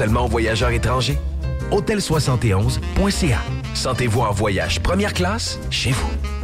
Seulement voyageurs étrangers? Hôtel71.ca. Sentez-vous en voyage première classe chez vous.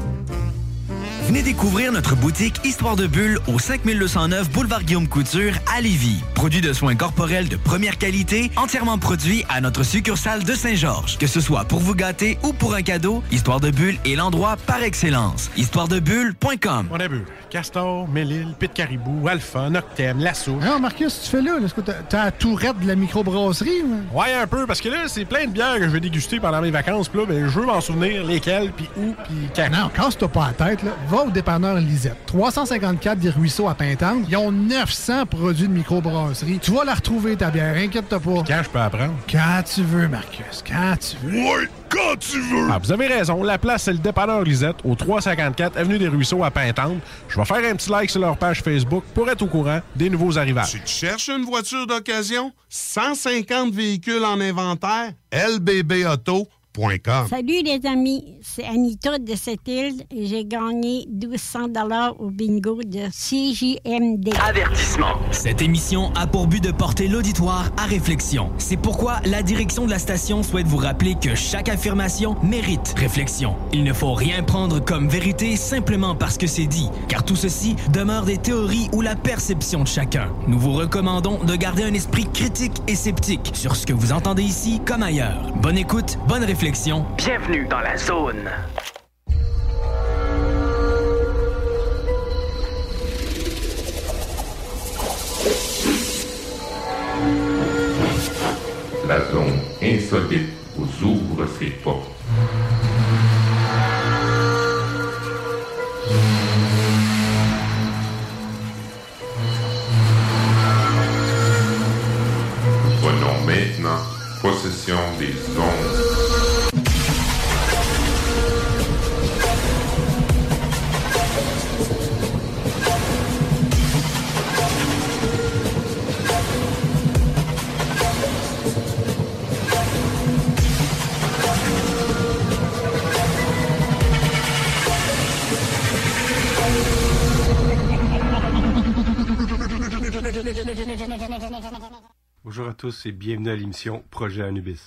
Venez découvrir notre boutique Histoire de Bulle au 5209 Boulevard Guillaume Couture à Lévis. Produit de soins corporels de première qualité, entièrement produit à notre succursale de Saint-Georges. Que ce soit pour vous gâter ou pour un cadeau, Histoire de Bulle est l'endroit par excellence. Histoiredebulle.com On a bu Castor, Mélile, Pit Caribou, Alpha, Noctem, Lasso. Non, Marcus, tu fais là? Est-ce que t'as la tourette de la microbrasserie? ou? Ouais, un peu, parce que là, c'est plein de bières que je vais déguster pendant mes vacances. Puis là, ben, je veux m'en souvenir lesquelles, puis où, puis quand. Non, casse-toi pas la tête, là. Va au dépanneur Lisette. 354 des Ruisseaux à Pintante. Ils ont 900 produits de microbrasserie. Tu vas la retrouver, ta bière. Inquiète-toi pas. Quand je peux apprendre? Quand tu veux, Marcus. Quand tu veux. Ouais, quand tu veux! Ah, vous avez raison. La place, c'est le dépanneur Lisette, au 354 Avenue des Ruisseaux à Pintante. Je vais faire un petit like sur leur page Facebook pour être au courant des nouveaux arrivages. Tu cherches une voiture d'occasion? 150 véhicules en inventaire? lbbauto.com Salut les amis, c'est Anita de cette île et j'ai gagné 1200 dollars au bingo de CJMD. Avertissement. Cette émission a pour but de porter l'auditoire à réflexion. C'est pourquoi la direction de la station souhaite vous rappeler que chaque affirmation mérite réflexion. Il ne faut rien prendre comme vérité simplement parce que c'est dit, car tout ceci demeure des théories ou la perception de chacun. Nous vous recommandons de garder un esprit critique et sceptique sur ce que vous entendez ici comme ailleurs. Bonne écoute, bonne réflexion. Bienvenue dans la zone. La zone insolite vous ouvre ses portes. Prenons maintenant possession des ondes. Bonjour à tous et bienvenue à l'émission Projet Anubis.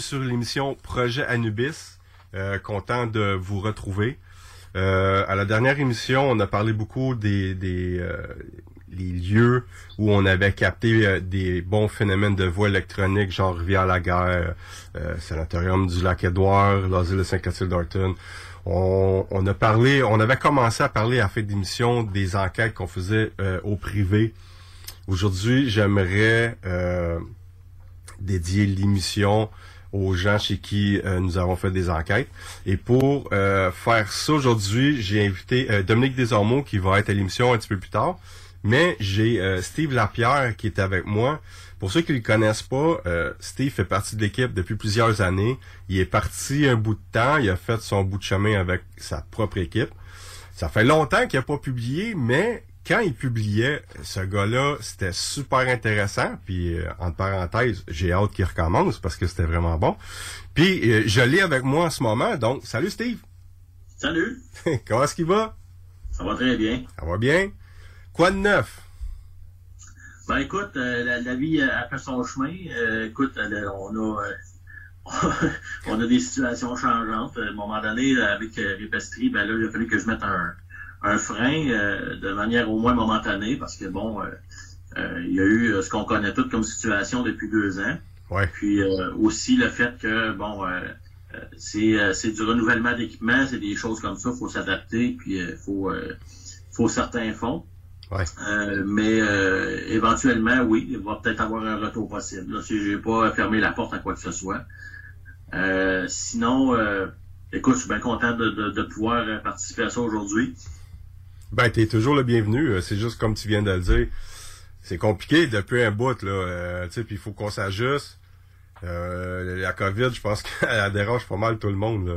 Sur l'émission Projet Anubis. Euh, content de vous retrouver. Euh, à la dernière émission, on a parlé beaucoup des, euh, lieux où on avait capté des bons phénomènes de voix électroniques, genre Rivière-la-Guerre, Sanatorium du Lac-Édouard, l'asile de Saint-Clotilde-Darton. On, a parlé, on avait commencé à parler à fin d'émission des enquêtes qu'on faisait au privé. Aujourd'hui, j'aimerais dédier l'émission aux gens chez qui euh, nous avons fait des enquêtes. Et pour euh, faire ça aujourd'hui, j'ai invité euh, Dominique Desormeaux qui va être à l'émission un petit peu plus tard. Mais j'ai euh, Steve Lapierre qui est avec moi Pour ceux qui le connaissent pas, euh, Steve fait partie de l'équipe depuis plusieurs années. Il est parti un bout de temps, il a fait son bout de chemin avec sa propre équipe. Ça fait longtemps qu'il n'a pas publié, mais quand il publiait, ce gars-là, c'était super intéressant. Puis, euh, entre parenthèses, j'ai hâte qu'il recommence parce que c'était vraiment bon. Puis, euh, je l'ai avec moi en ce moment. Donc, salut Steve. Salut. Comment est-ce qu'il va? Ça va très bien. Ça va bien? Quoi de neuf? Ben écoute, euh, la, la, vie a fait son chemin. Euh, écoute, on a on a des situations changeantes. À un moment donné, avec Répestrie, ben là, il a fallu que je mette un, un frein de manière au moins momentanée parce que bon, il y a eu ce qu'on connaît tout comme situation depuis deux ans. Ouais. Puis aussi le fait que bon, c'est c'est du renouvellement d'équipement, c'est des choses comme ça, faut s'adapter, puis il faut faut certains fonds. Ouais. Euh, mais euh, éventuellement, oui, il va peut-être avoir un retour possible. Là, si j'ai pas fermé la porte à quoi que ce soit. Euh, sinon, écoute, je suis bien content de, de, de, pouvoir participer à ça aujourd'hui. Ben, t'es toujours le bienvenu. C'est juste comme tu viens de le dire. C'est compliqué depuis un bout, là. tu sais, puis il faut qu'on s'ajuste. la COVID, je pense qu'elle dérange pas mal tout le monde, là.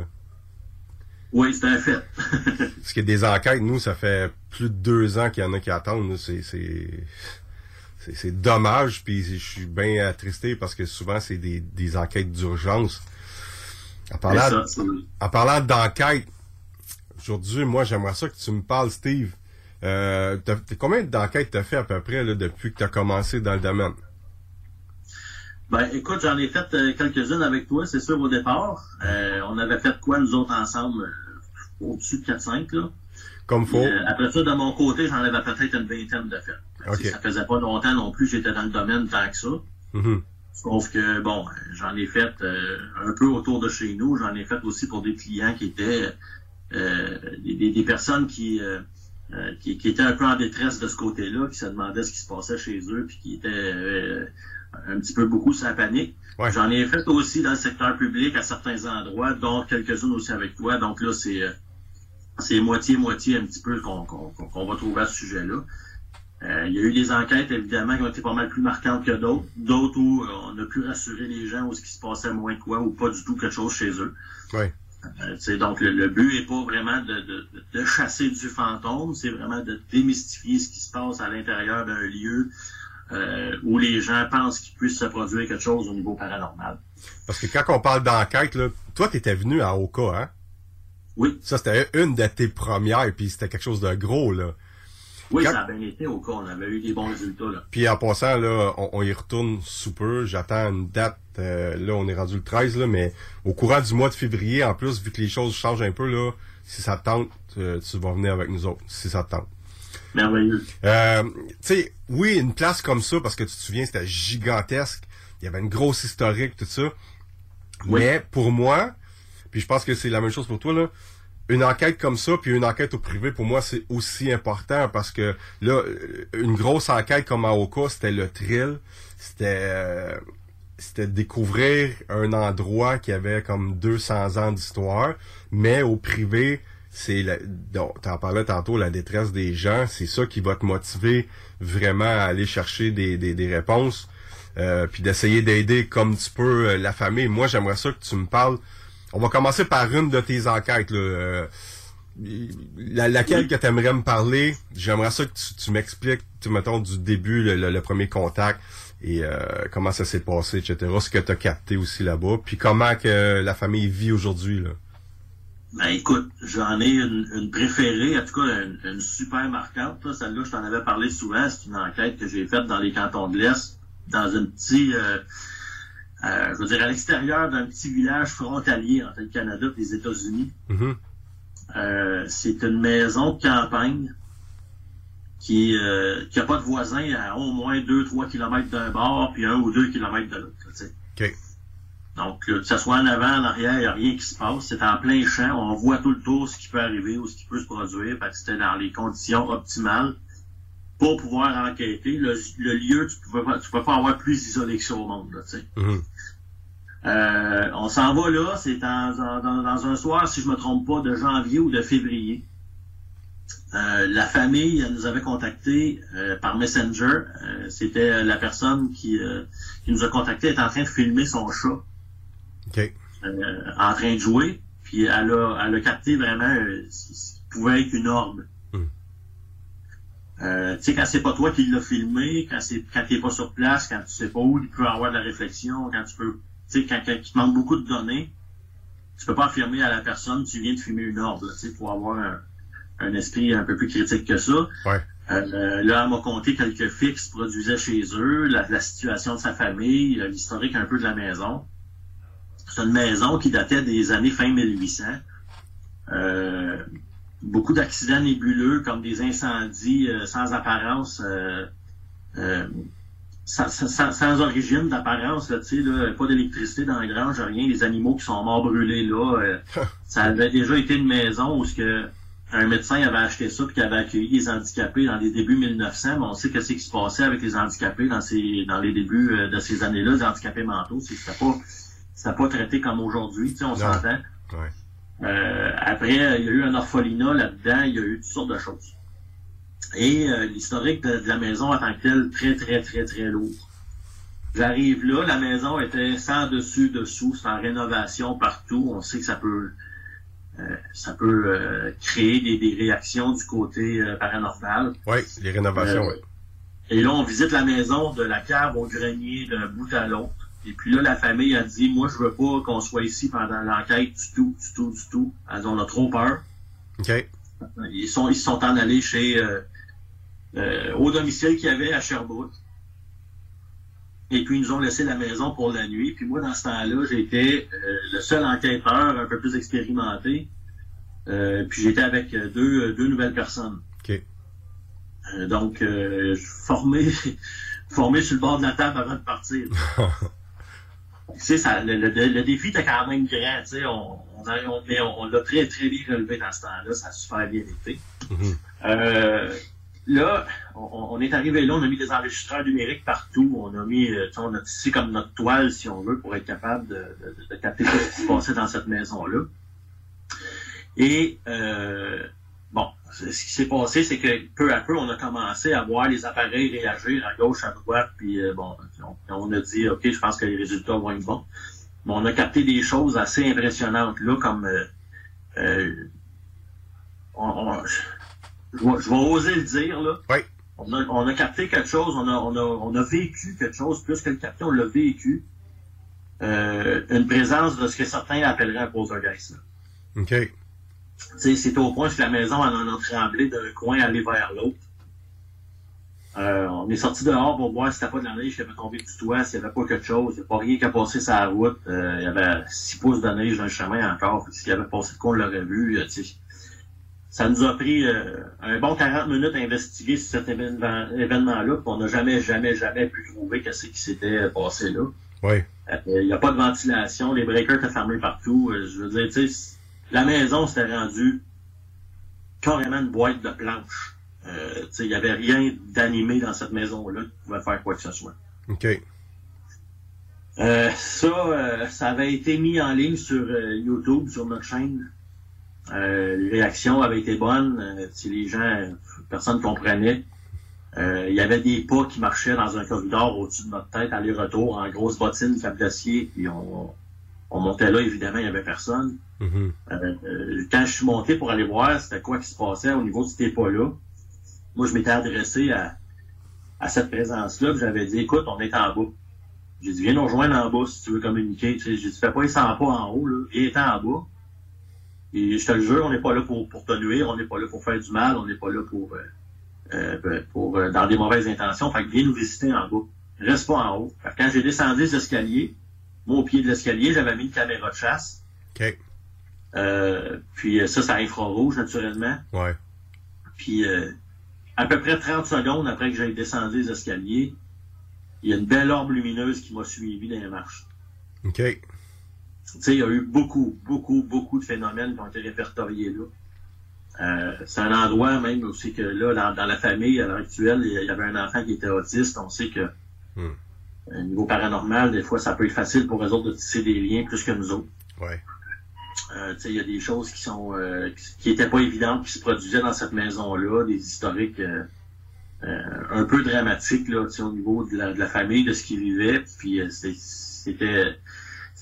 Oui, c'est un fait. Parce que des enquêtes, nous, ça fait plus de deux ans qu'il y en a qui attendent. C'est, c'est, c'est, dommage, puis je suis bien attristé parce que souvent, c'est des, des enquêtes d'urgence. En parlant, ça, en parlant d'enquête, aujourd'hui, moi, j'aimerais ça que tu me parles, Steve. Euh, t'as, combien d'enquêtes t'as fait à peu près là, depuis que tu as commencé dans le domaine? Ben, écoute, j'en ai fait euh, quelques-unes avec toi, c'est sûr, au départ. Euh, on avait fait quoi, nous autres, ensemble? Euh, au-dessus de 4-5, là? Comme faut. Après ça, de mon côté, j'en avais peut-être une vingtaine de fait. Okay. Ça faisait pas longtemps non plus, j'étais dans le domaine tant que ça. Mm-hmm. Sauf que, bon, j'en ai fait un peu autour de chez nous. J'en ai fait aussi pour des clients qui étaient des, des, personnes qui, qui, qui, étaient un peu en détresse de ce côté-là, qui se demandaient ce qui se passait chez eux, puis qui étaient un petit peu beaucoup la panique. Ouais. J'en ai fait aussi dans le secteur public à certains endroits, dont quelques-unes aussi avec toi. Donc là, c'est c'est moitié-moitié un petit peu qu'on qu'on va trouver à ce sujet-là. Euh, il y a eu des enquêtes, évidemment, qui ont été pas mal plus marquantes que d'autres. D'autres où on a pu rassurer les gens où ce qui se passait moins quoi, ou pas du tout quelque chose chez eux. Ouais. Euh, donc, le, le, but est pas vraiment de, de, de chasser du fantôme, c'est vraiment de démystifier ce qui se passe à l'intérieur d'un lieu, euh, où les gens pensent qu'il puisse se produire quelque chose au niveau paranormal. Parce que quand on parle d'enquête, là, toi, tu étais venu à Oka, hein? Oui. Ça, c'était une de tes premières, puis c'était quelque chose de gros, là. Oui, quand... ça a bien été Oka, on avait eu des bons résultats, là. Puis en passant, là, on, on y retourne sous peu. J'attends une date, euh, là, on est rendu le 13, là, mais au courant du mois de février, en plus, vu que les choses changent un peu, là, si ça te tente, euh, tu vas venir avec nous autres, si ça te tente. Merveilleux. Euh, tu sais, oui, une place comme ça, parce que tu te souviens, c'était gigantesque. Il y avait une grosse historique, tout ça. Oui. Mais pour moi, puis je pense que c'est la même chose pour toi, là, une enquête comme ça, puis une enquête au privé, pour moi, c'est aussi important parce que là, une grosse enquête comme à Oka, c'était le thrill. C'était euh, c'était découvrir un endroit qui avait comme 200 ans d'histoire, mais au privé, c'est t'en parlais tantôt, la détresse des gens, c'est ça qui va te motiver vraiment à aller chercher des, des, des réponses, euh, puis d'essayer d'aider comme tu peux euh, la famille. Moi, j'aimerais ça que tu me parles. On va commencer par une de tes enquêtes. Là. Euh, la, laquelle que tu aimerais me parler, j'aimerais ça que tu, m'expliques, tu mettons, du début, le, premier contact, et euh, comment ça s'est passé, etc. Ce que tu as capté aussi là-bas, puis comment que la famille vit aujourd'hui. Ben écoute, j'en ai une, une, préférée, en tout cas une, une super marquante. Là. Celle-là, je t'en avais parlé souvent. C'est une enquête que j'ai faite dans les cantons de l'Est, dans un petit, euh, euh, je veux dire, à l'extérieur d'un petit village frontalier entre le Canada et les États-Unis. Mm-hmm. Euh, c'est une maison de campagne qui euh, qui a pas de voisins à au moins 2-3 kilomètres d'un bord puis un ou deux kilomètres de l'autre. Okay. Donc, que ce soit en avant, en arrière, il n'y a rien qui se passe. C'est en plein champ. On voit tout le tour ce qui peut arriver ou ce qui peut se produire. Fait que c'était dans les conditions optimales pour pouvoir enquêter. Le, le lieu, tu ne peux pas avoir plus isolé que ça au monde. Là, mm-hmm. euh, on s'en va là. C'est dans, dans, dans, un soir, si je me trompe pas, de janvier ou de février. Euh, la famille elle nous avait contacté euh, par Messenger. C'était la personne qui, qui nous a contacté est en train de filmer son chat en train de jouer. Puis elle a, elle a capté vraiment ce ce qui pouvait être une orbe. Euh, tu sais, quand c'est pas toi qui l'as filmé, quand c'est quand t'es pas sur place, quand tu sais pas où il peut avoir de la réflexion, quand tu peux, tu sais, quand, quand il te manque beaucoup de données, tu peux pas affirmer à la personne tu viens de filmer une là, tu sais, pour avoir un, un esprit un peu plus critique que ça. Ouais. Euh, là, elle m'a compté quelques fixes produisaient chez eux, la, la situation de sa famille, l'historique un peu de la maison. C'est une maison qui datait des années fin 1800. Euh, beaucoup d'accidents nébuleux, comme des incendies euh, sans apparence, euh, euh, sans, sans- sans origine d'apparence, là, tu sais, là, pas d'électricité dans la grange, rien, les animaux qui sont morts brûlés là. euh, ça avait déjà été une maison où ce que un médecin avait acheté ça puis qui avait accueilli les handicapés dans les débuts 1900, mais on sait qu'est-ce qui se passait avec les handicapés dans ces dans les débuts de ces années-là, les handicapés mentaux, c'est que c'était pas c'était pas traité comme aujourd'hui, tu sais, on s'entend. Ouais. Euh, après, il y a eu un orphelinat là-dedans, il y a eu toutes sortes de choses. Et euh, l'historique de, de la maison en tant que telle, très, très, très, très lourd. J'arrive là, la maison était sans dessus, dessous, c'est en rénovation partout. On sait que ça peut euh, ça peut euh, créer des, des réactions du côté euh, paranormal. Oui, les rénovations, Euh, oui. Et là, on visite la maison de la cave au grenier d'un bout à l'autre. Et puis là, la famille a dit, moi, je veux pas qu'on soit ici pendant l'enquête du tout, du tout, du tout. Elles ont trop peur. OK. Ils sont, ils se sont en allés chez, euh, euh, au domicile qu'il y avait à Sherbrooke. Et puis, ils nous ont laissé la maison pour la nuit. Puis moi, dans ce temps-là, j'étais euh, le seul enquêteur un peu plus expérimenté. Puis j'étais avec deux, deux nouvelles personnes. OK. Donc, formé, formé sur le bord de la table avant de partir. Ça, le, le- le défi était quand même grand. tu sais, On, on, mais on- on l'a très, très bien relevé dans ce temps-là. Ça a super bien été. Mhm. Euh, là, on, est arrivé là, on a mis des enregistreurs numériques partout. On a mis, euh, tu sais, on a tissé comme notre toile, si on veut, pour être capable de, de, de capter ce qui se passait dans cette maison-là. Et euh, ce qui s'est passé, c'est que peu à peu, on a commencé à voir les appareils réagir à gauche, à droite, puis euh, bon, on, on a dit, ok, je pense que les résultats vont être bons. Mais on a capté des choses assez impressionnantes là, comme euh, euh, on- on- je, vais, je vais oser le dire là. Oui. On a, on a capté quelque chose, on a, on a, on a vécu quelque chose, plus que le capté, on l'a vécu. Euh, une présence de ce que certains appelleraient un poltergeist. là. OK. C'est au point que la maison elle en a tremblé d'un coin aller vers l'autre. Euh, on est sorti dehors pour voir si c'était pas de la neige qui avait tombé du toit, s'il y avait pas quelque chose. Il n'y a pas rien qui a passé sur la route. Euh, il y avait 6 pouces de neige dans le chemin encore. S'il y avait passé de quoi, on l'aurait vu. euh, ça nous a pris un bon 40 minutes à investiguer sur cet événement- événement-là. puis on n'a jamais, jamais, jamais pu trouver qu'est-ce qui s'était passé là. Oui. Il n'y a pas de ventilation, les breakers étaient fermés partout. Je veux dire, tu sais, la maison s'était rendue carrément une boîte de planches. Euh, il n'y avait rien d'animé dans cette maison-là qui pouvait faire quoi que ce soit. OK. Euh, ça, euh, ça avait été mis en ligne sur YouTube, sur notre chaîne. Les réactions avaient été bonnes. Si les gens, personne comprenait. Euh, il y avait des pas qui marchaient dans un corridor au-dessus de notre tête, aller-retour, en grosse bottine, câble d'acier, puis on, on montait là, évidemment, il y avait personne. Euh, euh, quand je suis monté pour aller voir c'était quoi qui se passait au niveau de ces pas-là, moi, je m'étais adressé à, à cette présence-là, j'avais dit, écoute, on est en bas. J'ai dit, viens nous rejoindre en bas si tu veux communiquer. J'ai dit, fais pas les 100 pas en haut, là. Viens en bas. Et je te le jure, on n'est pas là pour, pour te nuire, on n'est pas là pour faire du mal, on n'est pas là pour, euh, pour dans des mauvaises intentions. Fait que viens nous visiter en bas. Reste pas en haut. Quand j'ai descendu les escaliers, moi, au pied de l'escalier, j'avais mis une caméra de chasse. Euh, puis euh, ça, c'est infrarouge, naturellement. Ouais. Puis euh, à peu près 30 secondes après que j'ai descendu les escaliers, il y a une belle orbe lumineuse qui m'a suivi dans les marches. OK. Tu sais, il y a eu beaucoup, beaucoup, beaucoup de phénomènes qui ont été répertoriés là. Euh, c'est un endroit même aussi que là, dans, dans la famille, à l'heure actuelle, il y avait un enfant qui était autiste. On sait que Hmm. au niveau paranormal, des fois, ça peut être facile pour eux autres de tisser des liens plus que nous autres. Ouais. Euh, il y a des choses qui sont euh, qui- qui étaient pas évidentes qui se produisaient dans cette maison-là, des historiques euh, un peu dramatiques là, au niveau de la, de la famille, de ce qu'ils vivaient. Puis c'était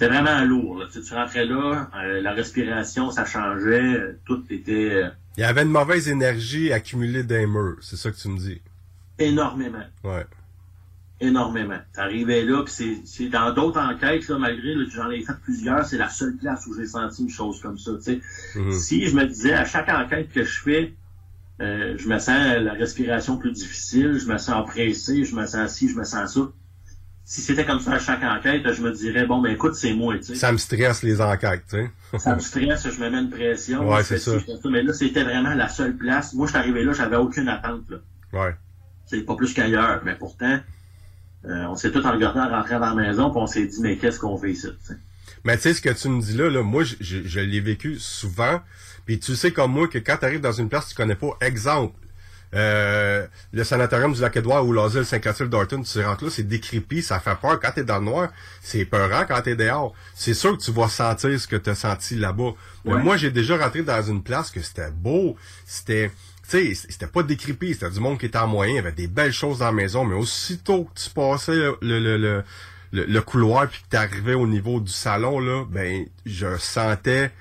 vraiment lourd. Là. Tu, rentrais là, la respiration, ça changeait, tout était Il y avait une mauvaise énergie accumulée les murs, c'est ça que tu me dis? énormément. Ouais. Énormément. T'arrivais là, puis c'est, dans d'autres enquêtes, là, malgré que j'en ai fait plusieurs, c'est la seule place où j'ai senti une chose comme ça. tu sais. Mhm. Si je me disais à chaque enquête que je fais, euh, je me sens la respiration plus difficile, je me sens pressé, je me sens ci, je me sens ça. Si c'était comme ça à chaque enquête, je me dirais bon ben écoute, c'est moi. Ça me stresse les enquêtes, tu sais. Ça me stresse, je me mets une pression. Ouais, c'est ça. fais Mais là, c'était vraiment la seule place. Moi, je suis arrivé là, j'avais aucune attente. Là. Ouais. C'est pas plus qu'ailleurs, mais pourtant, euh, on s'est tout en regardant rentrer dans la maison, puis on s'est dit, mais qu'est-ce qu'on fait ici? Mais tu sais, ce que tu me dis là, là moi, je, je, je l'ai vécu souvent. Puis tu sais comme moi que quand tu arrives dans une place que tu connais pas, exemple, euh, le sanatorium du Lac-Édouard ou l'asile Saint-Clotilde-Dorton, tu rentres là, c'est décrépit, ça fait peur. Quand t'es dans le noir, c'est peurant quand t'es dehors. C'est sûr que tu vas sentir ce que tu as senti là-bas. Mais Ouais. moi, j'ai déjà rentré dans une place que c'était beau, c'était... Tu sais, c'était pas décrépit, c'était du monde qui était en moyen, il y avait des belles choses dans la maison, mais aussitôt que tu passais le, le, le, le, couloir puis que t'arrivais au niveau du salon, là, ben, je sentais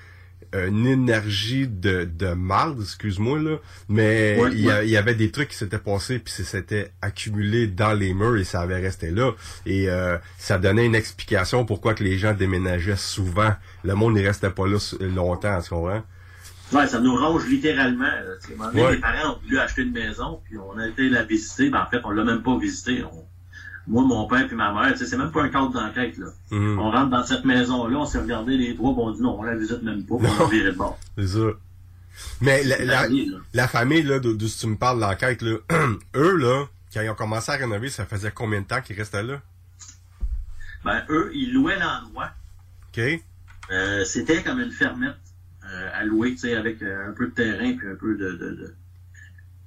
une énergie de, de marde, excuse-moi, là, mais Ouais, il y, a- ouais. il y avait des trucs qui s'étaient passés puis ça s'était accumulé dans les murs et ça avait resté là. Et euh, ça donnait une explication pourquoi que les gens déménageaient souvent. Le monde ne restait pas là longtemps, tu comprends? Ouais, ça nous ronge littéralement. un moment donné, Ouais. Les parents ont voulu acheter une maison, puis on a été la visiter. Ben, en fait, on l'a même pas visité. On- Moi, mon père puis ma mère, c'est même pas un cadre d'enquête. là. Mhm. On rentre dans cette maison-là, on s'est regardé les trois, puis on dit non, on la visite même pas, on viré de bord. C'est ça. Mais la, C'est la, arrivé, là. la famille, là, d'où tu me parles, l'enquête, là, eux, là, quand ils ont commencé à rénover, ça faisait combien de temps qu'ils restaient là? Ben, eux, ils louaient l'endroit. OK? Euh, c'était comme une fermette à louer, tu sais, avec euh, un peu de terrain puis un peu de... de, de-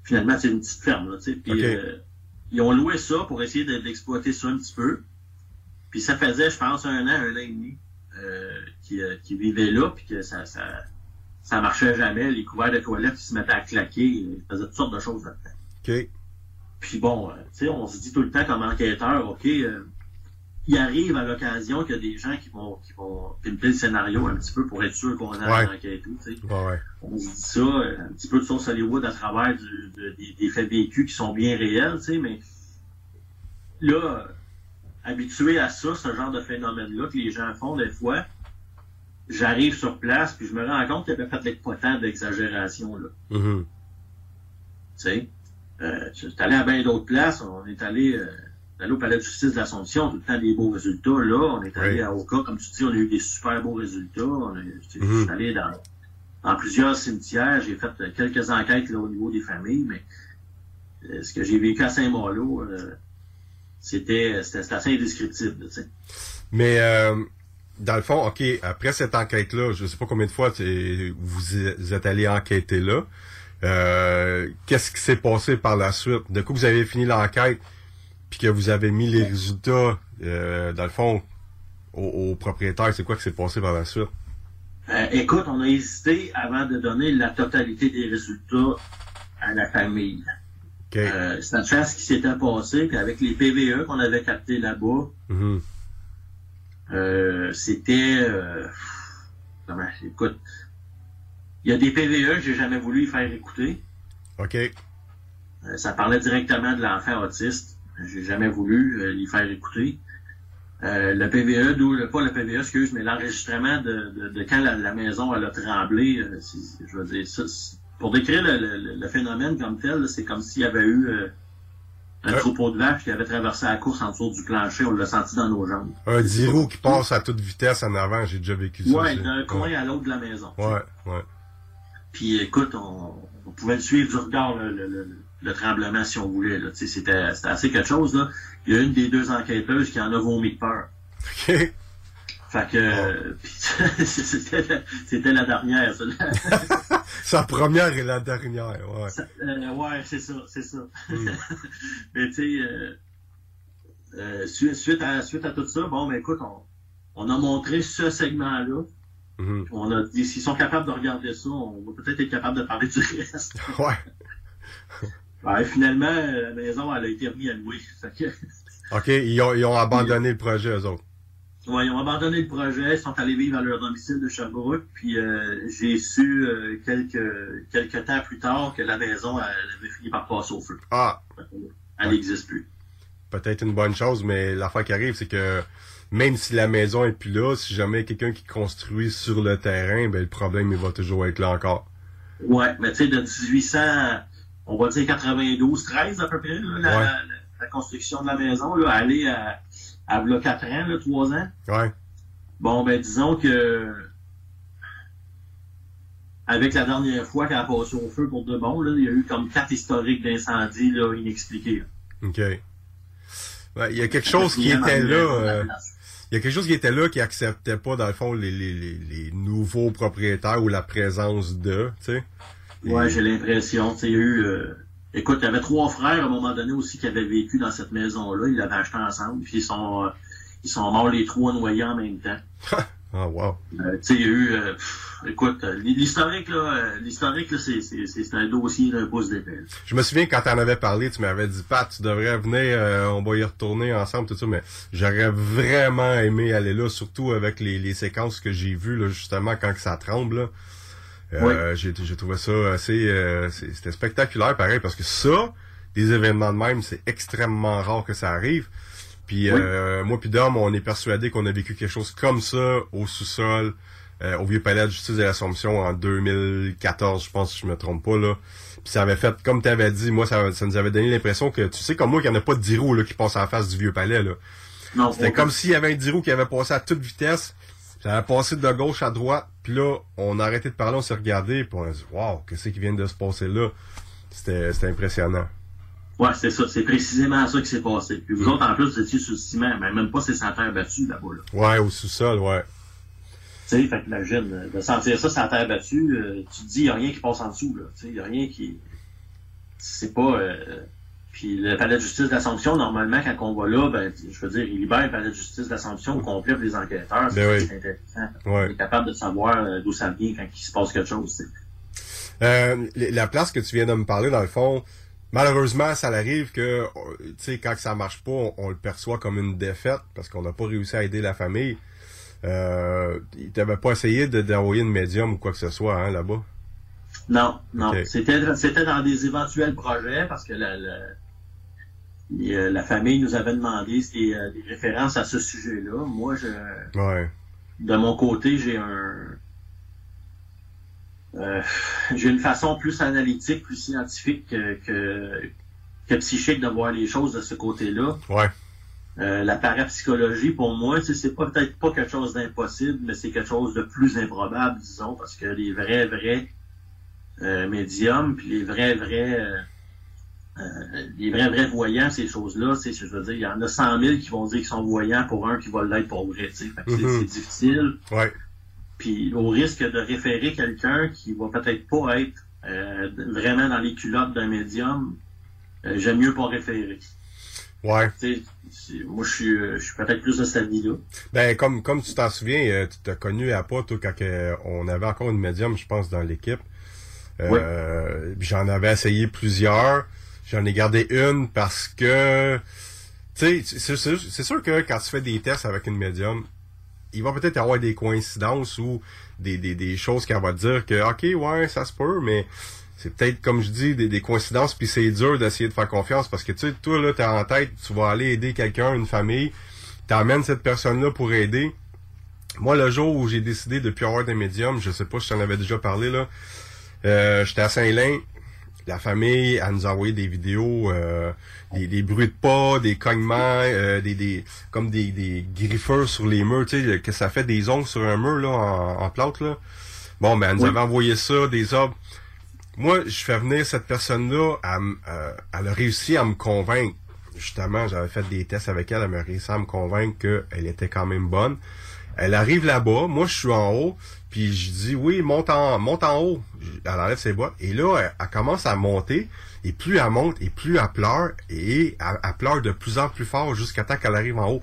Finalement, c'est une petite ferme, là, tu sais. Puis euh, ils ont loué ça pour essayer de- d'exploiter ça un petit peu. Puis ça faisait, je pense, un an, un an et demi euh, qu'ils euh, qu'ils vivaient là, puis que ça, ça, ça marchait jamais. Les couverts de toilettes, ils se mettaient à claquer. Ils faisaient toutes sortes de choses là-dedans. OK. Puis bon, euh, tu sais, on se dit tout le temps comme enquêteur, OK, euh, il arrive à l'occasion qu'il y a des gens qui vont, qui vont pimper le scénario un petit peu pour être sûr qu'on a Ouais. l'enquête et tout, tu sais. Ouais, ouais. On se dit ça, euh, un petit peu de sauce Hollywood à travers du- de- des, des faits vécus qui sont bien réels, tu sais, mais là, habitué à ça, ce genre de phénomène-là que les gens font des fois, j'arrive sur place puis je me rends compte qu'il y avait peut-être pas tant d'exagération, là. Mhm. Tu sais, euh, tu es allé à bien d'autres places. On est allé, euh, allé au Palais de justice de l'Assomption, tout le temps des beaux résultats. Là, on est allé Oui. à Oka, comme tu dis, on a eu des super beaux résultats. On est, Mhm. suis allé dans, dans plusieurs cimetières. J'ai fait euh, quelques enquêtes là, au niveau des familles, mais euh, ce que j'ai vécu à Saint-Malo, euh, c'était assez indescriptible. Mais euh, dans le fond, OK, après cette enquête-là, je sais pas combien de fois vous êtes allé enquêter là. Qu'est-ce qui s'est passé par la suite? De coup, vous avez fini l'enquête, puis que vous avez mis les résultats, euh, dans le fond, au, au propriétaire, c'est quoi qui s'est passé par la suite? Euh, écoute, on a hésité avant de donner la totalité des résultats à la famille. OK. Euh, c'est une chance qui s'était passé, puis avec les PVE qu'on avait captés là-bas, Mhm. euh, c'était... comment, écoute, il y a des PVE que j'ai jamais voulu y faire écouter. OK. Ça parlait directement de l'enfant autiste. J'ai jamais voulu euh, l'y faire écouter. Euh, le PVE, d'où le, pas le PVE, excuse, mais l'enregistrement de, de, de quand la, la maison elle a tremblé, euh, je veux dire, ça, pour décrire le, le- le phénomène comme tel, c'est comme s'il y avait eu euh, un Ouais. troupeau de vaches qui avait traversé la course en dessous du plancher, on l'a senti dans nos jambes. Un 10 roues qui passe à toute vitesse en avant, j'ai déjà vécu ça. Ouais, d'un coin ouais. à l'autre de la maison. Ouais, ouais. Puis écoute, on, on pouvait le suivre du regard, le, le- le- le tremblement, si on voulait. C'était c'était assez quelque chose. Là. Il y a une des deux enquêteuses qui en a vomi de peur. OK. Fait que euh, c'était la- c'était la dernière. ça. Sa première et la dernière, ouais. Euh, ouais, c'est ça, c'est ça. Hmm. Mais tu sais, euh, euh, suite, suite, à, suite à tout ça, bon, ben écoute, on, on a montré ce segment-là Mhm. On a dit, s'ils sont capables de regarder ça, on va peut-être être capable de parler du reste. Ouais. Ouais, finalement, la maison, elle a été remise à louer. Que, OK, ils ont, ils ont abandonné le projet, eux autres. ouais, ils ont abandonné le projet, ils sont allés vivre à leur domicile de Sherbrooke, puis euh, j'ai su euh, quelques, quelques temps plus tard que la maison, elle, avait fini par passer au feu. Ah, Elle n'existe plus. peut-être une bonne chose, mais l'affaire qui arrive, c'est que même si la maison est plus là, si jamais quelqu'un qui construit sur le terrain, ben le problème, il va toujours être là encore. Ouais, mais tu sais, de 1800, on va dire 92, 13 à peu près, là, la, Ouais. la- la construction de la maison, là, aller à, à v'là 4 ans, là, 3 ans. Ouais. Bon, ben disons que avec la dernière fois qu'elle a passé au feu pour de bon, là, il y a eu comme quatre historiques d'incendie là, inexpliqués. là. OK. Ouais, Il y a quelque chose qui était là. euh, Il y a quelque chose qui était là qui acceptait pas, dans le fond, les, les, les, les nouveaux propriétaires ou la présence de, tu sais. Ouais, j'ai l'impression. Tu eu. euh, Écoute, il y avait trois frères à un moment donné aussi qui avaient vécu dans cette maison-là. Ils l'avaient acheté ensemble, puis ils sont, euh, ils sont morts les trois noyés en même temps. Ah, wow. Euh, tu sais, il y a eu. euh, pff, écoute, euh, l'historique là, l'historique là, c'est c'est c'est c'est un dossier d'un pouce d'épée. Je me souviens quand t'en avais parlé, tu m'avais dit, Pat, tu devrais venir, euh, on va y retourner ensemble, tout ça, mais j'aurais vraiment aimé aller là, surtout avec les, les séquences que j'ai vues, là, justement, quand que ça tremble, là. Euh, j'ai, j'ai trouvé ça assez, euh, c'était spectaculaire, pareil, parce que ça, des événements de même, c'est extrêmement rare que ça arrive. Puis euh, moi puis Dom, on est persuadé qu'on a vécu quelque chose comme ça au sous-sol, euh, au vieux palais de justice de l'Assomption en 2014, je pense, si je me trompe pas là. Puis ça avait fait, comme tu avais dit, moi ça, ça nous avait donné l'impression que tu sais comme moi qu'il n'y en a pas de 10 roues là, qui passe en face du vieux palais là. C'était comme s'il y avait un 10 roues qui avait passé à toute vitesse. Ça avait passé de gauche à droite. Puis là, on a arrêté de parler, on s'est regardé, puis on a dit Waouh, qu'est-ce qui vient de se passer là? C'était, c'était impressionnant. Ouais, c'est ça. C'est précisément ça qui s'est passé. Puis vous autres, en plus, vous étiez sur le ciment, mais même pas c'est sans terre battue là-bas. Là. Ouais, au sous-sol, ouais. Tu sais, fait que imagine, euh, de sentir ça sans terre battue, euh, tu te dis, il n'y a rien qui passe en dessous. là. Tu sais, il n'y a rien qui. C'est pas. euh, Puis le palais de justice d'Assomption, normalement, quand on va là, ben, je veux dire, il libère le palais de justice d'Assomption au complet pour les enquêteurs. C'est Ben oui. intéressant. Ouais. On est capable de savoir euh, d'où ça vient quand il se passe quelque chose. Euh, la place que tu viens de me parler, dans le fond, malheureusement, ça arrive que, euh, tu sais, quand ça marche pas, on, on le perçoit comme une défaite parce qu'on n'a pas réussi à aider la famille. Euh, il t'avait pas essayé de d'envoyer une médium ou quoi que ce soit, hein, là-bas? Non, non. C'était dans des éventuels projets parce que la, la, euh, la famille nous avait demandé des, euh, des références à ce sujet-là. Moi, je, Ouais. de mon côté, j'ai un, euh, j'ai une façon plus analytique, plus scientifique que, que, que psychique de voir les choses de ce côté-là. Ouais. Euh, la parapsychologie, pour moi, c'est pas peut-être pas quelque chose d'impossible, mais c'est quelque chose de plus improbable, disons, parce que les vrais, vrais euh, médiums, puis les vrais, vrais, les vrais, vrais voyants, ces choses-là, c'est, je veux dire, il y en a 100 000 qui vont dire qu'ils sont voyants pour un qui va l'être pour vrai, tu sais. Fait que c'est- difficile. Ouais. Puis au risque de référer quelqu'un qui va peut-être pas être euh, vraiment dans les culottes d'un médium, euh, j'aime mieux pas référer. Ouais. Moi, je suis, euh, je suis peut-être plus de cette vie-là. Ben, comme, comme tu t'en souviens, euh, tu t'as connu à pas, toi, quand on avait encore une médium, je pense, dans l'équipe. Euh, J'en avais essayé plusieurs. J'en ai gardé une parce que, tu sais, c'est sûr que quand tu fais des tests avec une médium, il va peut-être avoir des coïncidences ou des, des, des choses qu'elle va dire que, OK, ouais, ça se peut, mais c'est peut-être, comme je dis, des, des coïncidences, puis c'est dur d'essayer de faire confiance parce que, tu sais, toi, là, t'es en tête, tu vas aller aider quelqu'un, une famille, t'emmènes cette personne-là pour aider. Moi, le jour où j'ai décidé de plus avoir des médiums, je sais pas si je t'en avais déjà parlé, là, euh, j'étais à Saint-Lin, la famille, elle nous a envoyé des vidéos, euh, des, des bruits de pas, des cognements, euh, des, des comme des, des griffeurs sur les murs, tu sais, que ça fait des ongles sur un mur là en, en plâtre là. Bon, ben elle nous Oui. avait envoyé ça, des arbres. Moi, je fais venir cette personne-là, elle, euh, elle a réussi à me convaincre. Justement, j'avais fait des tests avec elle, elle m'a réussi à me convaincre qu'elle était quand même bonne. Elle arrive là-bas, moi je suis en haut, puis je dis oui, monte en monte en haut. Elle enlève ses bottes et là elle, elle commence à monter et plus elle monte et plus elle pleure et elle, elle pleure de plus en plus fort jusqu'à temps qu'elle arrive en haut.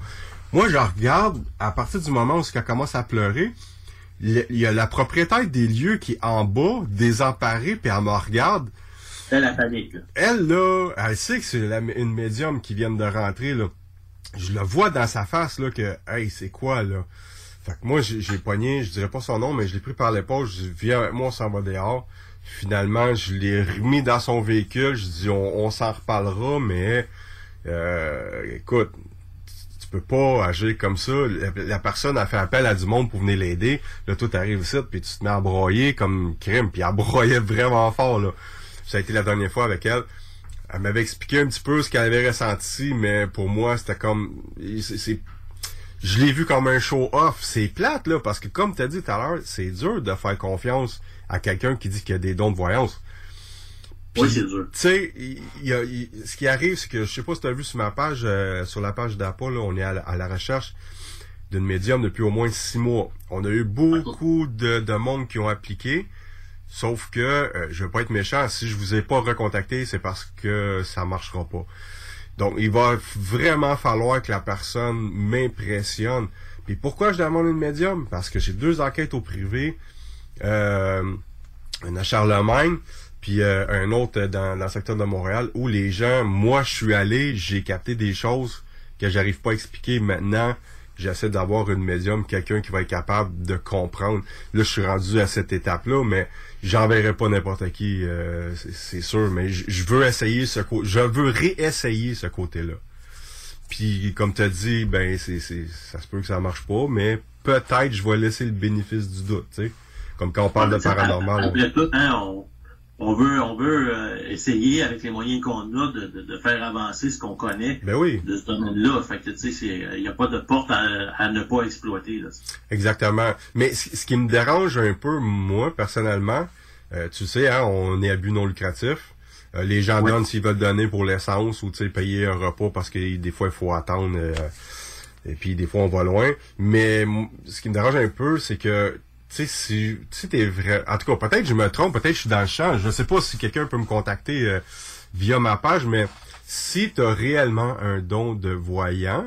Moi je regarde à partir du moment où elle commence à pleurer, le- il y a la propriétaire des lieux qui est en bas, désemparée, puis elle me regarde. C'est la panique, là. Elle, là, elle sait que c'est une médium qui vient de rentrer, là. Je le vois dans sa face, là, que, hey, c'est quoi, là? Fait que moi, j'ai pogné, je dirais pas son nom, mais je l'ai pris par l'épaule, je dis, viens avec moi, on s'en va dehors. Finalement, je l'ai remis dans son véhicule, je dis, on, on s'en reparlera, mais, euh, écoute, tu peux pas agir comme ça. La, personne a fait appel à du monde pour venir l'aider. Là, toi, t'arrives ici, puis tu te mets à broyer comme crime, puis elle broyait vraiment fort, là. Ça a été la dernière fois avec elle. Elle m'avait expliqué un petit peu ce qu'elle avait ressenti, mais pour moi, c'était comme... c'est je l'ai vu comme un show-off. C'est plate, là, parce que comme tu as dit tout à l'heure, c'est dur de faire confiance à quelqu'un qui dit qu'il y a des dons de voyance. Oui, c'est dur. Tu sais, ce qui arrive, c'est que je sais pas si tu as vu sur ma page, euh, sur la page d'APA, là, on est à la, à la recherche d'une médium depuis au moins six mois. On a eu beaucoup de, de monde qui ont appliqué, sauf que euh, je veux pas être méchant. Si je vous ai pas recontacté, c'est parce que ça marchera pas. Donc, il va vraiment falloir que la personne m'impressionne. Puis pourquoi je demande une médium? Parce que j'ai deux enquêtes au privé. Euh, une à Charlemagne, puis euh, un autre dans, dans le secteur de Montréal, où les gens, moi je suis allé, j'ai capté des choses que j'arrive pas à expliquer maintenant. J'essaie d'avoir une médium, quelqu'un qui va être capable de comprendre. Là, je suis rendu à cette étape-là, mais j'enverrai pas n'importe qui, euh, c'est- sûr. Mais je veux essayer ce côté, je veux réessayer ce côté-là. Puis, comme tu as dit, ben, c'est, c'est, ça se peut que ça marche pas, mais peut-être je vais laisser le bénéfice du doute, tu sais. Comme quand on parle de paranormal. on- Après tout, hein, on, on veut, on veut euh, essayer avec les moyens qu'on a de, de, de faire avancer ce qu'on connaît Ben oui. de ce domaine-là. Fait que tu sais, c'est- il n'y a pas de porte à, à ne pas exploiter. Là. Exactement. Mais ce qui me dérange un peu, moi, personnellement, euh, tu sais, hein, on est à but non lucratif. Euh, les gens Oui. donnent s'ils veulent donner pour l'essence ou tu sais, payer un repas parce que des fois, il faut attendre. euh, et puis des fois, on va loin. Mais ce qui me dérange un peu, c'est que tu sais, si, si t'es vrai... En tout cas, peut-être je me trompe, peut-être je suis dans le champ. Je sais pas si quelqu'un peut me contacter euh, via ma page, mais si tu as réellement un don de voyant,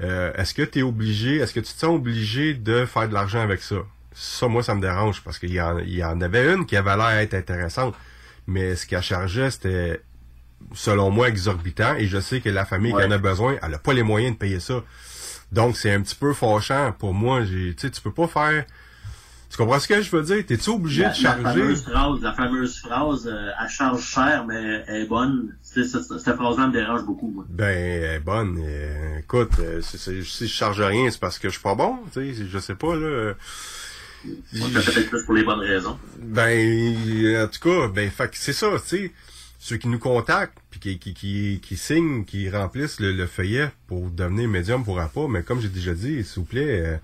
euh, est-ce que tu es obligé, est-ce que tu te sens obligé de faire de l'argent avec ça? Ça, moi, ça me dérange parce qu'il y, en- il y en avait une qui avait l'air être intéressante, mais ce qu'elle chargeait, c'était, selon moi, exorbitant et je sais que la famille qui en a besoin, elle a pas les moyens de payer ça. Donc, c'est un petit peu fâchant pour moi. Tu sais, tu peux pas faire... Tu comprends ce que je veux dire? T'es-tu obligé La, de la charger? fameuse phrase, la fameuse phrase, euh, elle charge cher, mais elle est bonne. Cette, cette phrase-là me dérange beaucoup. Moi. Ben, elle est bonne. euh, écoute, euh, si je charge rien, c'est parce que je suis pas bon. Tu sais, je sais pas, là. On fait peut-être plus pour les bonnes raisons. Ben, en tout cas, ben, c'est ça, tu sais. Ceux qui nous contactent, puis qui, qui, qui, qui signent, qui remplissent le, le feuillet pour devenir médium pour pas, mais comme j'ai déjà dit, s'il vous plaît, euh,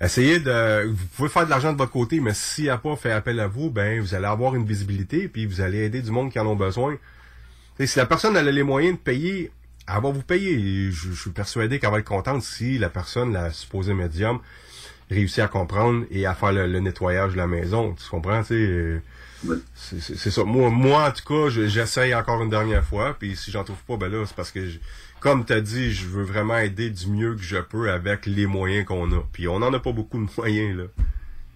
essayez de... Vous pouvez faire de l'argent de votre côté, mais si pas fait appel à vous, ben, vous allez avoir une visibilité, puis vous allez aider du monde qui en ont besoin. Tu sais, si la personne elle a les moyens de payer, elle va vous payer. Je, je suis persuadé qu'elle va être contente si la personne, la supposée médium, réussit à comprendre et à faire le, le nettoyage de la maison. Tu comprends, tu euh, c'est- C'est ça. Moi, moi, en tout cas, je- j'essaye encore une dernière fois. Puis si j'en trouve pas, ben là, c'est parce que, je- comme tu as dit, je veux vraiment aider du mieux que je peux avec les moyens qu'on a. Puis on en a pas beaucoup de moyens, là.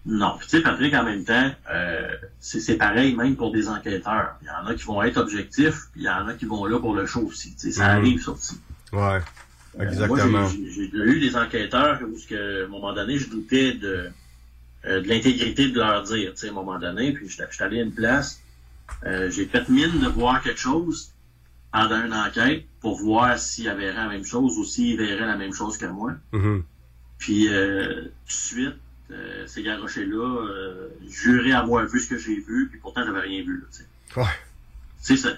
Non. Tu sais, Patrick, en même temps, euh, c'est pareil même pour des enquêteurs. Il y en a qui vont être objectifs, puis il y en a qui vont là pour le show aussi. Tu sais, ça Mhm. arrive, ça aussi. Ouais. Euh, Exactement. j'ai- eu des enquêteurs où, que, à un moment donné, je doutais de, euh, de l'intégrité de leur dire, tu sais, à un moment donné, puis je suis allé à une place, euh, j'ai fait mine de voir quelque chose pendant une enquête pour voir s'ils verraient la même chose ou s'ils verraient la même chose que moi. Mhm. Puis, euh, tout de suite, euh, ces garochés-là euh, juraient avoir vu ce que j'ai vu, puis pourtant, j'avais rien vu, là, tu sais. Ouais. C'est ça.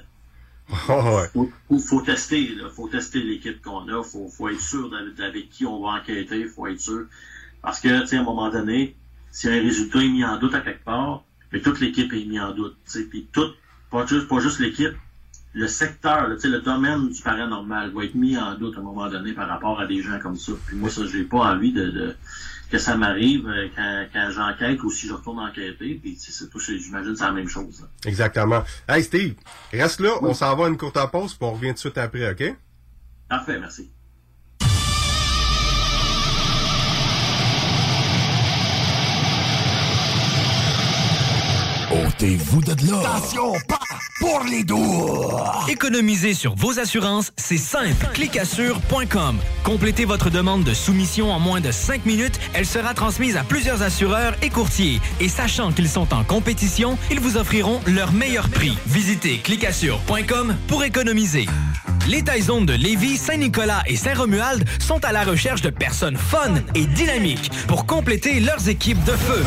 ouais. Faut, faut, faut tester, là. Faut tester l'équipe qu'on a. Faut, faut être sûr d'avec avec qui on va enquêter. Faut être sûr. Parce que, tu sais, à un moment donné, si un résultat est mis en doute à quelque part, mais toute l'équipe est mise en doute, tu sais. Puis tout, pas juste, pas juste l'équipe, le secteur, là, tu sais, le domaine du paranormal va être mis en doute à un moment donné par rapport à des gens comme ça. Puis moi, ça, j'ai pas envie de, de que ça m'arrive euh, quand, quand j'enquête ou si je retourne enquêter. Puis, tu sais, c'est tout, j'imagine que c'est la même chose, là. Exactement. Hey, Steve, reste là. On s'en va à une courte pause, puis on revient tout de suite après, OK? Parfait, merci. Sortez-vous de là. Attention, pas pour les doux. Économiser sur vos assurances, c'est simple. Clicassure.com. Complétez votre demande de soumission en moins de 5 minutes. Elle sera transmise à plusieurs assureurs et courtiers. Et sachant qu'ils sont en compétition, ils vous offriront leur meilleur prix. Visitez clicassure.com pour économiser. Les Taizones de Lévis, Saint-Nicolas et Saint-Romuald sont à la recherche de personnes fun et dynamiques pour compléter leurs équipes de feu.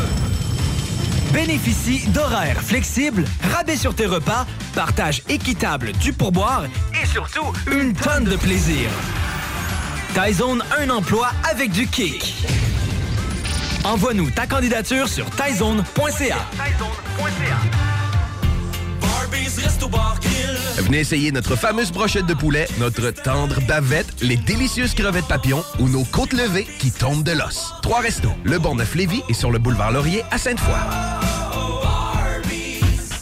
Bénéficie d'horaires flexibles, rabais sur tes repas, partage équitable du pourboire et surtout une tonne de plaisir. Taizone, un emploi avec du kick. Envoie-nous ta candidature sur taizone.ca. Venez essayer notre fameuse brochette de poulet, notre tendre bavette, les délicieuses crevettes papillons ou nos côtes levées qui tombent de l'os. Trois restos, le Bonneuf Lévis et sur le boulevard Laurier à Sainte-Foy.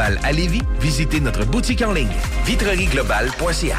à Lévis, visitez notre boutique en ligne vitrerieglobale.ca.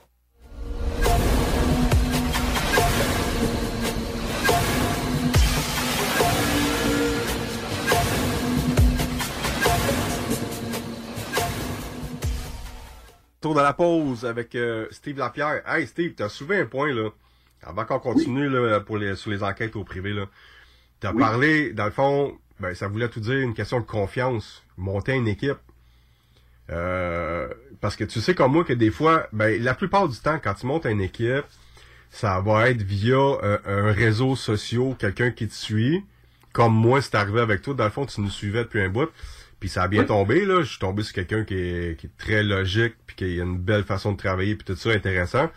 Retour de la pause avec euh, Steve Lapierre. Hey Steve, t'as soulevé un point là. Avant qu'on continue là, pour les, sur les enquêtes au privé là. T'as Oui. parlé, dans le fond, ben ça voulait tout dire une question de confiance. Monter une équipe. Euh, parce que tu sais comme moi que des fois, ben la plupart du temps, quand tu montes une équipe, ça va être via euh, un réseau social, quelqu'un qui te suit. Comme moi, c'est arrivé avec toi. Dans le fond, tu nous suivais depuis un bout. Puis ça a bien Oui. tombé, là. Je suis tombé sur quelqu'un qui est, qui est très logique, puis qui a une belle façon de travailler, puis tout ça, intéressant.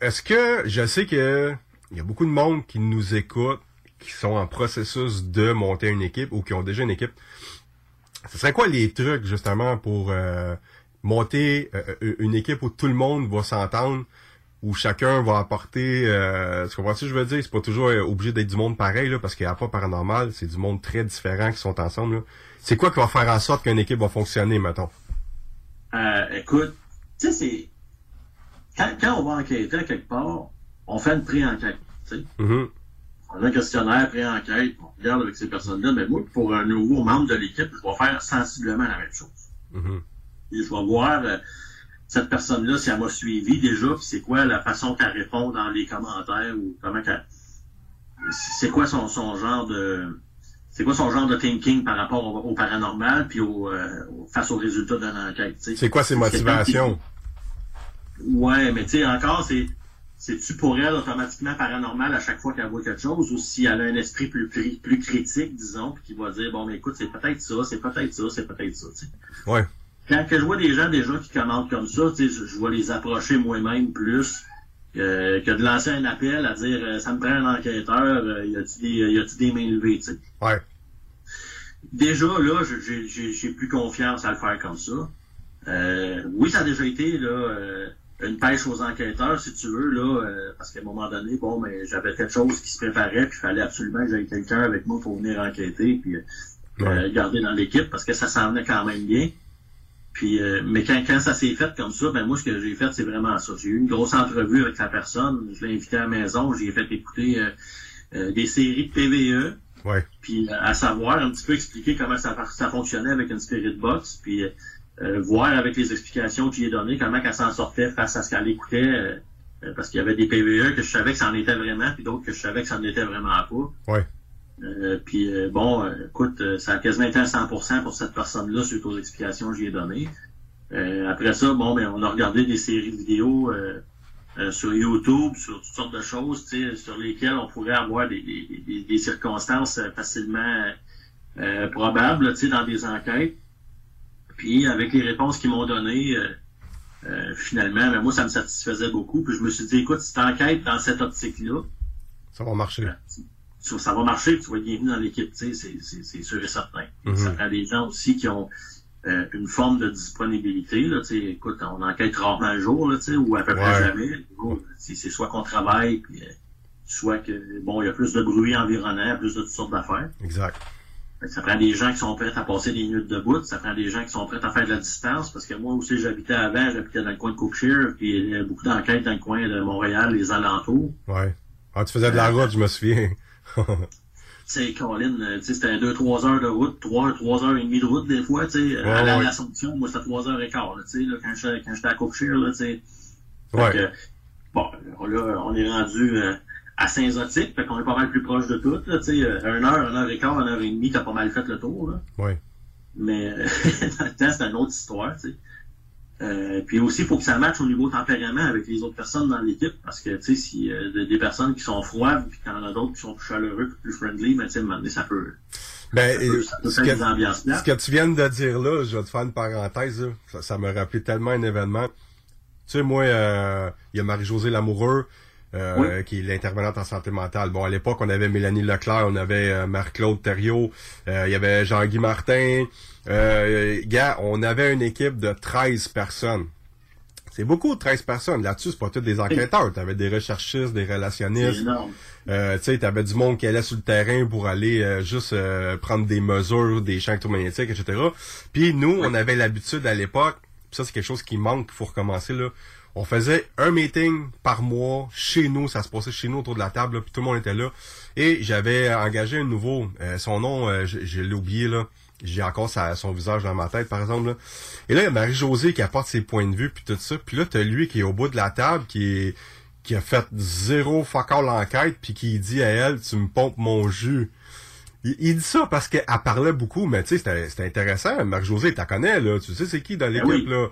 Est-ce que, je sais que il y a beaucoup de monde qui nous écoute, qui sont en processus de monter une équipe ou qui ont déjà une équipe. Ce serait quoi les trucs, justement, pour euh, monter euh, une équipe où tout le monde va s'entendre, où chacun va apporter... Euh, tu comprends ce que je veux dire? C'est pas toujours euh, obligé d'être du monde pareil, là, parce qu'il n'y a pas paranormal, c'est du monde très différent qui sont ensemble. là. C'est quoi qui va faire en sorte qu'une équipe va fonctionner, mettons? Euh, écoute, tu sais, c'est. Quand, quand on va enquêter à quelque part, on fait une pré-enquête. tu sais. Mhm. On a un questionnaire pré-enquête, on regarde avec ces personnes-là, mais moi, pour un nouveau membre de l'équipe, je vais faire sensiblement la même chose. Mhm. Et je vais voir euh, cette personne-là, si elle m'a suivi déjà, puis c'est quoi la façon qu'elle répond dans les commentaires ou comment qu'elle. C'est quoi son, son genre de. C'est quoi son genre de thinking par rapport au, au paranormal puis au, euh, face aux résultats d'une enquête. C'est quoi ses motivations? Ouais, mais tu sais, encore, c'est. C'est-tu pour elle automatiquement paranormal à chaque fois qu'elle voit quelque chose ou si elle a un esprit plus, plus, plus critique, disons, puis qui va dire, bon, mais écoute, c'est peut-être ça, c'est peut-être ça, c'est peut-être ça, tu sais? Ouais. Quand que je vois des gens déjà qui commentent comme ça, tu sais, je, vais les approcher moi-même plus que, que de lancer un appel à dire, euh, ça me prend un enquêteur, euh, y a-tu des, y a-tu des mains levées, tu sais. Ouais. Déjà, là, j'ai- plus confiance à le faire comme ça. Euh, oui, ça a déjà été là, euh, une pêche aux enquêteurs, si tu veux, là, euh, parce qu'à un moment donné, bon, mais j'avais quelque chose qui se préparait, puis il fallait absolument que j'aie quelqu'un avec moi pour venir enquêter, puis euh, garder dans l'équipe, parce que ça s'en venait quand même bien. Puis, euh, mais quand, quand ça s'est fait comme ça, ben moi, ce que j'ai fait, c'est vraiment ça. J'ai eu une grosse entrevue avec la personne, je l'ai invité à la maison, j'ai fait écouter euh, euh, des séries de PVE, Ouais. puis euh, à savoir un petit peu expliquer comment ça, ça fonctionnait avec une spirit box, puis voir avec les explications que j'ai données comment elle s'en sortait face à ce qu'elle écoutait, parce qu'il y avait des PVE que je savais que ça en était vraiment, puis d'autres que je savais que ça n'en était vraiment pas. Ouais. Euh, puis euh, bon, euh, écoute, ça a quasiment été un 100% pour cette personne-là suite aux explications que j'ai données. Euh, après ça, bon, ben on a regardé des séries de vidéos sur YouTube, sur toutes sortes de choses, sur lesquelles on pourrait avoir des, des, des, des circonstances facilement probables, dans des enquêtes. Puis avec les réponses qu'ils m'ont données, finalement, ben, moi, ça me satisfaisait beaucoup. Puis je me suis dit, écoute, si t'enquêtes dans cette optique-là, Ça va marcher. Ça va marcher, tu vas être bienvenu dans l'équipe, tu sais, c'est- sûr et certain. Mhm. Ça prend des gens aussi qui ont euh, une forme de disponibilité, là, tu sais, écoute, on enquête rarement le jour, là, tu sais, ou à peu près Ouais. jamais. C'est soit qu'on travaille, puis euh, soit que, bon, il y a plus de bruit environnant, plus de toutes sortes d'affaires. Exact. Ça prend des gens qui sont prêts à passer des minutes debout, ça prend des gens qui sont prêts à faire de la distance, parce que moi aussi j'habitais avant, j'habitais dans le coin de Cookshire, puis il y a beaucoup d'enquêtes dans le coin de Montréal, les alentours. Ouais. Ah, tu faisais de la route, je me souviens. Tu sais, Colin, euh, tu sais, c'était deux, trois heures de route, trois, trois heures et demie de route des fois, tu sais. Ouais, à ouais. l'Assomption, moi, c'était trois heures et quart, tu sais, quand j'étais, quand à Cookshire, là, tu sais. Ouais. que, bon, là, on est rendu euh, à Saint-Zotique, fait qu'on est pas mal plus proche de tout, là, tu sais. euh, Une heure, une heure et quart, une heure et demie, t'as pas mal fait le tour, là. Ouais. Mais, euh, dans le temps, c'était une autre histoire, tu sais. Euh, puis aussi, il faut que ça matche au niveau tempérament avec les autres personnes dans l'équipe, parce que, tu sais, si euh, de- des personnes qui sont froides, puis qu'il y en a d'autres qui sont plus chaleureux, plus friendly, ben, tu sais, à un moment donné, ça peut... Ben, ça peut- ça peut ce, que, ce tu viens de dire là, je vais te faire une parenthèse, là. Ça, ça me rappelait tellement un événement. Tu sais, moi, euh, il y a Marie-Josée Lamoureux, euh, qui est l'intervenante en santé mentale. Bon, à l'époque, on avait Mélanie Leclerc, on avait euh, Marc-Claude Thériault, euh, il y avait Jean-Guy Martin. Euh, gars, on avait une équipe de 13 personnes. C'est beaucoup, 13 personnes. Là-dessus, c'est pas tous des enquêteurs. T'avais des recherchistes, des relationnistes. Euh, tu sais, t'avais du monde qui allait sur le terrain pour aller euh, juste euh, prendre des mesures, des champs électromagnétiques, etc. Puis nous, on avait l'habitude à l'époque, ça c'est quelque chose qui manque, faut recommencer là. On faisait un meeting par mois chez nous, ça se passait chez nous autour de la table, là, puis tout le monde était là. Et j'avais engagé un nouveau, euh, son nom, euh, je, je l'ai oublié là. J'ai encore sa- son visage dans ma tête, par exemple. Là. Et là, il y a Marie-Josée qui apporte ses points de vue, puis tout ça. Puis là, t'as lui qui est au bout de la table, qui est qui a fait zéro fuck all l'enquête, puis qui dit à elle, tu me pompes mon jus. Il, il dit ça parce qu'elle parlait beaucoup, mais tu sais, c'était c'était intéressant. Marie-Josée, la connais, là. Tu sais c'est qui dans l'équipe, oui. là?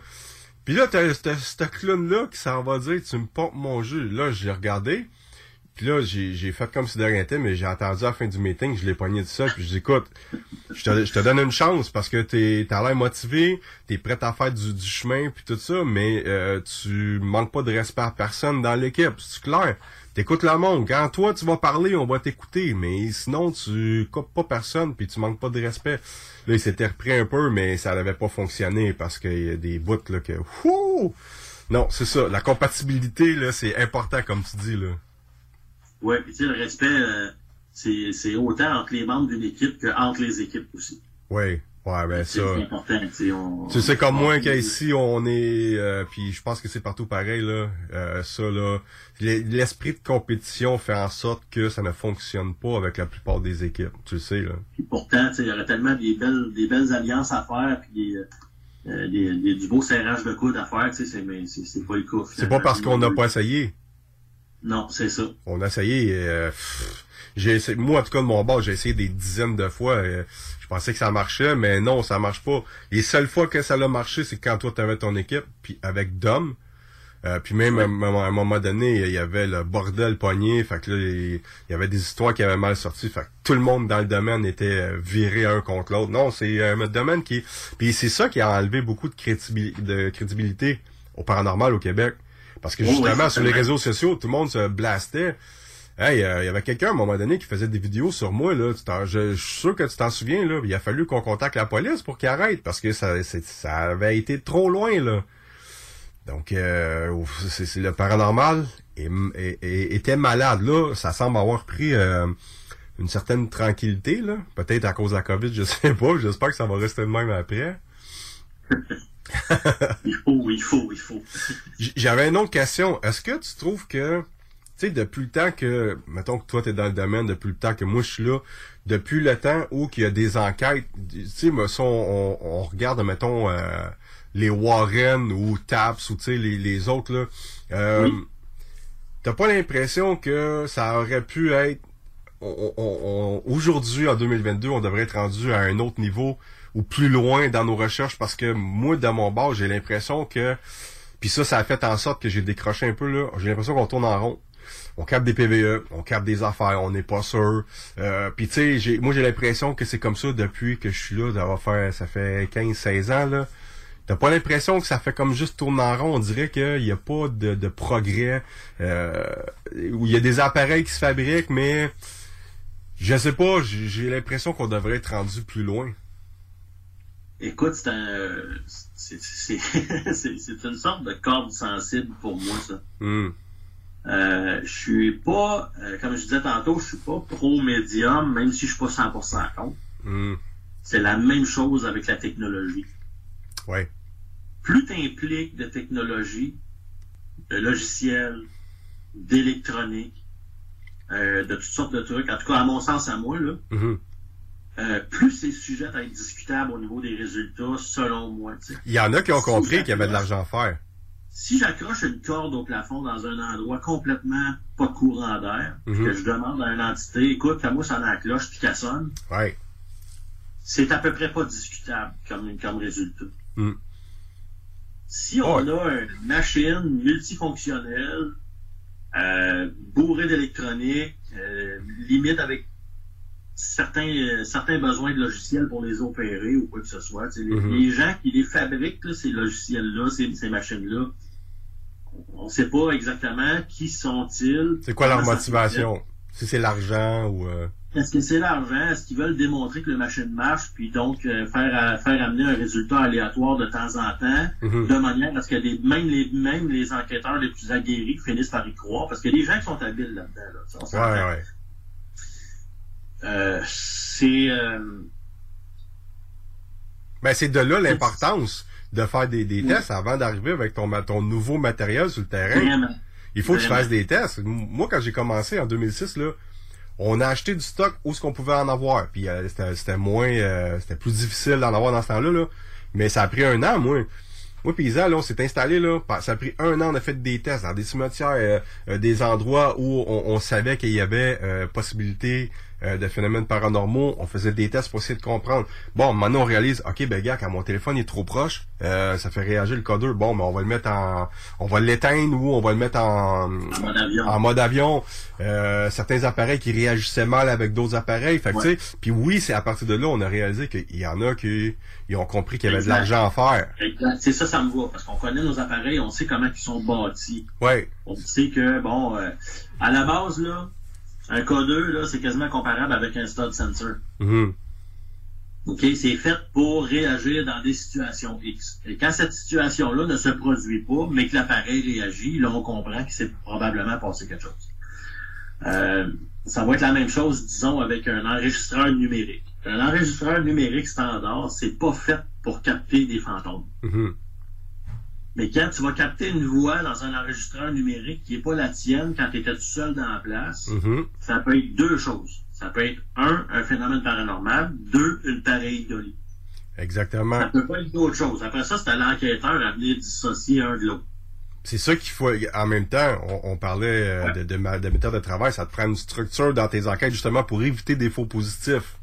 Puis là, t'as t'as- ce clown-là qui s'en va dire, tu me pompes mon jus. Là, j'ai regardé. Puis là, j'ai fait comme si de rien n'était, mais j'ai entendu à la fin du meeting, je l'ai pogné de ça, puis je dis, écoute, je te, je te donne une chance parce que t'es t'as l'air motivé, t'es prêt à faire du, du chemin puis tout ça, mais euh, tu manques pas de respect à personne dans l'équipe, c'est clair? T'écoutes le monde. Quand toi tu vas parler, on va t'écouter, mais sinon tu coupes pas personne puis tu manques pas de respect. Là, il s'était repris un peu, mais ça n'avait pas fonctionné parce qu'il y a des bouts là que. Wouh! Non, c'est ça. La compatibilité là, c'est important comme tu dis là. Ouais, puis tu sais, le respect, euh, c'est c'est autant entre les membres d'une équipe qu'entre les équipes aussi. Ouais, ouais, ben C'est ça. important, tu sais. on- Tu sais comme on- moi qu'ici on est euh, puis je pense que c'est partout pareil là euh, ça là l'esprit de compétition fait en sorte que ça ne fonctionne pas avec la plupart des équipes tu sais là Pourtant, tu sais, il y aurait tellement des belles, des belles alliances à faire, puis des, euh, des, des- du beau serrage de coude à faire, tu sais, c'est- mais c'est c'est pas le cas. c'est pas parce qu'on n'a pas essayé Non, c'est ça. on a essayé euh, j'ai essayé moi en tout cas de mon bord j'ai essayé des dizaines de fois euh, je pensais que ça marchait mais non ça marche pas les seules fois que ça a marché c'est quand toi t'avais ton équipe puis avec Dom Euh, puis même à, un moment- à un moment donné, il y avait le bordel pogné, fait que là, il y avait des histoires qui avaient mal sorti, fait que tout le monde dans le domaine était euh, viré un contre l'autre. Non, c'est un domaine qui... Puis c'est ça qui a enlevé beaucoup de crédibilité au paranormal au Québec. Parce que oui, justement, sur les réseaux sociaux, tout le monde se blastait. Hey, euh, il y avait quelqu'un à un moment donné qui faisait des vidéos sur moi là. Je, je suis sûr que tu t'en souviens là. Il a fallu qu'on contacte la police pour qu'il arrête parce que ça, avait été trop loin là. Donc, euh, c'est le paranormal est- était malade là. Ça semble avoir pris euh, une certaine tranquillité là. Peut-être à cause de la COVID, je sais pas. J'espère que ça va rester de même après. Il faut, il faut, il faut. J'avais une autre question. Est-ce que tu trouves que, tu sais, depuis le temps que, mettons que toi t'es dans le domaine, depuis le temps que moi je suis là, depuis le temps où qu'il y a des enquêtes, tu sais, on, on regarde, mettons, euh, les Warren ou Taps ou tu sais les, les autres là, euh, t'as pas l'impression que ça aurait pu être on- aujourd'hui en 2022 on devrait être rendu à un autre niveau ou plus loin dans nos recherches parce que moi de mon bord j'ai l'impression que puis ça ça a fait en sorte que j'ai décroché un peu là j'ai l'impression qu'on tourne en rond on capte des PVE, on capte des affaires, on n'est pas sûr. Euh, puis tu sais, moi j'ai l'impression que c'est comme ça depuis que je suis là, d'avoir fait, ça fait 15-16 ans là. T'as pas l'impression que ça fait comme juste tourner en rond? On dirait qu'il n'y a pas de, de progrès. Euh, où il y a des appareils qui se fabriquent, mais je sais pas, j'ai l'impression qu'on devrait être rendu plus loin. Écoute, c'est un, c'est, une sorte de corde sensible pour moi, ça. Hmm. Euh, je suis pas, euh, comme je disais tantôt, je suis pas pro-médium, même si je suis pas 100% contre. Hmm. C'est la même chose avec la technologie. Ouais. Plus tu impliques de technologie, de logiciels, d'électronique, euh, de toutes sortes de trucs, en tout cas à mon sens à moi, là, Mhm. Euh, plus c'est sujet à être discutable au niveau des résultats, selon moi. Il y en a qui ont Si compris qu'il y avait de l'argent à faire. Si j'accroche une corde au plafond dans un endroit complètement pas de courant d'air, Mhm. que je demande à une entité, écoute, fais-moi ça dans la cloche puis qu'elle sonne, Ouais. c'est à peu près pas discutable comme, comme résultat. Hmm. Si on a une machine multifonctionnelle, euh, bourrée d'électronique, euh, limite avec certains, euh, certains besoins de logiciels pour les opérer ou quoi que ce soit, les, Mhm. les gens qui les fabriquent, là, ces logiciels-là, ces, ces machines-là, on ne sait pas exactement qui sont-ils. C'est quoi leur motivation? Si c'est l'argent ou... euh, est-ce que c'est l'argent? Est-ce qu'ils veulent démontrer que la machine marche, puis donc euh, faire, à- faire amener un résultat aléatoire de temps en temps, Mhm. de manière à ce que des, même, les, même les enquêteurs les plus aguerris finissent par y croire? Parce a des gens qui sont habiles là-dedans. Là, Ouais, ouais. Euh, c'est... euh, Ben, c'est de là l'importance de faire des, des tests avant d'arriver avec ton, ton nouveau matériel sur le terrain. Vraiment. Il faut que tu fasses des tests. Moi, quand j'ai commencé en 2006, là, on a acheté du stock où ce qu'on pouvait en avoir. Puis euh, c'était moins, euh, c'était plus difficile d'en avoir dans ce temps-là. Là. Mais ça a pris un an, moi. Moi puis Isa, là, on s'est installé là. Ça a pris un an, on a fait des tests dans des cimetières, euh, des endroits où on, on savait qu'il y avait possibilité euh, de phénomènes paranormaux. On faisait des tests pour essayer de comprendre. Bon, maintenant on réalise, ok, ben gars, quand mon téléphone est trop proche, euh, ça fait réagir le codeur. Bon, mais on va le mettre en, on va l'éteindre ou on va le mettre en, mode avion. en mode avion. Euh, certains appareils qui réagissaient mal avec d'autres appareils. Fait que, Ouais. tu sais, puis oui, c'est à partir de là, on a réalisé qu'il y en a qui ils ont compris qu'il y avait de l'argent à faire. Exact. C'est ça, ça me va, parce qu'on connaît nos appareils, on sait comment ils sont bâtis. Ouais. On sait que, bon, euh, à la base, là, un K2, là, c'est quasiment comparable avec un stud sensor. Mhm. OK? C'est fait pour réagir dans des situations X. Et quand cette situation-là ne se produit pas, mais que l'appareil réagit, là, on comprend qu'il s'est probablement passé quelque chose. Euh, ça va être la même chose, disons, avec un enregistreur numérique. Un enregistreur numérique standard, c'est pas fait pour capter des fantômes. Mhm. Mais quand tu vas capter une voix dans un enregistreur numérique qui n'est pas la tienne quand tu étais tout seul dans la place, Mhm. ça peut être deux choses. Ça peut être, un, un phénomène paranormal, deux, une pareidolie. Exactement. Ça peut pas être d'autre chose. Après ça, c'est à l'enquêteur à venir dissocier un de l'autre. C'est ça qu'il faut. En même temps, on, on parlait euh, de, de, ma- de méthode de travail, ça te prend une structure dans tes enquêtes justement pour éviter des faux positifs.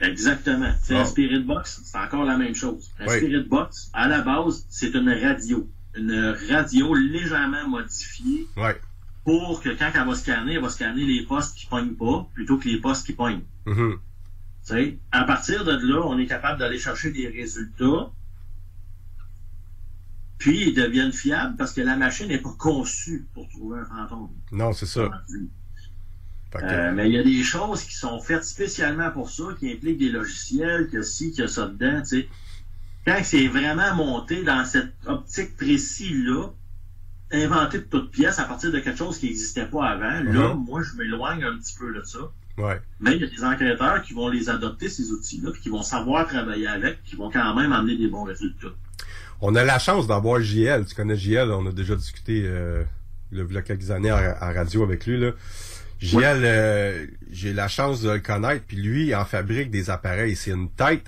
Exactement. C'est un spirit box, c'est encore la même chose. Un spirit box, à la base, c'est une radio. Une radio légèrement modifiée Ouais. pour que quand elle va scanner, elle va scanner les postes qui pognent pas plutôt que les postes qui pognent. Mhm. Sais, à partir de là, on est capable d'aller chercher des résultats. Puis ils deviennent fiables parce que la machine n'est pas conçue pour trouver un fantôme. Non, c'est ça. Que- Euh, mais il y a des choses qui sont faites spécialement pour ça, qui impliquent des logiciels, que si, qu'il y a ça dedans, tu sais. Quand c'est vraiment monté dans cette optique précise-là, inventé de toutes pièces à partir de quelque chose qui n'existait pas avant, là, Mhm. moi, je m'éloigne un petit peu de ça. Ouais. Mais il y a des enquêteurs qui vont les adopter, ces outils-là, puis qui vont savoir travailler avec, qui vont quand même amener des bons résultats. On a la chance d'avoir JL. Tu connais JL, on a déjà discuté euh, le, il y a quelques années à, à radio avec lui. Là. JL, euh, j'ai la chance de le connaître, puis lui, il en fabrique des appareils. C'est une tête.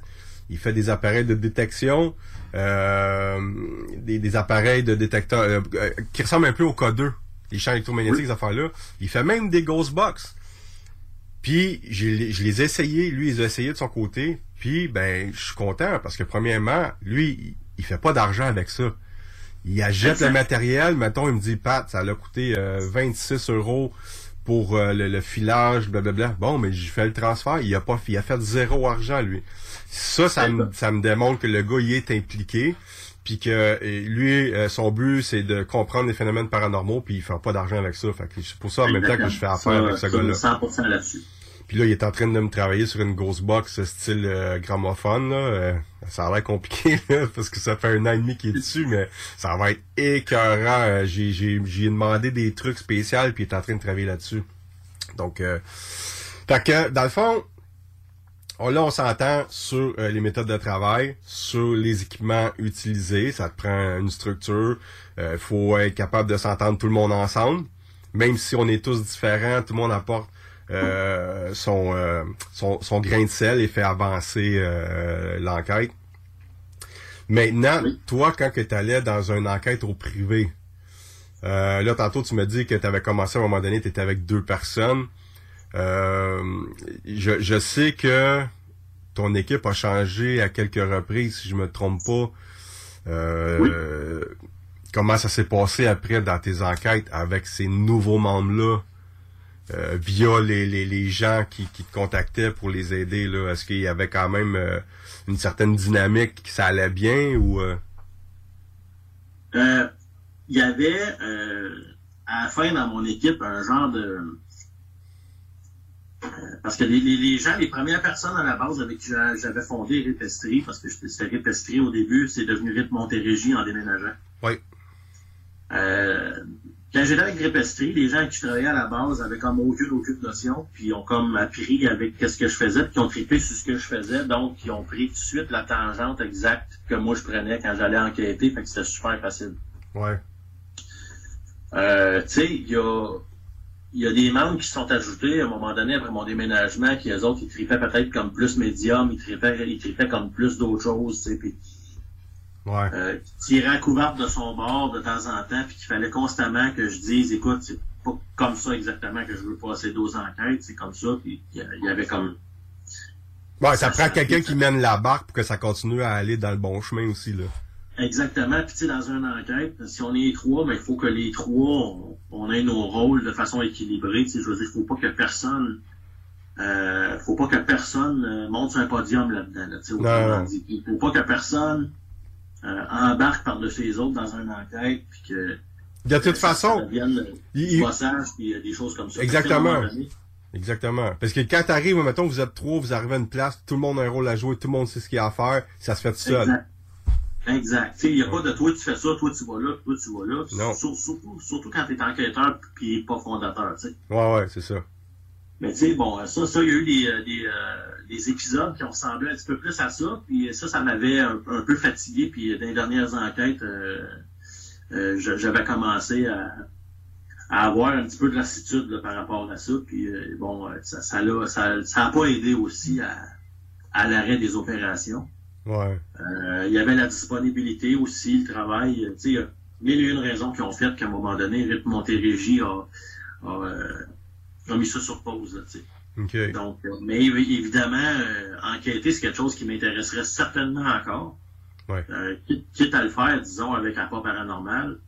Il fait des appareils de détection, euh, des, des appareils de détecteur euh, euh, qui ressemblent un peu au K2, les champs électromagnétiques, ces affaires-là. Il fait même des ghost box. Puis je les ai essayés, lui il les a essayés de son côté. Puis ben je suis content parce que premièrement, lui il, fait pas d'argent avec ça. Il achète le matériel, mettons il me dit Pat, ça l'a coûté euh, 26 euros pour euh, le, le filage, blablabla. Bon, mais j'ai fait le transfert, il a pas, il a fait zéro argent lui. Ça, ça me, ça me démontre que le gars il est impliqué, puis que lui, euh, son but c'est de comprendre les phénomènes paranormaux, puis il fait pas d'argent avec ça. Fait que c'est pour ça en même temps que je fais affaire avec ce gars-là. 100% là-dessus. Puis là, il est en train de me travailler sur une grosse box style euh, gramophone. Là. Euh, ça a l'air compliqué là, parce que ça fait un an et demi qu'il est dessus, mais ça va être écœurant. Euh, j'ai, j'ai, j'ai demandé des trucs spéciaux, puis il est en train de travailler là-dessus. Donc, euh, fait que, dans le fond, on, là, on s'entend sur euh, les méthodes de travail, sur les équipements utilisés. Ça te prend une structure. Il faut être capable de s'entendre tout le monde ensemble. Même si on est tous différents, tout le monde apporte euh, son, euh, son, son grain de sel et fait avancer euh, l'enquête. Maintenant, toi, quand tu allais dans une enquête au privé, euh, là, tantôt, tu me dis que tu avais commencé à un moment donné, tu étais avec deux personnes. Euh, je, je sais que ton équipe a changé à quelques reprises, si je me trompe pas. Euh, Comment ça s'est passé après dans tes enquêtes avec ces nouveaux membres-là? euh, via les, les, les gens qui, qui te contactaient pour les aider là? Est-ce qu'il y avait quand même euh, une certaine dynamique que ça allait bien ou euh? Euh, Il y avait, à la fin, dans mon équipe, un genre de... euh, Parce que les, gens, les premières personnes à la base avec qui j'a- j'avais fondé Ripestrie, parce que c'était Ripestrie au début, c'est devenu Rip Montérégie en déménageant. Oui. Euh, quand j'étais avec Ripestrie, les gens qui je travaillais à la base avaient comme aucune, aucune notion, puis ont comme appris avec qu'est-ce que je faisais, puis ont trippé sur ce que je faisais, donc ils ont pris tout de suite la tangente exacte que moi je prenais quand j'allais enquêter, fait que c'était super facile. Ouais. Euh, tu sais, il y a il y a des membres qui se sont ajoutés à un moment donné après mon déménagement, qui eux autres, ils tripaient peut-être comme plus médium, ils tripaient, ils tripaient comme plus d'autres choses, tu sais, puis Ouais. euh, couverte de son bord de temps en temps, puis qu'il fallait constamment que je dise, écoute, c'est pas comme ça exactement que je veux passer 12 enquêtes, c'est comme ça, puis il y avait comme... Ouais, ça prend quelqu'un qui mène la barque pour que ça continue à aller dans le bon chemin aussi, là. Exactement, puis tu sais, dans une enquête, si on est trois, mais il faut que les trois, on, on ait nos rôles de façon équilibrée, tu sais, je veux dire, il faut pas que personne... Euh, faut pas que personne euh, monte sur un podium là-dedans. Là, tu sais. Il faut pas que personne euh, embarque par-dessus les autres dans une enquête, puis que De toute façon, ça devienne il- bossage, puis euh, des choses comme ça. Exactement. Exactement. Parce que quand t'arrives, mettons, vous êtes trois, vous arrivez à une place, tout le monde a un rôle à jouer, tout le monde sait ce qu'il y a à faire, ça se fait tout seul. Exact. Exact. Il n'y a pas de toi, tu fais ça, toi, tu vas là, toi, tu vas là. Non. Sur- Surtout, surtout quand tu es enquêteur puis pas fondateur, tu sais. Ouais, ouais, c'est ça. Mais tu sais, bon, ça, ça, il y a eu des, euh, des, euh, des épisodes qui ont ressemblé un petit peu plus à ça, puis ça, ça m'avait un, un peu fatigué, puis dans les dernières enquêtes, euh, euh, j'avais commencé à, à avoir un petit peu de lassitude là, par rapport à ça, puis bon, ça ça l'a ça, ça a pas aidé aussi à, à l'arrêt des opérations. Ouais. Euh, il y avait la disponibilité aussi, le travail. il y a mille et une raisons qui ont fait qu'à un moment donné, Rythme Montérégie a, a, euh, a mis ça sur pause. Là. Donc, euh, mais évi- évidemment, euh, enquêter, c'est quelque chose qui m'intéresserait certainement encore. Ouais. Euh, quitte, à le faire, disons, avec un pas paranormal.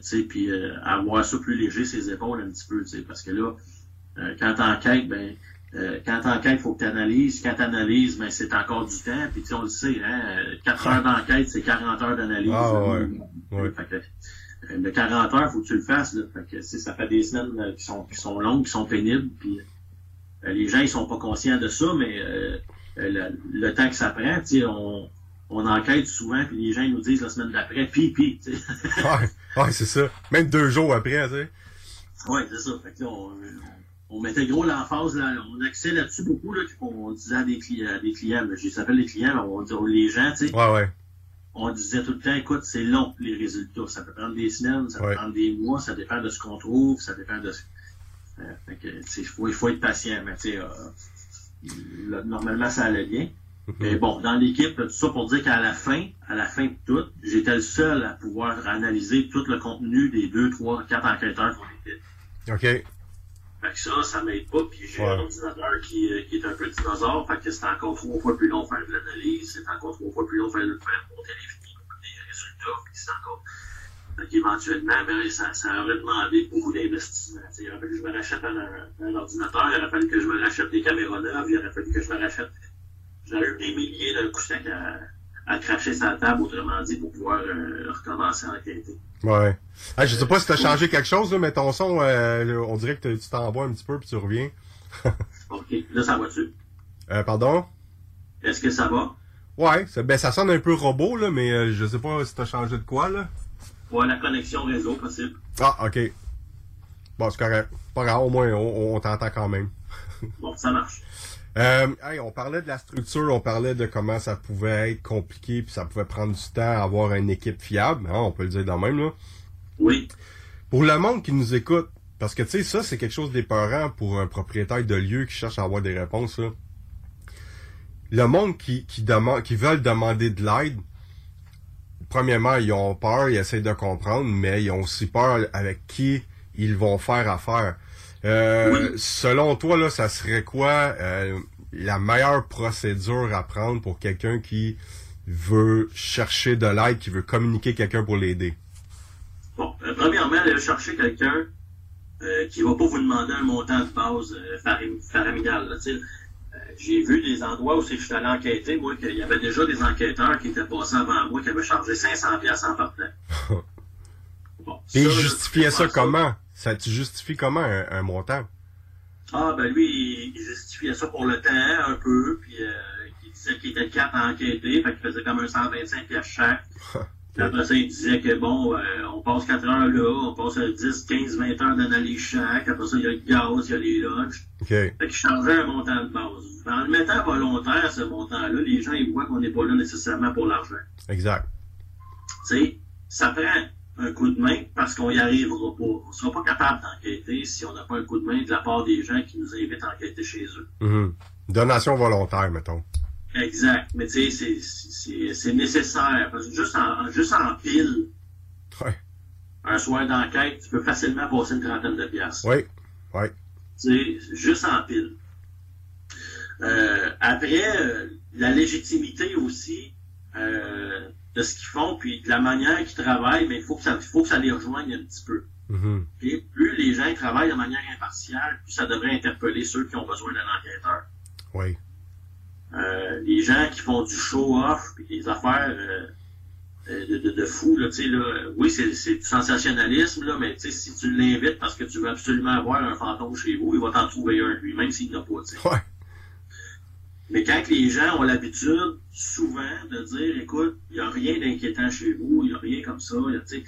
Sais, puis euh, avoir ça plus léger ses épaules un petit peu, parce que là, quand t'enquêtes, ben, euh, quand t'enquêtes, faut que t'analyses. Quand t'analyses, ben, c'est encore du temps. Puis tu on le sait, hein, euh, 4 heures d'enquête, c'est 40 heures d'analyse. Ah, Euh, ouais. Ouais. fait que, euh, de 40 heures, faut que tu le fasses, là. Fait que, tu ça fait des semaines euh, qui sont, qui sont longues, qui sont pénibles, puis euh, les gens, ils sont pas conscients de ça, mais euh, euh, le, le temps que ça prend, tu on, on enquête souvent, puis les gens, ils nous disent la semaine d'après, puis, puis, tu ouais, ouais, c'est ça. Même deux jours après, tu sais. Oui, c'est ça. Fait que là, on, on mettait gros l'emphase, là, on axait là-dessus beaucoup, là, on disait à des, cli- à des clients, mais je les appelle les clients, mais on dit les gens, tu sais, Ouais, ouais. on disait tout le temps, écoute, c'est long, les résultats. Ça peut prendre des semaines, ça peut Ouais. prendre des mois, ça dépend de ce qu'on trouve, ça dépend de ce... Euh, fait que, tu sais, faut, il faut être patient, mais tu sais, euh, normalement, ça allait bien. Mais bon, dans l'équipe, tout ça pour dire qu'à la fin, à la fin de tout, j'étais le seul à pouvoir analyser tout le contenu des deux, trois, quatre enquêteurs qu'on était. OK. Fait que ça, ça m'aide pas, puis j'ai Ouais. un ordinateur qui, euh, qui est un peu dinosaure, fait que c'est encore trois fois plus long de faire de l'analyse, c'est encore trois fois plus long de faire, de faire monter les, les résultats, puis c'est encore... Fait qu'éventuellement, ben, ça, ça aurait demandé beaucoup d'investissement. Tu sais, Il aurait fallu que je me rachète un, un ordinateur, il aurait fallu que je me rachète des caméras neuves, il aurait fallu que je me rachète... J'aurais eu des milliers de coups secs à, à cracher sa table, autrement dit, pour pouvoir euh, recommencer à enquêter. Ouais. Hey, je sais pas si t'as changé quelque chose, là, mais ton son, euh, on dirait que tu t'envoies un petit peu puis tu reviens. OK, là, ça va-tu? Euh, pardon? Est-ce que ça va? Ouais, ça, ben, ça sonne un peu robot, là, mais euh, je sais pas si t'as changé de quoi, là. Ouais, la connexion réseau possible. Ah, ok. Bon, c'est correct. Pas grave, au moins, on, on t'entend quand même. Bon, ça marche. Euh, hey, on parlait de la structure, on parlait de comment ça pouvait être compliqué, puis ça pouvait prendre du temps à avoir une équipe fiable, hein, on peut le dire de même, là. Oui. Pour le monde qui nous écoute, parce que tu sais, ça, c'est quelque chose d'épeurant pour un propriétaire de lieu qui cherche à avoir des réponses, là. Le monde qui, qui demande, qui veulent demander de l'aide, premièrement, ils ont peur, ils essaient de comprendre, mais ils ont aussi peur avec qui ils vont faire affaire. Euh, Selon toi, là, ça serait quoi euh, la meilleure procédure à prendre pour quelqu'un qui veut chercher de l'aide, qui veut communiquer quelqu'un pour l'aider? Bon, euh, premièrement, aller chercher quelqu'un qui va pas vous demander un montant de base. Euh, J'ai vu des endroits où c'est que je suis allé enquêter, moi, qu'il y avait déjà des enquêteurs qui étaient passés avant moi, qui avaient chargé 500 pièces en partant. Bon, Et il ça, justifiait là, ça comment? Ça, tu justifies comment un, un montant? Ah, ben lui, il, il justifiait ça pour le temps, un peu, puis euh, il disait qu'il était quatre à enquêter, fait qu'il faisait comme un 125 pièces chaque. Puis après ça, il disait que bon, euh, on passe 4 heures là, on passe euh, 10, 15, 20 heures d'analyse chaque. Après ça, il y a le gaz, il y a les lunchs. OK. Fait qu'il changeait un montant de base. En le mettant volontaire, ce montant-là, les gens, ils voient qu'on n'est pas là nécessairement pour l'argent. Exact. Tu sais, ça prend un coup de main parce qu'on y arrivera pas. On sera pas capable d'enquêter si on n'a pas un coup de main de la part des gens qui nous invitent à enquêter chez eux. Mhm. Donation volontaire, mettons. Exact. Mais tu sais, c'est- nécessaire. Parce que juste en, juste en pile, Ouais. un soir d'enquête, tu peux facilement passer une trentaine de piastres. Oui, oui. Tu sais, juste en pile. Euh, après, euh, la légitimité aussi euh, de ce qu'ils font, puis de la manière qu'ils travaillent, mais il faut que ça, faut que ça les rejoigne un petit peu. Et plus les gens travaillent de manière impartiale, plus ça devrait interpeller ceux qui ont besoin d'un enquêteur. Oui. Euh, les gens qui font du show-off, puis des affaires euh, euh, de, de, de fou, là, tu sais, là, oui, c'est, du sensationnalisme, là, mais tu sais, si tu l'invites parce que tu veux absolument avoir un fantôme chez vous, il va t'en trouver un, lui, même s'il n'a pas, tu sais. Ouais. Mais quand les gens ont l'habitude, souvent, de dire, écoute, il n'y a rien d'inquiétant chez vous, il n'y a rien comme ça, tu sais,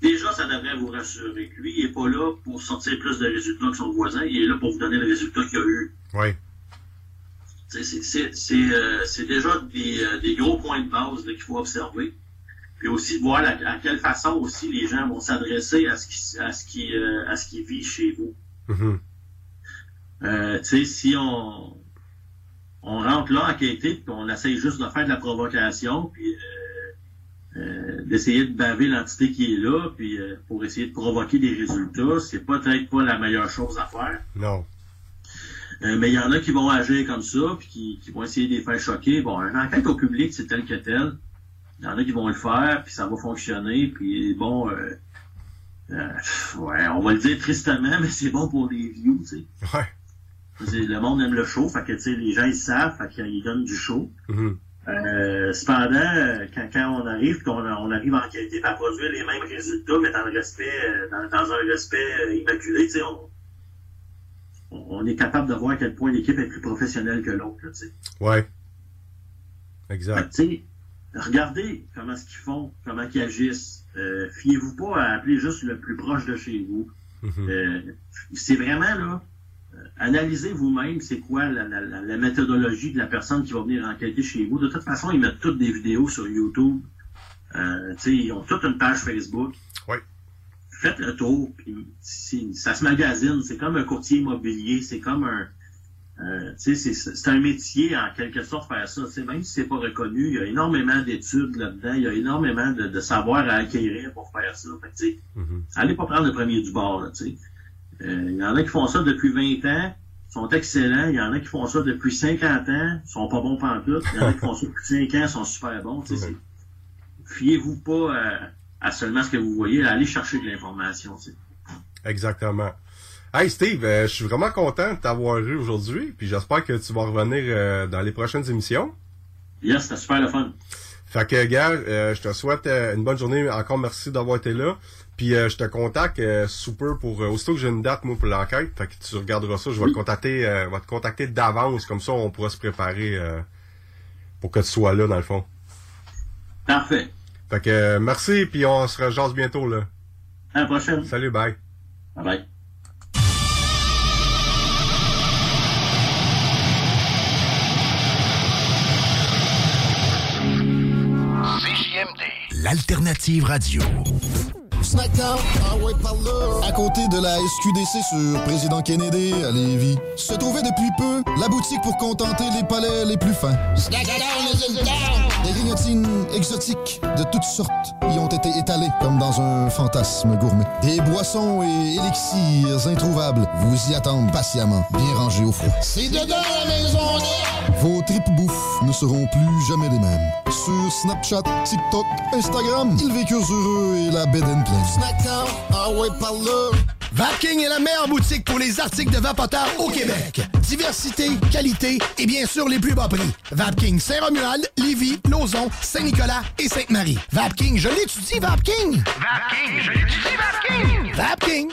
déjà, ça devrait vous rassurer lui, il n'est pas là pour sortir plus de résultats que son voisin, il est là pour vous donner le résultat qu'il a eu. Oui. C'est euh, déjà des, euh, des gros points de base qu'il faut observer. Puis aussi voir la- à quelle façon aussi les gens vont s'adresser à ce qui à ce qui euh, à ce qui vit chez vous. Tu sais, si on on rentre là enquêter, puis on essaye juste de faire de la provocation, puis euh, euh, d'essayer de baver l'entité qui est là, puis euh, pour essayer de provoquer des résultats, c'est peut-être pas la meilleure chose à faire. Non. Mais il y en a qui vont agir comme ça, puis qui, qui vont essayer de les faire choquer. Bon, une enquête au public, c'est tel que tel. Il y en a qui vont le faire, puis ça va fonctionner, puis bon, ouais, on va le dire tristement, mais c'est bon pour les views, tu sais. Ouais. Le monde aime le show, fait que, tu sais, les gens, ils savent, fait qu'ils donnent du show. Mhm. Euh, cependant, quand, quand on arrive, qu'on on arrive à enquêter, à produire les mêmes résultats, mais dans le respect, euh, dans, dans un respect euh, immaculé, tu sais, on, est capable de voir à quel point l'équipe est plus professionnelle que l'autre. Fait Exact. regardez comment ce qu'ils font, comment ils agissent. Euh, Fiez-vous pas à appeler juste le plus proche de chez vous. Mhm. Euh, c'est vraiment là, analysez vous-même c'est quoi la, la- la- la méthodologie de la personne qui va venir enquêter chez vous. De toute façon, ils mettent toutes des vidéos sur YouTube. Euh, ils ont toute une page Facebook. Oui. Faites le tour, puis ça se magasine. C'est comme un courtier immobilier, c'est comme un, euh, c'est- un métier en quelque sorte faire ça. Tu sais, même si c'est pas reconnu, il y a énormément d'études là-dedans, il y a énormément de, de savoir à acquérir pour faire ça. Fait Mhm. allez pas prendre le premier du bord, là, tu sais. Euh, Il y en a qui font ça depuis 20 ans, sont excellents. Il y en a qui font ça depuis 50 ans, sont pas bons pantoute. Il y en a qui font ça depuis 5 ans, sont super bons. Fiez-vous pas à, à seulement ce que vous voyez, allez chercher de l'information. Exactement. Hey Steve, euh, je suis vraiment content de t'avoir eu aujourd'hui, puis j'espère que tu vas revenir euh, dans les prochaines émissions. Yes, c'était super le fun. Fait que, gars, euh, je te souhaite euh, une bonne journée. Encore merci d'avoir été là. Puis euh, je te contacte euh, super pour euh, aussitôt que j'ai une date moi pour l'enquête. Fait que tu regarderas ça. Je vais te contacter, euh, vais te contacter d'avance comme ça on pourra se préparer euh, pour que tu sois là dans le fond. Parfait. Fait que euh, merci puis on se rejase bientôt là. À la prochaine. Salut, bye. Bye bye. CJMD. L'alternative radio. Snackdown, ah ouais, par là. À côté de la SQDC sur Président Kennedy à Lévis, se trouvait depuis peu la boutique pour contenter les palais les plus fins. Exotiques de toutes sortes y ont été étalées comme dans un fantasme gourmet. Des boissons et élixirs introuvables vous y attendent patiemment, bien rangés au froid. C'est dedans la maison Vos tripes bouffe ne seront plus jamais les mêmes. Sur Snapchat, TikTok, Instagram, ils vécurent heureux et la bed and pleine. Snackdown, ah ouais, par là. Vapking est la meilleure boutique pour les articles de vapoteurs au Québec. Diversité, qualité et bien sûr les plus bas prix. Vapking Saint-Romuald, Lévis, Lauson, Saint-Nicolas et Sainte-Marie. Vapking, je l'étudie, Vapking. Vapking, je l'étudie, Vapking! Vapking.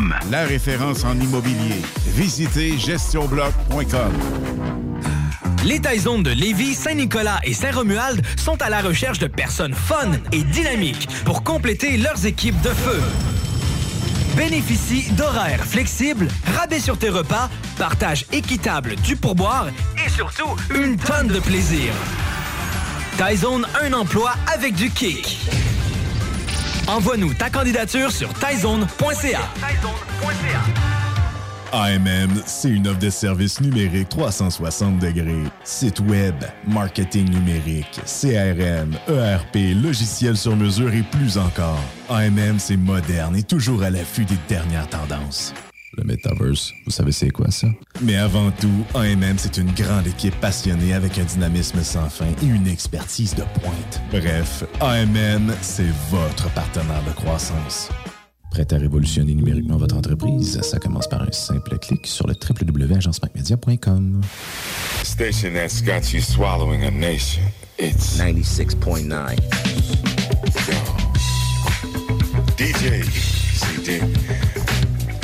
la référence en immobilier. Visitez gestionbloc.com. Les Taizones de Lévis, Saint-Nicolas et Saint-Romuald sont à la recherche de personnes fun et dynamiques pour compléter leurs équipes de feu. Bénéficie d'horaires flexibles, rabais sur tes repas, partage équitable du pourboire et surtout une tonne de plaisir. Taizone, un emploi avec du kick. Envoie-nous ta candidature sur taizone.ca. AMM, c'est une offre de services numériques 360 degrés. Site web, marketing numérique, CRM, ERP, logiciel sur mesure et plus encore. AMM, c'est moderne et toujours à l'affût des dernières tendances. Le Metaverse, vous savez c'est quoi ça? Mais avant tout, AMM, c'est une grande équipe passionnée avec un dynamisme sans fin et une expertise de pointe. Bref, AMM, c'est votre partenaire de croissance. Prêt à révolutionner numériquement votre entreprise? Ça commence par un simple clic sur le www.agencemacmedia.com. Station that's got you swallowing a nation. It's 96.9. DJ CD.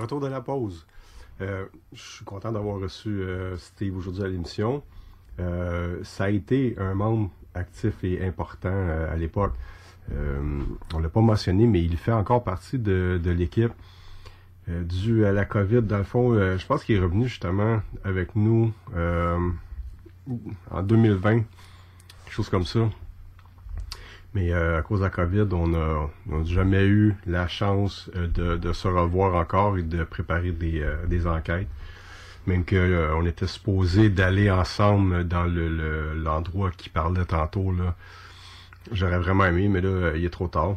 Retour de la pause. Euh, je suis content d'avoir reçu euh, Steve aujourd'hui à l'émission. Euh, ça a été un membre actif et important à l'époque. On l'a pas mentionné, mais il fait encore partie de, de l'équipe. Dû à la COVID, dans le fond, je pense qu'il est revenu justement avec nous en 2020, quelque chose comme ça. Mais euh, à cause de la COVID, on n'a jamais eu la chance euh, de, se revoir encore et de préparer des, euh, enquêtes. Même qu'on était supposé d'aller ensemble dans le- le- l'endroit qui parlait tantôt. J'aurais vraiment aimé, mais là, il est trop tard.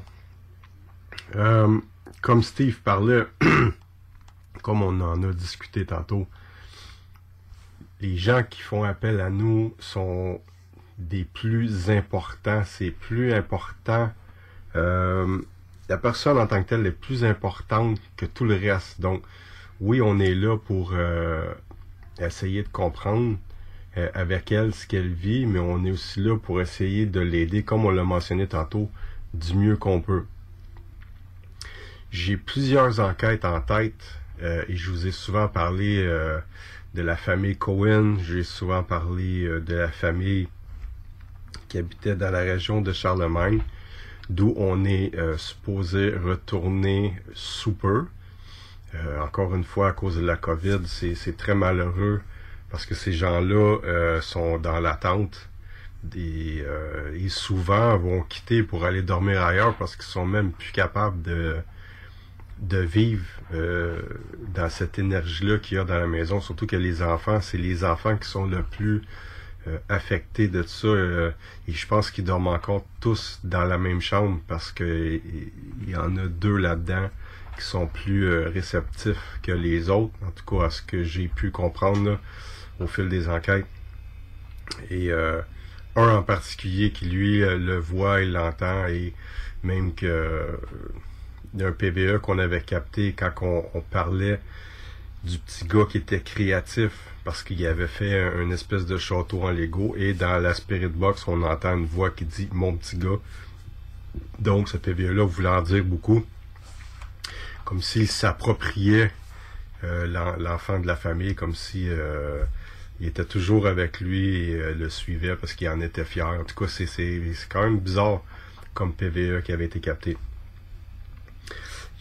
Euh, comme Steve parlait, comme on en a discuté tantôt, les gens qui font appel à nous sont des plus importants. C'est plus important. euh, la personne en tant que telle est plus importante que tout le reste. Donc, oui, on est là pour euh, essayer de comprendre euh, avec elle ce qu'elle vit, mais on est aussi là pour essayer de l'aider, comme on l'a mentionné tantôt, du mieux qu'on peut. J'ai plusieurs enquêtes en tête euh, et je vous ai souvent parlé euh, de la famille Cohen, j'ai souvent parlé euh, de la famille qui habitait dans la région de Charlemagne, d'où on est euh, supposé retourner sous peu. Euh, encore une fois, à cause de la COVID, c'est très malheureux parce que ces gens-là euh, sont dans l'attente et souvent vont quitter pour aller dormir ailleurs parce qu'ils sont même plus capables de, vivre dans cette énergie-là qu'il y a dans la maison. Surtout que les enfants, c'est les enfants qui sont le plus affectés de ça. euh, et je pense qu'ils dorment encore tous dans la même chambre parce que il y en a deux là-dedans qui sont plus euh, réceptifs que les autres, en tout cas à ce que j'ai pu comprendre là, au fil des enquêtes. Et euh, un en particulier qui lui euh, le voit et l'entend et même que euh, d'un PVE qu'on avait capté quand on parlait du petit gars qui était créatif parce qu'il avait fait un, une espèce de château en Lego et dans la Spirit Box on entend une voix qui dit mon petit gars donc ce PVE là voulait en dire beaucoup? Comme s'il s'appropriait euh, l'en- l'enfant de la famille comme si euh, il était toujours avec lui et euh, le suivait parce qu'il en était fier. En tout cas, c'est quand même bizarre comme PVE qui avait été capté.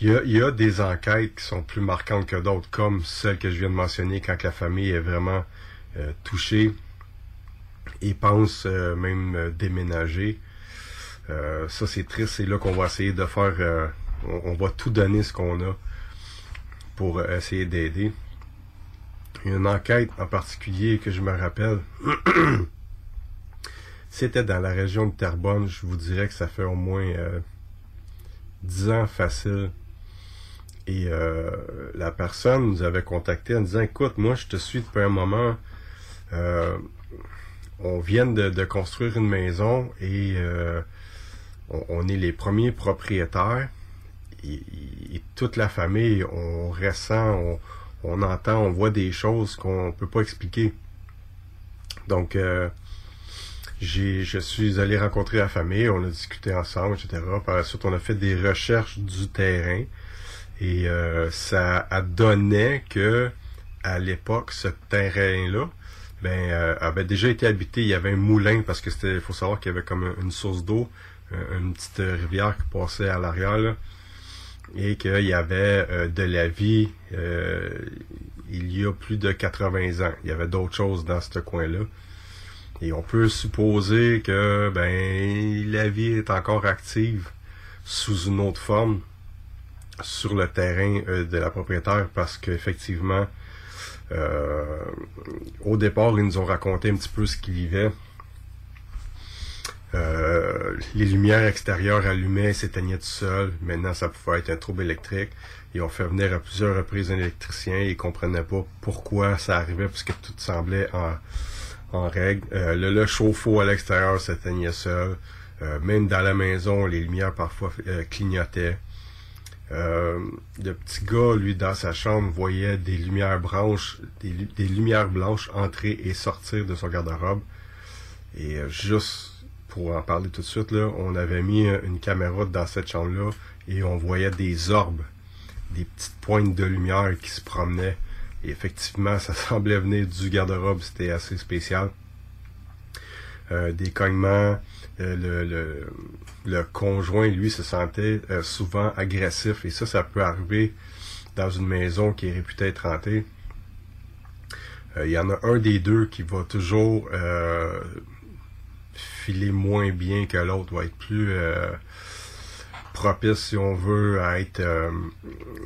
Il y, a, des enquêtes qui sont plus marquantes que d'autres, comme celle que je viens de mentionner quand la famille est vraiment euh, touchée et pense euh, même euh, déménager. Ça, c'est triste. C'est là qu'on va essayer de faire... on, va tout donner ce qu'on a pour essayer d'aider. Une enquête en particulier que je me rappelle. C'était dans la région de Terrebonne. Je vous dirais que ça fait au moins euh, 10 ans facile. Et euh, la personne nous avait contacté en disant Écoute, moi je te suis depuis un moment. Euh, on vient de, construire une maison et euh, on, est les premiers propriétaires. Et, toute la famille, on ressent, on, entend, on voit des choses qu'on peut pas expliquer. Donc, je suis allé rencontrer la famille, on a discuté ensemble, etc. Par la suite, on a fait des recherches du terrain et euh, ça donné que à l'époque, ce terrain-là, ben, euh, avait déjà été habité. Il y avait un moulin parce que c'était, faut savoir qu'il y avait comme une source d'eau, une petite rivière qui passait à l'arrière. et qu'il y avait euh, de la vie euh, il y a plus de 80 ans. Il y avait d'autres choses dans ce coin-là. Et on peut supposer que ben la vie est encore active sous une autre forme sur le terrain euh, de la propriétaire parce qu'effectivement, euh, au départ, ils nous ont raconté un petit peu ce qu'ils vivaient. Euh, les lumières extérieures allumaient, s'éteignaient tout seul. Maintenant, ça pouvait être un trouble électrique. Ils ont fait venir à plusieurs reprises un électricien. Ils comprenaient pas pourquoi ça arrivait, puisque tout semblait en, en règle. Euh, le, le chauffe-eau à l'extérieur s'éteignait seul. Euh, même dans la maison, les lumières parfois euh, clignotaient. Euh, le petit gars, lui, dans sa chambre, voyait des lumières blanches, des, lu- des lumières blanches entrer et sortir de son garde-robe. Et euh, juste pour en parler tout de suite, là, on avait mis euh, une caméra dans cette chambre-là et on voyait des orbes, des petites pointes de lumière qui se promenaient. Et effectivement, ça semblait venir du garde-robe, c'était assez spécial. Des cognements, euh, le, le, conjoint, lui, se sentait euh, souvent agressif. Et ça, ça peut arriver dans une maison qui est réputée être hantée. Euh, Il y en a un des deux qui va toujours filer moins bien que l'autre, va être plus propice, si on veut, à être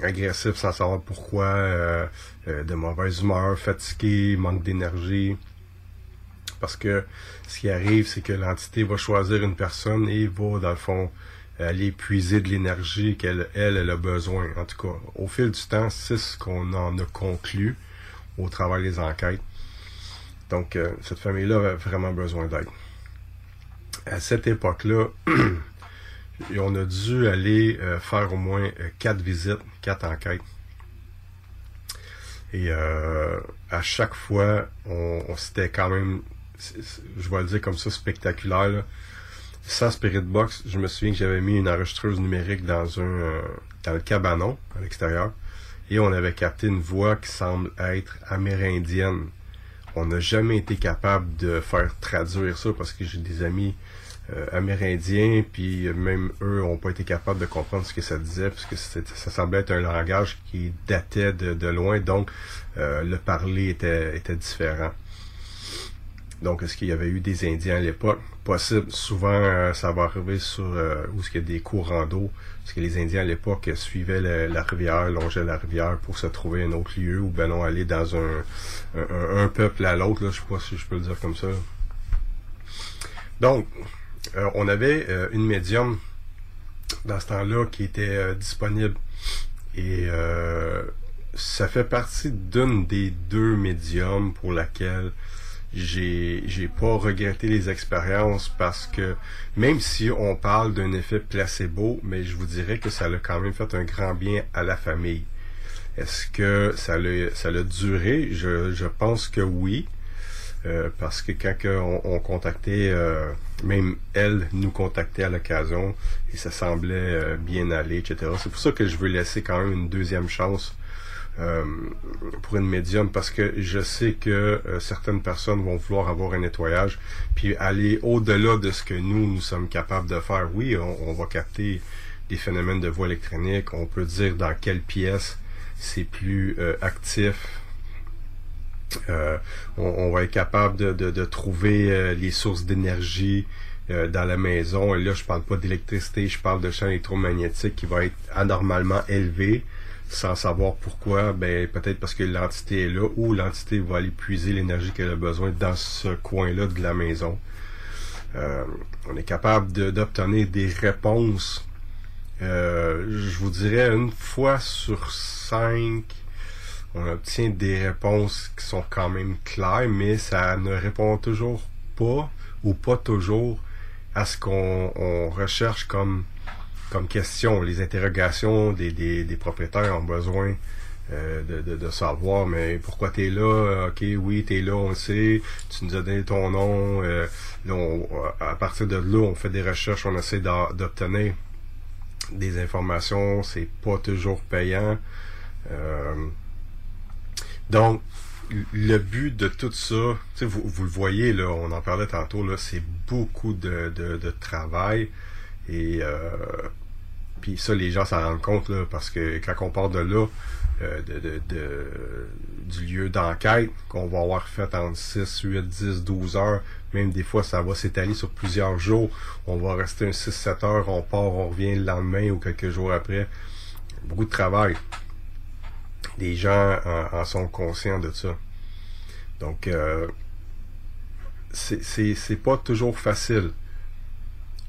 agressif sans savoir pourquoi, de mauvaise humeur, fatigué, manque d'énergie. Parce que ce qui arrive, c'est que l'entité va choisir une personne et va, dans le fond, aller puiser de l'énergie qu'elle elle, elle a besoin. En tout cas, au fil du temps, c'est ce qu'on en a conclu au travers des enquêtes. Donc, euh, cette famille-là avait vraiment besoin d'aide. À cette époque-là, on a dû aller euh, faire au moins euh, quatre visites, quatre enquêtes. Et à chaque fois, on, on c'était quand même, je vais le dire comme ça, spectaculaire. Là. Sans Spirit Box, je me souviens que j'avais mis une enregistreuse numérique dans un euh, dans le cabanon à l'extérieur et on avait capté une voix qui semble être amérindienne. On n'a jamais été capable de faire traduire ça parce que j'ai des amis euh, amérindiens, puis même eux n'ont pas été capables de comprendre ce que ça disait, parce que c'était- ça semblait être un langage qui datait de, de loin, donc euh, le parler était, était différent. Donc, est-ce qu'il y avait eu des Indiens à l'époque? Possible. Souvent, euh, ça va arriver sur euh, où qu'il y a des courants d'eau. Parce que les Indiens à l'époque suivaient la rivière, longeaient la rivière pour se trouver un autre lieu ou ben non aller dans un, un, peuple à l'autre. là. Je sais pas si je peux le dire comme ça. Donc, euh, on avait euh, une médium dans ce temps-là qui était disponible. Et ça fait partie d'une des deux médiums pour laquelle j'ai j'ai pas regretté les expériences parce que même si on parle d'un effet placebo, mais je vous dirais que ça a quand même fait un grand bien à la famille. Est-ce que ça l'a ça l'a duré? Je, je pense que oui. Euh, parce que quand que on, on contactait, euh, même elle nous contactait à l'occasion et ça semblait euh, bien aller, etc. C'est pour ça que je veux laisser quand même une deuxième chance euh, pour une médium parce que je sais que euh, certaines personnes vont vouloir avoir un nettoyage puis aller au-delà de ce que nous, nous sommes capables de faire. Oui, on, va capter des phénomènes de voie électronique, on peut dire dans quelle pièce c'est plus euh, actif, on, on va être capable de, de- de trouver les sources d'énergie dans la maison. Et là, je parle pas d'électricité, je parle de champ électromagnétique qui va être anormalement élevé sans savoir pourquoi. Ben peut-être parce que l'entité est là ou l'entité va aller puiser l'énergie qu'elle a besoin dans ce coin-là de la maison. Euh, on est capable d'obtenir des réponses. euh, je vous dirais une fois sur cinq, on obtient des réponses qui sont quand même claires, mais ça ne répond toujours pas ou pas toujours à ce qu'on on recherche comme, comme question. Les interrogations des, des, propriétaires ont besoin euh, de, de, savoir, mais pourquoi tu es là? Ok, oui, tu es là, on le sait. Tu nous as donné ton nom. euh, à partir de là, on fait des recherches, on essaie d'obtenir des informations. C'est pas toujours payant. Euh, donc, le but de tout ça, vous, vous le voyez, là, on en parlait tantôt, c'est beaucoup de, de, travail. Et puis ça, les gens s'en rendent compte, là, parce que quand on part de là, euh, de, de, de- du lieu d'enquête, qu'on va avoir fait en 6, 8, 10, 12 heures, même des fois, ça va s'étaler sur plusieurs jours. On va rester un 6, 7 heures, on part, on revient le lendemain ou quelques jours après. Beaucoup de travail les gens en, en sont conscients de ça. Donc, euh, c'est pas toujours facile.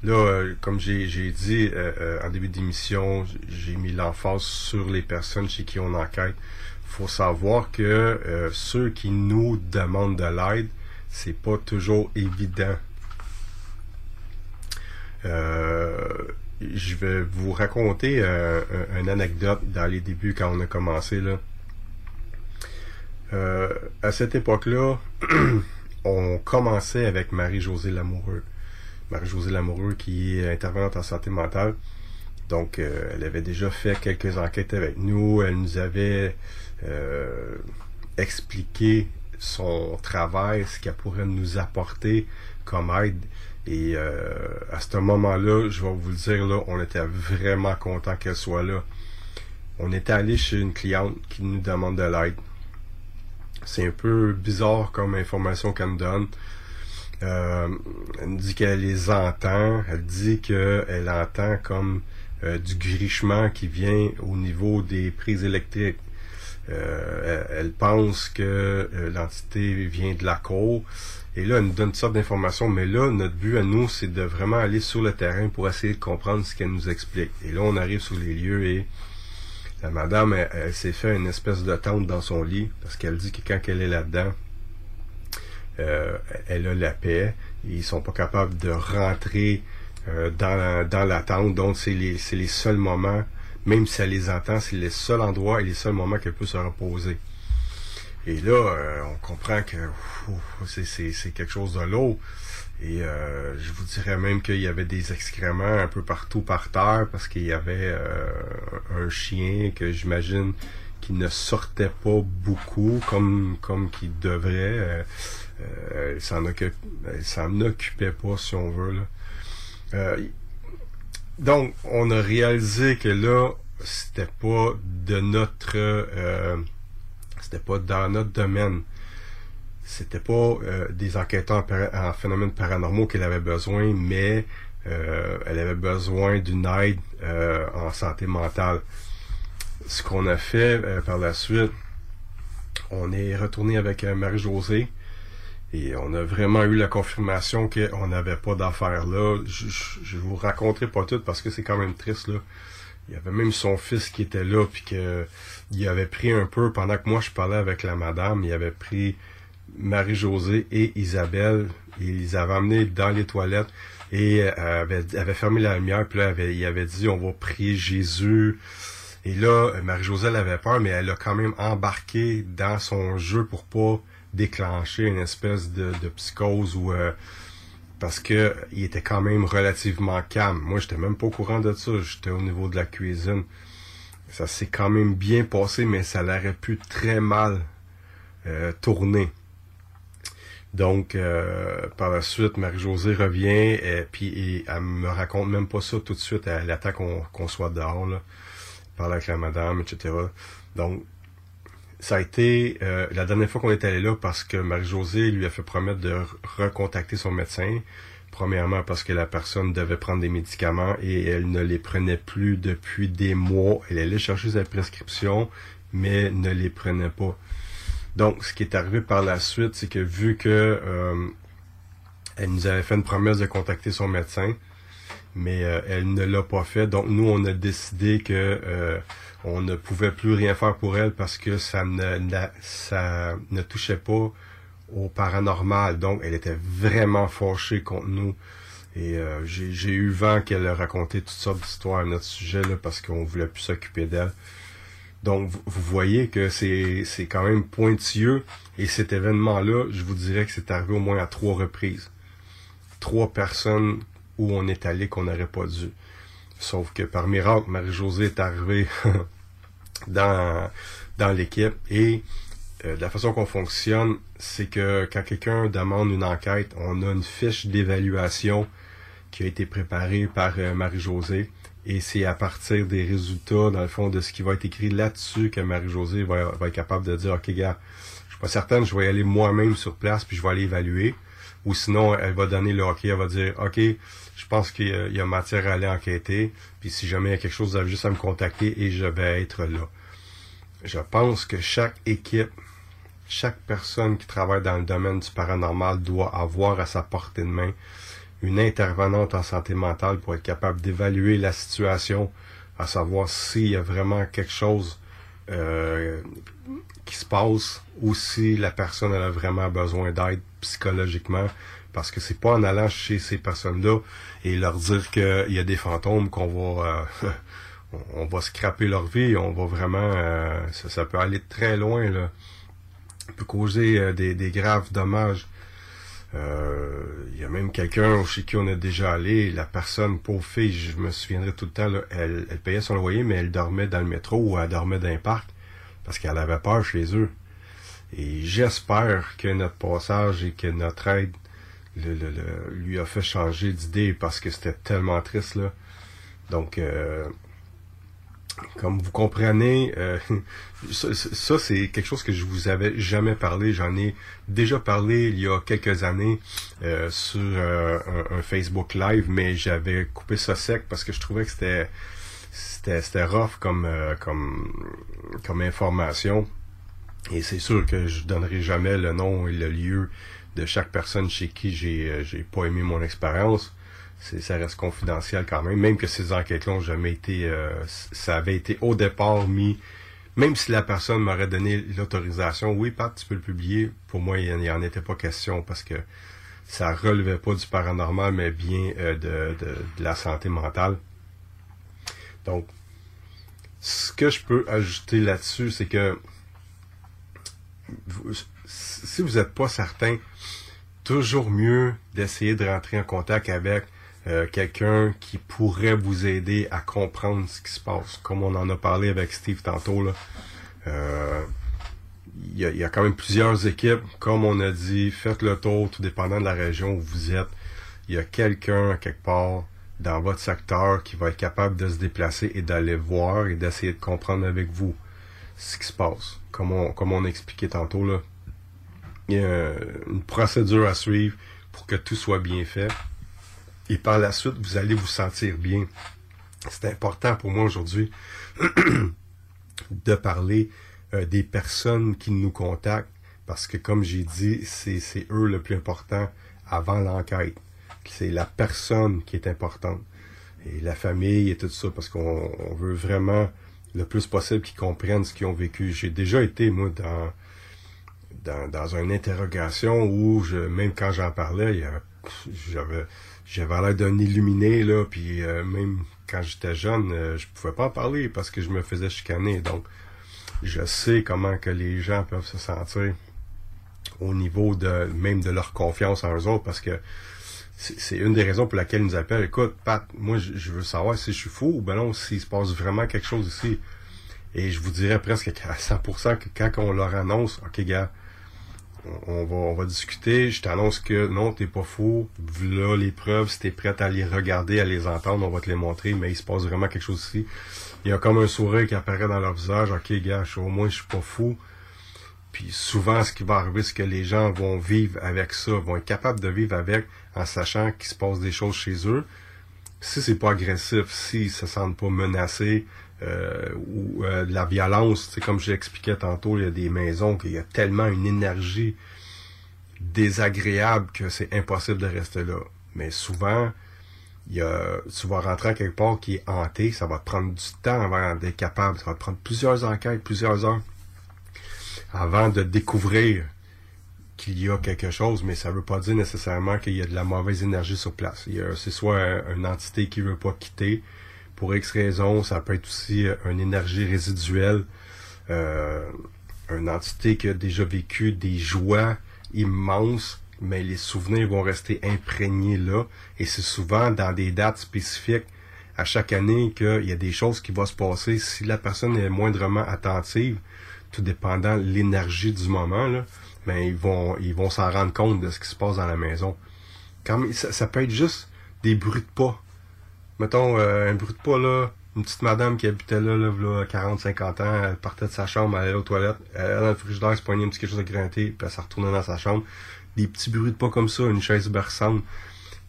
Là, euh, comme j'ai dit euh, euh, en début d'émission, j'ai mis l'emphase sur les personnes chez qui on enquête. faut savoir que ceux qui nous demandent de l'aide, c'est pas toujours évident. Je vais vous raconter un- une anecdote dans les débuts quand on a commencé à cette époque-là, on commençait avec Marie-Josée Lamoureux. Marie-Josée Lamoureux qui est intervenante en santé mentale. Donc, euh, elle avait déjà fait quelques enquêtes avec nous. Elle nous avait euh, expliqué son travail, ce qu'elle pourrait nous apporter comme aide. Et euh, à ce moment-là, je vais vous le dire, là, on était vraiment content qu'elle soit là. On était allé chez une cliente qui nous demande de l'aide. C'est un peu bizarre comme information qu'elle nous donne. Euh, elle dit qu'elle les entend. Elle dit qu'elle entend comme euh, du grichement qui vient au niveau des prises électriques. Euh, elle, pense que euh, l'entité vient de la cour. Et là, elle nous donne toutes sortes d'informations. Mais là, notre but à nous, c'est de vraiment aller sur le terrain pour essayer de comprendre ce qu'elle nous explique. Et là, on arrive sur les lieux et la madame, elle s'est fait une espèce de tente dans son lit parce qu'elle dit que quand elle est là-dedans, euh, elle a la paix. Ils sont pas capables de rentrer euh, dans, la, dans la tente. Donc, c'est les, c'est les seuls moments, même si elle les entend, c'est les seuls endroits et les seuls moments qu'elle peut se reposer. Et là, euh, on comprend que ouf, c'est, c'est, c'est quelque chose de lourd. Et euh, je vous dirais même qu'il y avait des excréments un peu partout par terre parce qu'il y avait euh, un chien que j'imagine qui ne sortait pas beaucoup comme comme qu'il devrait. Elle s'en s'en occupait pas si on veut. Là. Euh, donc, on a réalisé que là, c'était pas de notre euh, c'était pas dans notre domaine. C'était pas euh, des enquêteurs en, phénomènes paranormaux qu'elle avait besoin, mais elle avait besoin d'une aide en santé mentale. Ce qu'on a fait par la suite, on est retourné avec Marie-Josée et on a vraiment eu la confirmation qu'on n'avait pas d'affaires là. Je, vous raconterai pas tout parce que c'est quand même triste là. Il y avait même son fils qui était là puis que il avait pris un peu pendant que moi je parlais avec la madame, il avait pris Marie-Josée et Isabelle, et ils les avaient emmenés dans les toilettes et euh, avait, fermé la lumière, puis là, il avait dit on va prier Jésus. Et là, Marie-Josée avait peur, mais elle a quand même embarqué dans son jeu pour pas déclencher une espèce de, psychose ou euh, parce que il était quand même relativement calme. Moi, j'étais même pas au courant de ça. J'étais au niveau de la cuisine. Ça s'est quand même bien passé, mais ça l'aurait pu très mal euh, tourner. Donc, euh, par la suite, Marie-Josée revient et puis et elle me raconte même pas ça tout de suite. Elle attend qu'on soit dehors, là, parle avec la madame, etc. Donc, ça a été euh, la dernière fois qu'on est allé là parce que Marie-Josée lui a fait promettre de re- recontacter son médecin. Premièrement parce que la personne devait prendre des médicaments et elle ne les prenait plus depuis des mois. Elle allait chercher sa prescription, mais ne les prenait pas. Donc, ce qui est arrivé par la suite, c'est que vu que euh, elle nous avait fait une promesse de contacter son médecin, mais euh, elle ne l'a pas fait. Donc, nous, on a décidé que on ne pouvait plus rien faire pour elle parce que ça ne, touchait pas au paranormal. Donc, elle était vraiment fâchée contre nous. Et euh, j'ai eu vent qu'elle a raconté toutes sortes d'histoires à notre sujet là, parce qu'on voulait plus s'occuper d'elle. Donc, vous, voyez que c'est c'est quand même pointilleux. Et cet événement-là, je vous dirais que c'est arrivé au moins à trois reprises. Trois personnes où on est allé qu'on n'aurait pas dû. Sauf que par miracle, Marie-Josée est arrivée dans, dans l'équipe. Et euh, la façon qu'on fonctionne, c'est que quand quelqu'un demande une enquête, on a une fiche d'évaluation qui a été préparée par euh, Marie-Josée. Et c'est à partir des résultats, dans le fond, de ce qui va être écrit là-dessus que Marie-Josée va, va être capable de dire, OK, gars, je suis pas certaine, je vais y aller moi-même sur place, puis je vais aller évaluer. Ou sinon, elle va donner le OK, elle va dire, OK, je pense qu'il y a- matière à aller enquêter, puis si jamais il y a quelque chose, vous avez juste à me contacter et je vais être là. Je pense que chaque équipe, chaque personne qui travaille dans le domaine du paranormal doit avoir à sa portée de main une intervenante en santé mentale pour être capable d'évaluer la situation, à savoir s'il y a vraiment quelque chose euh, qui se passe ou si la personne a vraiment besoin d'aide psychologiquement. Parce que c'est pas en allant chez ces personnes-là et leur dire qu'il y a des fantômes qu'on va euh, on- va scraper leur vie, on va vraiment euh, ça, ça peut aller très loin là. Ça peut causer euh, des, des graves dommages. Il y a même quelqu'un chez qui on est déjà allé, la personne, pauvre fille, je me souviendrai tout le temps, là, elle, elle payait son loyer, mais elle dormait dans le métro ou elle dormait dans un parc parce qu'elle avait peur chez eux. Et j'espère que notre passage et que notre aide le- le- le- lui a fait changer d'idée parce que c'était tellement triste là. Donc euh, comme vous comprenez, euh, ça, c'est quelque chose que je vous avais jamais parlé. J'en ai déjà parlé il y a quelques années euh, sur euh, un, un Facebook Live, mais j'avais coupé ça sec parce que je trouvais que c'était c'était c'était rough comme euh, comme comme information. Et c'est sûr que je donnerai jamais le nom et le lieu de chaque personne chez qui j'ai euh, j'ai pas aimé mon expérience. Ça reste confidentiel quand même, même que ces enquêtes-là ont jamais été euh, ça avait été au départ mis même si la personne m'aurait donné l'autorisation, oui, Pat, tu peux le publier, pour moi, il n'y en était pas question parce que ça relevait pas du paranormal, mais bien euh, de, de, de la santé mentale. Donc, ce que je peux ajouter là-dessus, c'est que si vous n'êtes pas certain, toujours mieux d'essayer de rentrer en contact avec euh, quelqu'un qui pourrait vous aider à comprendre ce qui se passe. Comme on en a parlé avec Steve tantôt. Euh, il y, a, quand même plusieurs équipes. Comme on a dit, faites le tour, tout dépendant de la région où vous êtes. Il y a quelqu'un quelque part dans votre secteur qui va être capable de se déplacer et d'aller voir et d'essayer de comprendre avec vous ce qui se passe. Comme on, comme on a expliqué tantôt, là, il y a une procédure à suivre pour que tout soit bien fait. Et par la suite, vous allez vous sentir bien. C'est important pour moi aujourd'hui de parler euh, des personnes qui nous contactent parce que, comme j'ai dit, c'est eux le plus important avant l'enquête. C'est la personne qui est importante. Et la famille et tout ça, parce qu'on on veut vraiment le plus possible qu'ils comprennent ce qu'ils ont vécu. J'ai déjà été, moi, dans, dans, dans une interrogation où, je, même quand j'en parlais, j'avais j'avais l'air d'un illuminé, là, puis euh, même quand j'étais jeune, euh, je pouvais pas en parler parce que je me faisais chicaner. Donc, je sais comment que les gens peuvent se sentir au niveau de même de leur confiance en eux autres parce que c'est une des raisons pour laquelle ils nous appellent. Écoute, Pat, moi, je veux savoir si je suis fou ou ben non, s'il se passe vraiment quelque chose ici. Et je vous dirais presque à 100% que quand on leur annonce, OK, gars, on, on va, on va discuter, je t'annonce que non, t'es pas fou, là les preuves, si t'es prête à les regarder, à les entendre, on va te les montrer, mais il se passe vraiment quelque chose ici. Il y a comme un sourire qui apparaît dans leur visage, OK, gars, au moins je suis pas fou. Puis souvent, ce qui va arriver, c'est que les gens vont vivre avec ça, vont être capables de vivre avec en sachant qu'il se passe des choses chez eux. Si c'est pas agressif, s'ils se sentent pas menacés euh, ou euh, de la violence, c'est comme j'expliquais tantôt, il y a des maisons qu'il y a tellement une énergie désagréable que c'est impossible de rester là. Mais souvent, il y a, tu vas rentrer à quelque part qui est hanté, ça va te prendre du temps avant d'être capable, ça va te prendre plusieurs enquêtes, plusieurs heures avant de découvrir qu'il y a quelque chose, mais ça veut pas dire nécessairement qu'il y a de la mauvaise énergie sur place. C'est soit un- une entité qui veut pas quitter pour X raison, ça peut être aussi euh, une énergie résiduelle, euh, une entité qui a déjà vécu des joies immenses, mais les souvenirs vont rester imprégnés là, et c'est souvent dans des dates spécifiques à chaque année qu'il y a des choses qui vont se passer. Si la personne est moindrement attentive, tout dépendant l'énergie du moment, là, ben, ils vont ils vont s'en rendre compte de ce qui se passe dans la maison. Ça peut être juste des bruits de pas. Mettons, euh, un bruit de pas, là, une petite madame qui habitait là, là, là 40, 50 ans, elle partait de sa chambre, elle allait aux toilettes, elle allait dans le frigidaire, elle se poignait un petit quelque chose à grinter, puis elle se retournait dans sa chambre. Des petits bruits de pas comme ça, une chaise berçante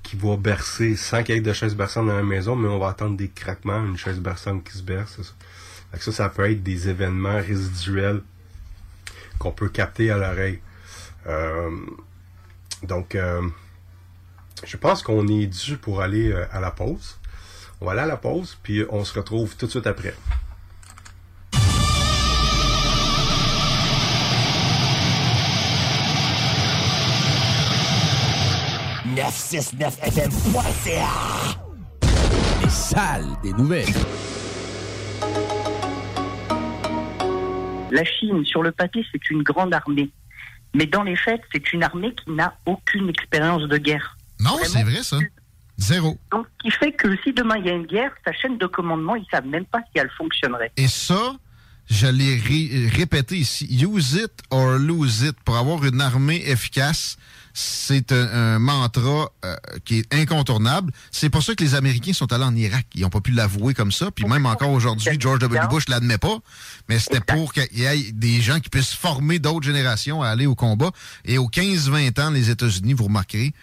qui va bercer, sans qu'il y ait de chaise berçante dans la maison, mais on va entendre des craquements, une chaise berçante qui se berce. ça. Fait que ça, ça peut être des événements résiduels qu'on peut capter à l'oreille. Euh, donc, euh, je pense qu'on est dû pour aller euh, à la pause. On va aller à la pause, puis on se retrouve tout de suite après. 969fm.ca Les salles des nouvelles. La Chine, sur le papier, c'est une grande armée. Mais dans les faits, c'est une armée qui n'a aucune expérience de guerre. Non, c'est vrai, ça. Zéro. Donc, ce qui fait que si demain il y a une guerre, sa chaîne de commandement, ils savent même pas si elle fonctionnerait. Et ça, je l'ai ré- répété ici, use it or lose it. Pour avoir une armée efficace, c'est un, un mantra euh, qui est incontournable. C'est pour ça que les Américains sont allés en Irak. Ils n'ont pas pu l'avouer comme ça. Puis même encore aujourd'hui, George W. Bush l'admet pas. Mais c'était pour qu'il y ait des gens qui puissent former d'autres générations à aller au combat. Et aux 15-20 ans, les États-Unis, vous remarquerez,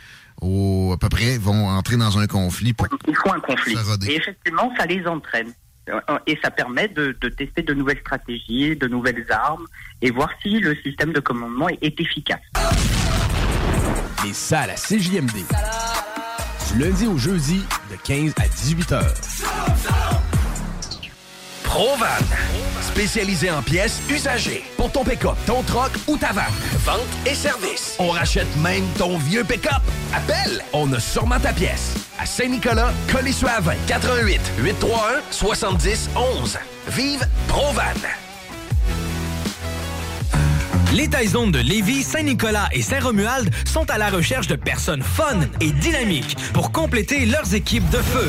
au, à peu près, vont entrer dans un conflit pour un conflit. Et effectivement, ça les entraîne. Euh, Et ça permet de, de tester de nouvelles stratégies, de nouvelles armes, et voir si le système de commandement est, est efficace. Les salles à CJMD. Du lundi au jeudi, de 15 à 18 heures. Provan. Spécialisé en pièces usagées. Pour ton pick-up, ton troc ou ta vanne. Vente et service. On rachète même ton vieux pick-up. Appelle, on a sûrement ta pièce. À Saint-Nicolas, Colissois-20, 88 831 70 11. Vive Provan. Les Taizones de Lévis, Saint-Nicolas et Saint-Romuald sont à la recherche de personnes fun et dynamiques pour compléter leurs équipes de feu.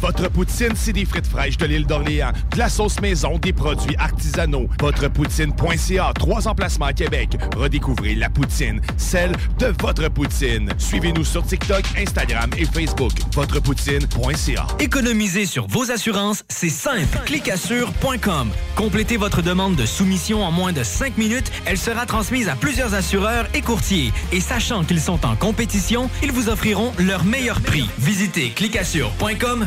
Votre poutine, c'est des frites fraîches de l'île d'Orléans, de la sauce maison, des produits artisanaux. Votrepoutine.ca, trois emplacements à Québec. Redécouvrez la poutine, celle de votre poutine. Suivez-nous sur TikTok, Instagram et Facebook. Votrepoutine.ca. Économiser sur vos assurances, c'est simple. Clicassure.com. Complétez votre demande de soumission en moins de 5 minutes. Elle sera transmise à plusieurs assureurs et courtiers. Et sachant qu'ils sont en compétition, ils vous offriront leur meilleur prix. Visitez clicassure.com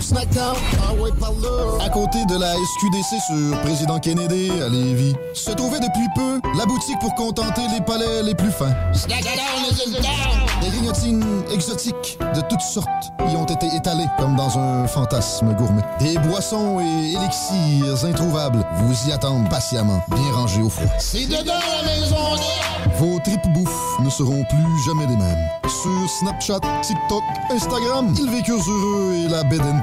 Snackdown, ah ouais, par là. À côté de la SQDC sur Président Kennedy à Lévis, se trouvait depuis peu la boutique pour contenter les palais les plus fins. Des grignotines exotiques de toutes sortes y ont été étalées comme dans un fantasme gourmet. Des boissons et élixirs introuvables vous y attendent patiemment, bien rangés au froid. C'est dedans la maison Vos tripes bouffe ne seront plus jamais les mêmes. Sur Snapchat, TikTok, Instagram, ils vécurent heureux et la bed and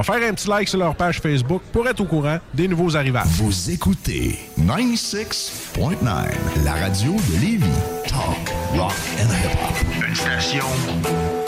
vais faire un petit like sur leur page Facebook pour être au courant des nouveaux arrivages. Vous écoutez 96.9, la radio de Lévis. Talk, rock and hip-hop. Une station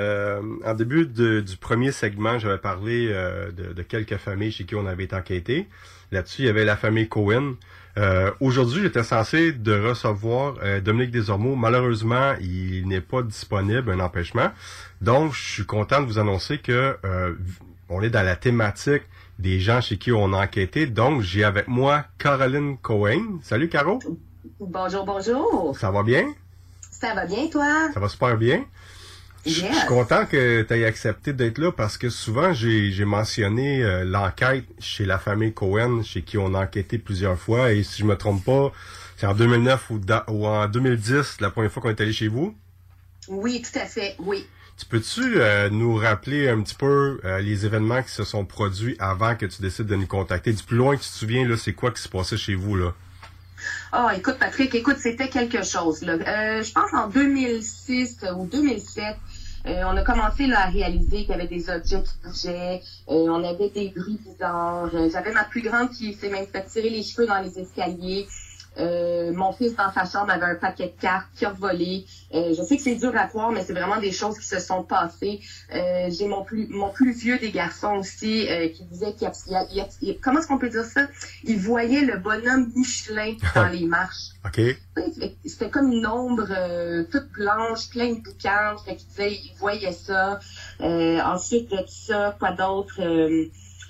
Euh, en début du premier segment, j'avais parlé euh, de, de quelques familles chez qui on avait enquêté. Là-dessus, il y avait la famille Cohen. Euh, Aujourd'hui, j'étais censé de recevoir euh, Dominique Desormeaux. Malheureusement, il n'est pas disponible, un empêchement. Donc, je suis content de vous annoncer que euh, on est dans la thématique des gens chez qui on a enquêté. Donc, j'ai avec moi Caroline Cohen. Salut, Caro. Bonjour, bonjour. Ça va bien? Ça va bien, toi? Ça va super bien. Je suis content que tu aies accepté d'être là parce que souvent j'ai mentionné euh, l'enquête chez la famille Cohen, chez qui on a enquêté plusieurs fois. Et si je me trompe pas, c'est en 2009 ou, da- ou en 2010, la première fois qu'on est allé chez vous? Oui, tout à fait, oui. Tu peux-tu euh, nous rappeler un petit peu euh, les événements qui se sont produits avant que tu décides de nous contacter? Du plus loin que tu te souviens, là, c'est quoi qui se passait chez vous, là? Ah, écoute, Patrick, écoute, c'était quelque chose. Là. Je pense en 2006 ou 2007, euh, on a commencé là, à réaliser qu'il y avait des objets qui bougeaient, euh, on avait des bruits bizarres. Euh, J'avais ma plus grande qui s'est même fait tirer les cheveux dans les escaliers. Euh, mon fils dans sa chambre avait un paquet de cartes qui a volé. Euh, je sais que c'est dur à croire, mais c'est vraiment des choses qui se sont passées. Euh, J'ai mon plus mon plus vieux des garçons aussi euh, qui disait qu'il y a, comment est-ce qu'on peut dire ça? Il voyait le bonhomme Michelin dans les marches. OK? C'était comme une ombre euh, toute blanche, pleine de boucans. Fait qu'il disait, il voyait ça. Euh, ensuite de ça, quoi d'autre?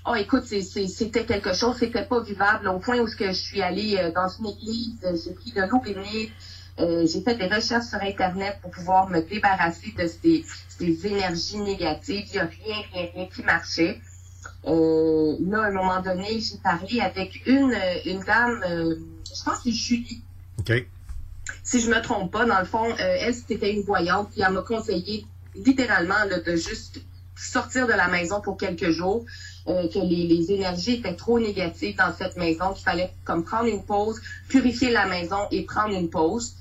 Oh, écoute, c'était quelque chose, c'était pas vivable. Au point où ce que je suis allée euh, dans une église, euh, j'ai pris de l'eau bénite. Euh, j'ai fait des recherches sur Internet pour pouvoir me débarrasser de ces, ces énergies négatives. Il n'y a rien, rien, rien qui marchait. Euh, là, à un moment donné, j'ai parlé avec une, une dame, euh, je pense que c'est Julie, OK? si je me trompe pas, dans le fond, elle, c'était une voyante, puis elle m'a conseillé littéralement là, de juste sortir de la maison pour quelques jours, euh, que les, les énergies étaient trop négatives dans cette maison, qu'il fallait comme prendre une pause, purifier la maison et prendre une pause.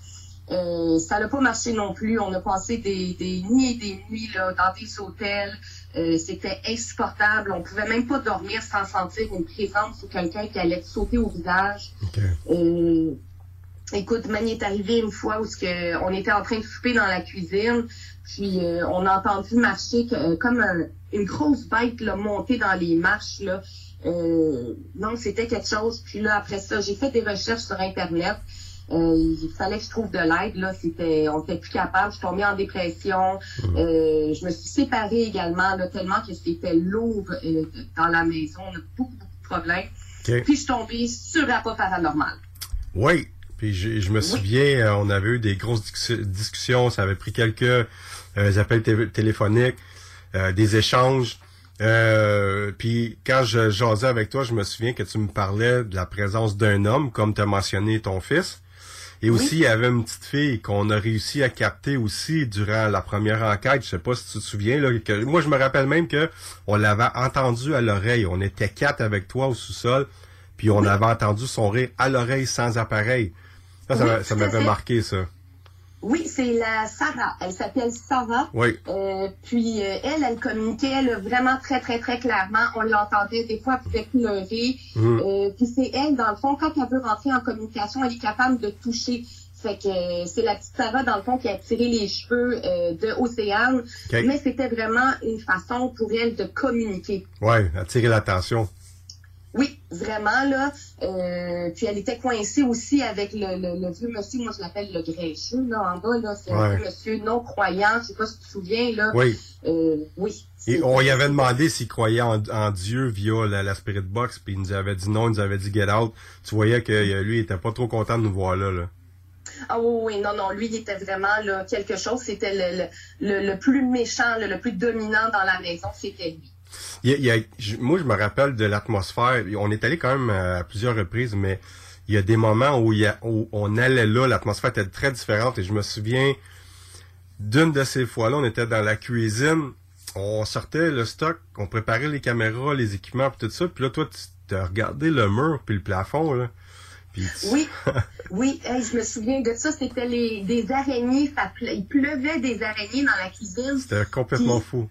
Euh, ça n'a pas marché non plus. On a passé des, des nuits et des nuits là, dans des hôtels. Euh, C'était insupportable. On pouvait même pas dormir sans sentir une présence ou quelqu'un qui allait te sauter au visage. Euh, Écoute, Man est arrivé une fois où que on était en train de souper dans la cuisine, puis euh, on a entendu marcher que- euh, comme un- une grosse bête là, monter dans les marches. Là. Euh, donc, c'était quelque chose. Puis là, après ça, j'ai fait des recherches sur Internet. Euh, il fallait que je trouve de l'aide. Là, c'était, on n'était plus capable. Je suis tombée en dépression. Euh, je me suis séparée également, là, tellement que c'était lourd euh, dans la maison. On a beaucoup, beaucoup de problèmes. Puis je suis tombée sur la pas paranormal. Oui. Puis je, je me souviens, euh, on avait eu des grosses discussi- discussions, ça avait pris quelques euh, appels té- téléphoniques, euh, des échanges. Euh, puis quand je jasais avec toi, je me souviens que tu me parlais de la présence d'un homme, comme tu as mentionné ton fils. Et aussi, il y avait une petite fille qu'on a réussi à capter aussi durant la première enquête. Je sais pas si tu te souviens. Là, que, moi, je me rappelle même que on l'avait entendu à l'oreille. On était quatre avec toi au sous-sol, puis on avait entendu son rire à l'oreille sans appareil. Ça, ça Oui, m'avait marqué, ça. Oui, c'est la Sarah. Elle s'appelle Sarah. Oui. Euh, puis euh, elle, elle communiquait elle, vraiment très, très, très clairement. On l'entendait des fois, elle pouvait pleurer. Mhm. Euh, puis c'est elle, dans le fond, quand elle veut rentrer en communication, elle est capable de toucher. Fait que euh, c'est la petite Sarah, dans le fond, qui a tiré les cheveux euh, de Océane. Mais c'était vraiment une façon pour elle de communiquer. Ouais, attirer l'attention. Oui, vraiment, là. Euh, puis elle était coincée aussi avec le, le, le vieux monsieur, moi je l'appelle le grincheux, là, en bas, là. C'est un Ouais. vieux monsieur non-croyant, je sais pas si tu te souviens, là. Oui. Euh, oui. Et on y avait demandé s'il croyait en, en Dieu via la, la Spirit Box, puis il nous avait dit non, il nous avait dit get out. Tu voyais que euh, lui, il était pas trop content de nous voir là. là. Ah oui, oui, non, non, lui, il était vraiment là, quelque chose. C'était le, le, le, le plus méchant, le, le plus dominant dans la maison, c'était lui. Il y a- il y a- je- moi, je me rappelle de l'atmosphère. On est allé quand même à plusieurs reprises, mais il y a des moments où, il y a, où on allait là, l'atmosphère était très différente. Et je me souviens d'une de ces fois-là, on était dans la cuisine, on sortait le stock, on préparait les caméras, les équipements, puis tout ça. Puis là, toi, tu t'as regardé le mur puis le plafond, là. Oui, oui, hey, je me souviens de ça. C'était les des araignées. Ça ple- il pleuvait des araignées dans la cuisine. C'était complètement Puis- fou.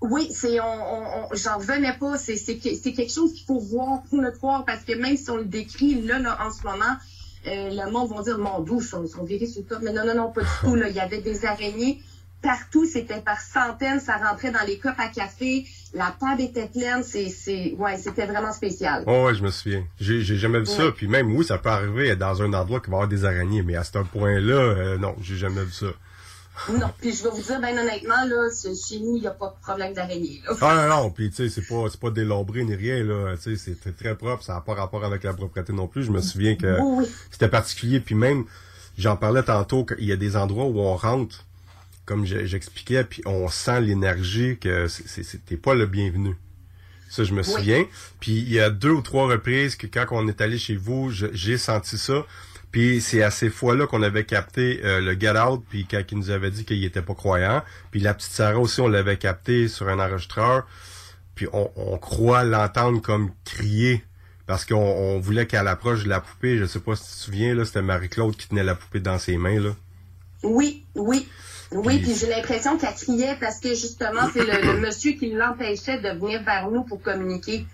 Oui, c'est on, on, on- j'en revenais pas. C'est c'est c'est quelque chose qu'il faut voir pour le croire parce que même si on le décrit là, là en ce moment, euh, le monde va dire mon doux, sont, sont virés sur le top. Mais non, non, non, pas du tout. Là, il y avait des araignées partout. C'était par centaines. Ça rentrait dans les copes à café. La table était pleine. C'est c'est ouais, c'était vraiment spécial. Oh, ouais, je me souviens. J'ai, j'ai jamais vu ça. Puis même, oui, ça peut arriver dans un endroit qu'il va y avoir des araignées, mais à ce point-là, euh, non, j'ai jamais vu ça. Non, puis je vais vous dire, ben honnêtement, là, chez nous, il n'y a pas de problème d'araignée. Ah non, non, puis tu sais, c'est pas, pas délabré ni rien, là. Tu sais, c'est très, très propre, ça n'a pas rapport avec la propreté non plus. Je me souviens que Oui, oui. c'était particulier. Puis même, j'en parlais tantôt, qu'il y a des endroits où on rentre, comme je- j'expliquais, puis on sent l'énergie que c'était pas le bienvenu. Ça, je me Oui. souviens. Puis il y a deux ou trois reprises que quand on est allé chez vous, j'ai senti ça. Puis c'est à ces fois-là qu'on avait capté euh, le Get Out, puis quand il nous avait dit qu'il était pas croyant. Puis la petite Sarah aussi, on l'avait capté sur un enregistreur. Puis on, on croit l'entendre comme crier. Parce qu'on on voulait qu'elle approche de la poupée. Je sais pas si tu te souviens, là, c'était Marie-Claude qui tenait la poupée dans ses mains, là. Oui, oui. Oui, Puis- puis j'ai l'impression qu'elle criait parce que justement, c'est le, le monsieur qui l'empêchait de venir vers nous pour communiquer.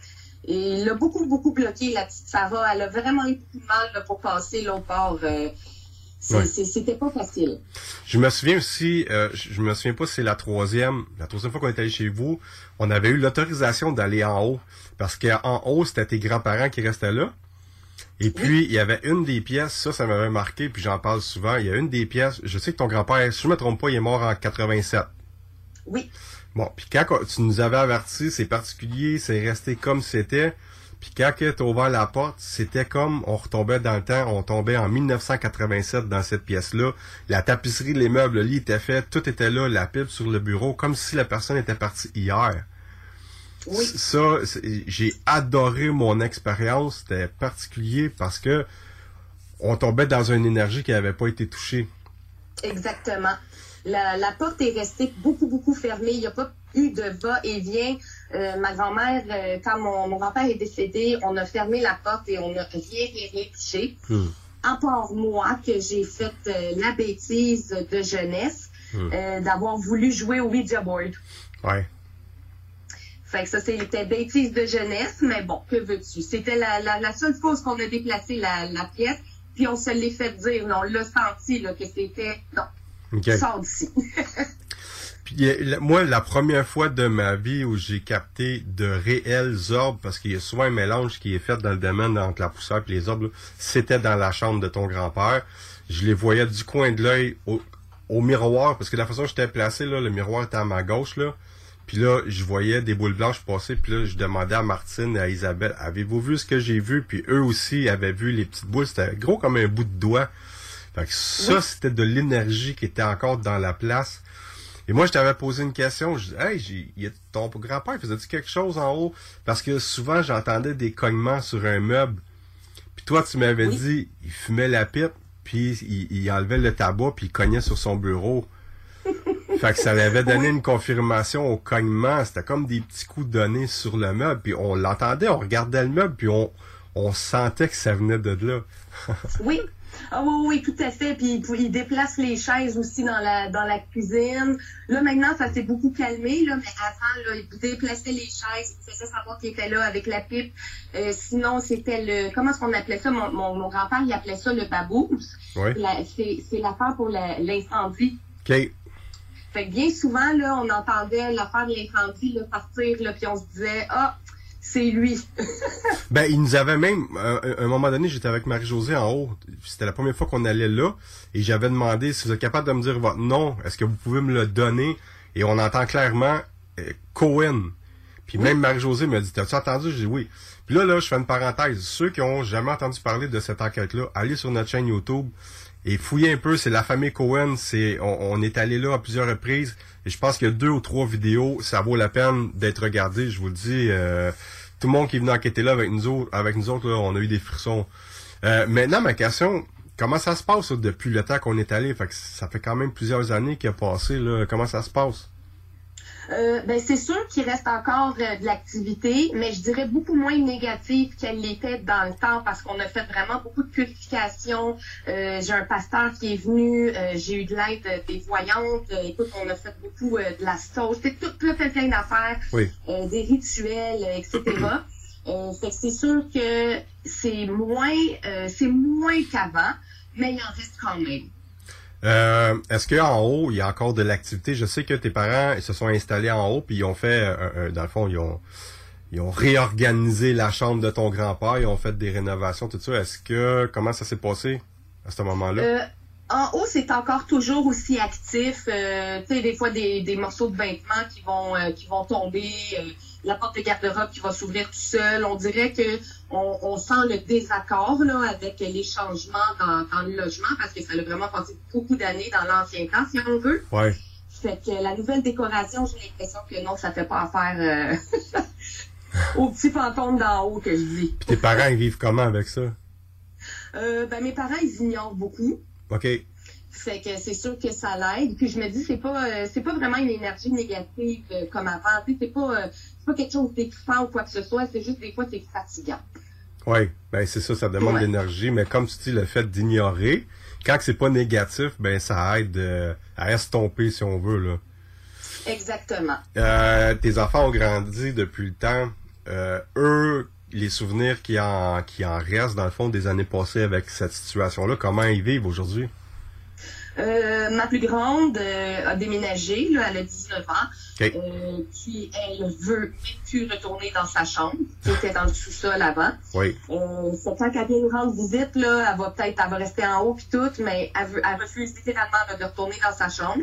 Et il a beaucoup, beaucoup bloqué, la petite Sarah. Elle a vraiment eu beaucoup de mal là, pour passer l'autre bord. Euh, Ouais. C'était pas facile. Je me souviens aussi, euh, je je me souviens pas si c'est la troisième, la troisième fois qu'on est allé chez vous, on avait eu l'autorisation d'aller en haut. Parce qu'en haut, c'était tes grands-parents qui restaient là. Et puis, il y avait une des pièces, ça, ça m'avait marqué, puis j'en parle souvent. Il y a une des pièces, je sais que ton grand-père, si je me trompe pas, il est mort en 87. Oui. Bon, puis quand tu nous avais averti, c'est particulier, c'est resté comme c'était. Puis quand tu as ouvert la porte, c'était comme on retombait dans le temps, on tombait en 1987 dans cette pièce-là. La tapisserie, les meubles, le lit était fait, tout était là, la pipe sur le bureau, comme si la personne était partie hier. Oui. Ça, j'ai adoré mon expérience, c'était particulier parce que on tombait dans une énergie qui n'avait pas été touchée. Exactement. La, la porte est restée beaucoup, beaucoup fermée. Il n'y a pas eu de va-et-vient. Euh, ma grand-mère, euh, quand mon, mon grand-père est décédé, on a fermé la porte et on n'a rien, rien, rien touché. À part moi, que j'ai fait euh, la bêtise de jeunesse Hmm. d'avoir voulu jouer au Ouija board. Ouais. Fait que ça, c'était bêtise de jeunesse, mais bon, que veux-tu? C'était la, la, la seule fois qu'on a déplacé la, la pièce, puis on se l'est fait dire, on l'a senti, là, que c'était, non, OK. sors d'ici. Puis moi, la première fois de ma vie où j'ai capté de réels orbes, parce qu'il y a souvent un mélange qui est fait dans le domaine entre la poussière et les orbes, c'était dans la chambre de ton grand-père. Je les voyais du coin de l'œil au, au miroir, parce que la façon dont j'étais placé, là, le miroir était à ma gauche, là. Puis là, je voyais des boules blanches passer, puis là, je demandais à Martine et à Isabelle, avez-vous vu ce que j'ai vu? Puis eux aussi avaient vu les petites boules, c'était gros comme un bout de doigt. Fait que ça, Oui. c'était de l'énergie qui était encore dans la place. Et moi, je t'avais posé une question. Je dis, hey, y a- ton grand-père faisait-tu quelque chose en haut? Parce que souvent, j'entendais des cognements sur un meuble. Puis toi, tu m'avais dit, il fumait la pipe, puis il, il enlevait le tabac, puis il cognait sur son bureau. fait que ça avait donné une confirmation au cognement. C'était comme des petits coups donnés sur le meuble. Puis on l'entendait, on regardait le meuble, puis on, on sentait que ça venait de là. Oui. Ah oui, oui, tout à fait. Puis il- déplace les chaises aussi dans la dans la cuisine. Là maintenant, ça s'est beaucoup calmé, là, mais avant, là, il déplaçait les chaises, il faisait savoir qu'il était là avec la pipe. Euh, sinon, c'était le comment est-ce qu'on appelait ça? Mon, mon, mon grand-père, il appelait ça le babouze. Oui. C'est l'affaire pour la- l'incendie. OK. Fait que bien souvent, là, on entendait l'affaire de l'incendie partir, là, puis on se disait Ah, c'est lui. Ben, il nous avait même, euh, un moment donné, j'étais avec Marie-Josée en haut. C'était la première fois qu'on allait là. Et j'avais demandé si vous êtes capable de me dire votre nom. Est-ce que vous pouvez me le donner? Et on entend clairement euh, Cohen. Puis même Marie-Josée m'a dit, t'as-tu entendu? J'ai dit oui. Puis là, là, je fais une parenthèse. Ceux qui ont jamais entendu parler de cette enquête-là, allez sur notre chaîne YouTube et fouillez un peu. C'est la famille Cohen. C'est, on, on est allé là à plusieurs reprises. Et je pense a deux ou trois vidéos. Ça vaut la peine d'être regardé. Je vous le dis. euh, tout le monde qui est venu enquêter là avec nous autres, avec nous autres, là, on a eu des frissons. Euh, maintenant, ma question, comment ça se passe depuis le temps qu'on est allé? Fait que ça fait quand même plusieurs années qu'il a passé. Là. Comment ça se passe? Euh, ben, c'est sûr qu'il reste encore euh, de l'activité, mais je dirais beaucoup moins négative qu'elle l'était dans le temps parce qu'on a fait vraiment beaucoup de purification. Euh, j'ai un pasteur qui est venu, euh, j'ai eu de l'aide des voyantes. Écoute, on a fait beaucoup de la sauce, c'est tout plein, plein, plein d'affaires, Oui. euh, des rituels, etc. Euh, fait que c'est sûr que c'est moins, euh, c'est moins qu'avant, mais il en reste quand même. Euh, Est-ce qu'en haut, il y a encore de l'activité? Je sais que tes parents ils se sont installés en haut, puis ils ont fait, euh, euh, dans le fond, ils ont, ils ont réorganisé la chambre de ton grand-père, ils ont fait des rénovations, tout ça. Est-ce que, comment ça s'est passé à ce moment-là? Euh, en haut, c'est encore toujours aussi actif. Euh, tu sais, des fois, des, des morceaux de vêtements qui vont, qui vont tomber, la porte de garde-robe qui va s'ouvrir tout seul. On dirait que on, on sent le désaccord là, avec les changements dans, dans le logement parce que ça a vraiment passé beaucoup d'années dans l'ancien temps, si on veut. Ouais. Fait que la nouvelle décoration, j'ai l'impression que non, ça fait pas affaire euh, au petit fantôme d'en haut que je dis. Puis tes parents, ils vivent comment avec ça? Euh, ben, mes parents, ils ignorent beaucoup. OK. Fait que c'est sûr que ça l'aide. Puis je me dis, c'est pas euh, c'est pas vraiment une énergie négative euh, comme avant. C'est pas, euh, c'est pas quelque chose d'excitant ou quoi que ce soit. C'est juste des fois, c'est fatigant. Oui, ben c'est ça, ça demande Ouais. de l'énergie, mais comme tu dis, le fait d'ignorer, quand c'est pas négatif, ben ça aide euh, à estomper, si on veut, là. Exactement. Euh, tes enfants ont grandi depuis le temps. Euh, eux, les souvenirs qui en, qui en restent, dans le fond, des années passées avec cette situation-là, comment ils vivent aujourd'hui? Euh, ma plus grande euh, a déménagé, là, elle a 19 ans. OK. Euh, puis elle veut même plus retourner dans sa chambre, qui était dans le sous-sol avant. Oui. C'est quand elle vient nous rendre visite, là, elle va peut-être, elle va rester en haut puis tout, mais elle, veut, elle refuse littéralement là, de retourner dans sa chambre.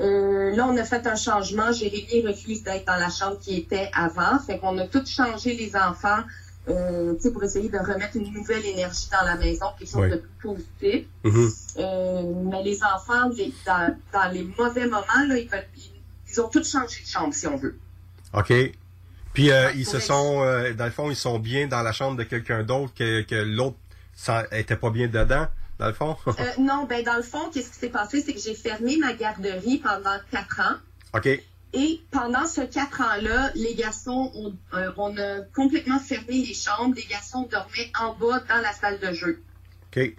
Là, on a fait un changement. Jérémy refuse d'être dans la chambre qui était avant. Fait qu'on a tout changé les enfants, euh, tu sais, pour essayer de remettre une nouvelle énergie dans la maison, quelque chose Oui. de plus positif. Mhm. Euh, mais les enfants, les- dans, dans les mauvais moments, là, ils, veulent- ils, ils ont tous changé de chambre, si on veut. OK. Puis euh, ils se sont, euh, dans le fond, ils sont bien dans la chambre de quelqu'un d'autre que, que l'autre s'en- était pas bien dedans, dans le fond? Non, ben dans le fond, qu'est-ce qui s'est passé, c'est que j'ai fermé ma garderie pendant quatre ans. OK. Et pendant ce quatre ans-là, les garçons, ont, euh, on a complètement fermé les chambres. Les garçons dormaient en bas dans la salle de jeu OK.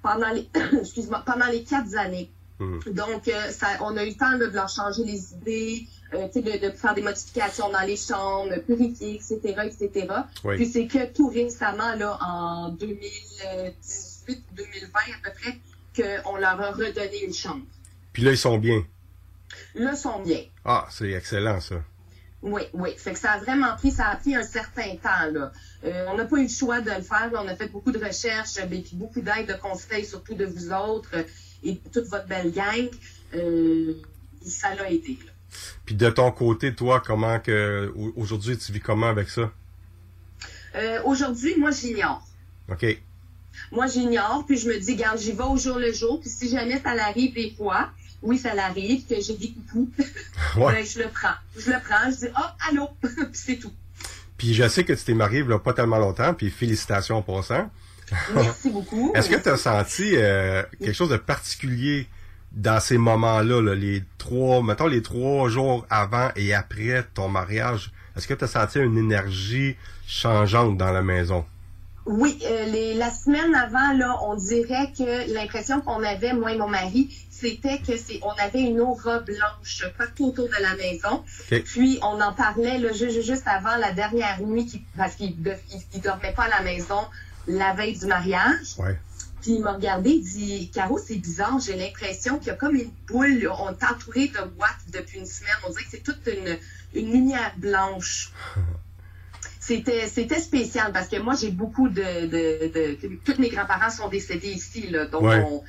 pendant les, excuse-moi, pendant les quatre années. Mhm. Donc, euh, ça, on a eu le temps là, de leur changer les idées, euh, de, de faire des modifications dans les chambres, purifier, etc., etc. Oui. Puis c'est que tout récemment, là, en 2018, 2020 à peu près, qu'on leur a redonné une chambre. Puis là, ils sont bien. Là, ils sont bien. Ah, c'est excellent, ça. Oui, oui. Fait que ça a vraiment pris, ça a pris un certain temps, là. Euh, on n'a pas eu le choix de le faire. là. On a fait beaucoup de recherches, ben, puis beaucoup d'aide, de conseils, surtout de vous autres euh, et toute votre belle gang. Euh, ça l'a aidé, là. Puis de ton côté, toi, comment que au- aujourd'hui tu vis comment avec ça? Aujourd'hui, moi, j'ignore. OK. Moi, j'ignore, puis je me dis, garde, j'y vais au jour le jour, puis si jamais ça l'arrive des fois, oui, ça l'arrive, que j'ai des coucous, Ouais. ben, je le prends. Je le prends, je dis, oh, allô, puis c'est tout. Puis je sais que tu t'es marié il y a pas tellement longtemps, puis félicitations en passant. Merci beaucoup. Est-ce que tu as senti euh, quelque chose de particulier dans ces moments-là, là, les trois, mettons les trois jours avant et après ton mariage? Est-ce que tu as senti une énergie changeante dans la maison? Oui, euh, les, la semaine avant, là, on dirait que l'impression qu'on avait, moi et mon mari, c'était que c'est, on avait une aura blanche partout autour de la maison. Puis on en parlait là, ju- ju- juste avant la dernière nuit, qui- parce qu'il ne dormait pas à la maison la veille du mariage. Ouais. Puis il m'a regardé, il dit Caro, c'est bizarre, j'ai l'impression qu'il y a comme une boule, là. on est entouré de watts depuis une semaine. On dirait que c'est toute une, une lumière blanche. c'était c'était spécial parce que moi j'ai beaucoup de, de, de, tous mes grands-parents sont décédés ici là donc Ouais. on,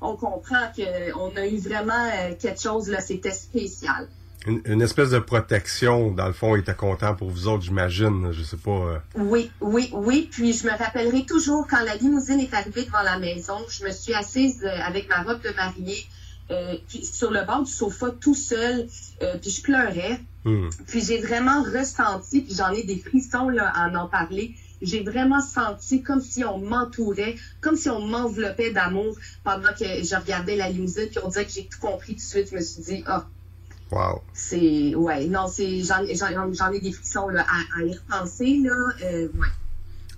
on comprend que on a eu vraiment euh, quelque chose là c'était spécial Une, une espèce de protection, dans le fond, il était content pour vous autres, j'imagine. Je sais pas. euh. oui oui oui puis je me rappellerai toujours quand la limousine est arrivée devant la maison je me suis assise euh, avec ma robe de mariée euh, puis sur le bord du sofa tout seul euh, puis je pleurais Hmm. Puis j'ai vraiment ressenti, puis j'en ai des frissons là, à en parler. J'ai vraiment senti comme si on m'entourait, comme si on m'enveloppait d'amour pendant que je regardais la limousine, puis on dirait que j'ai tout compris tout de suite. Je me suis dit, ah, Wow. c'est. Ouais, non, c'est. J'en j'en- j'en ai des frissons là, à, à y repenser, là. Euh, ouais.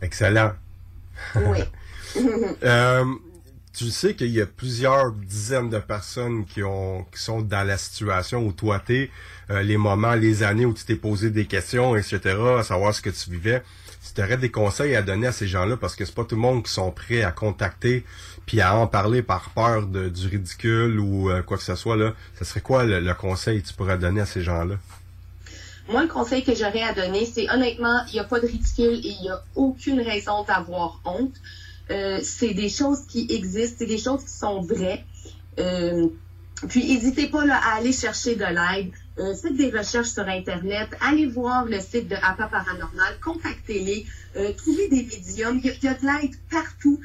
Excellent. Oui. Euh, tu sais qu'il y a plusieurs dizaines de personnes qui ont qui sont dans la situation où toi t'es, euh, les moments, les années où tu t'es posé des questions, etc., à savoir ce que tu vivais. Si tu aurais des conseils à donner à ces gens-là, parce que c'est pas tout le monde qui sont prêts à contacter puis à en parler par peur de, du ridicule ou euh, quoi que ce soit, là, ce serait quoi le, le conseil que tu pourrais donner à ces gens-là? Moi, le conseil que j'aurais à donner, c'est honnêtement, il n'y a pas de ridicule et il n'y a aucune raison d'avoir honte. Euh, c'est des choses qui existent, c'est des choses qui sont vraies. Euh, puis, n'hésitez pas là, à aller chercher de l'aide. Euh, faites des recherches sur Internet. Allez voir le site de APA Paranormal. Contactez-les. Trouvez des médiums. Il y, a- il y a de l'aide partout.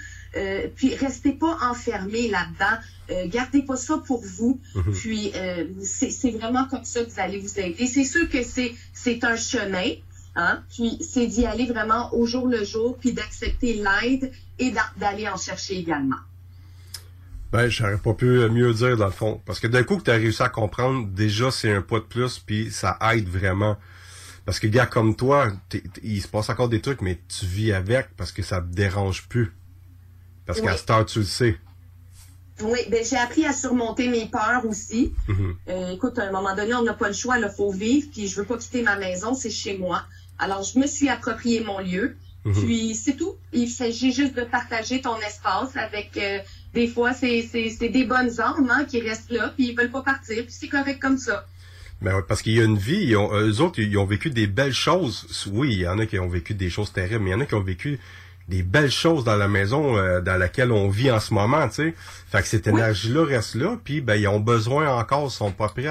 Puis, restez pas enfermés là-dedans. Gardez pas ça pour vous. Mhm. Puis, c'est vraiment comme ça que vous allez vous aider. C'est sûr que c'est un chemin. Hein? Puis, c'est d'y aller vraiment au jour le jour, puis d'accepter l'aide et d'a- d'aller en chercher également. Ben, j'aurais pas pu mieux dire dans le fond. Parce que d'un coup que tu as réussi à comprendre, déjà c'est un pas de plus, puis ça aide vraiment. Parce que gars comme toi, t'es- il se passe encore des trucs, mais tu vis avec parce que ça te dérange plus. Parce qu'à cette heure, tu le sais. Oui, ben j'ai appris à surmonter mes peurs aussi. Mhm. Euh, écoute, à un moment donné, on n'a pas le choix, il faut vivre, puis je veux pas quitter ma maison, c'est chez moi. Alors, je me suis approprié mon lieu, Mhm. puis c'est tout. Il s'agit juste de partager ton espace avec... euh, des fois, c'est c'est- c'est des bonnes âmes hein, qui restent là, puis ils veulent pas partir, puis c'est correct comme ça. Ben ouais, parce qu'il y a une vie, ils ont, eux autres, ils ont vécu des belles choses. Oui, il y en a qui ont vécu des choses terribles, mais il y en a qui ont vécu des belles choses dans la maison euh, dans laquelle on vit en ce moment, tu sais. Fait que cette énergie-là reste là, puis ben ils ont besoin encore, ils sont pas prêts.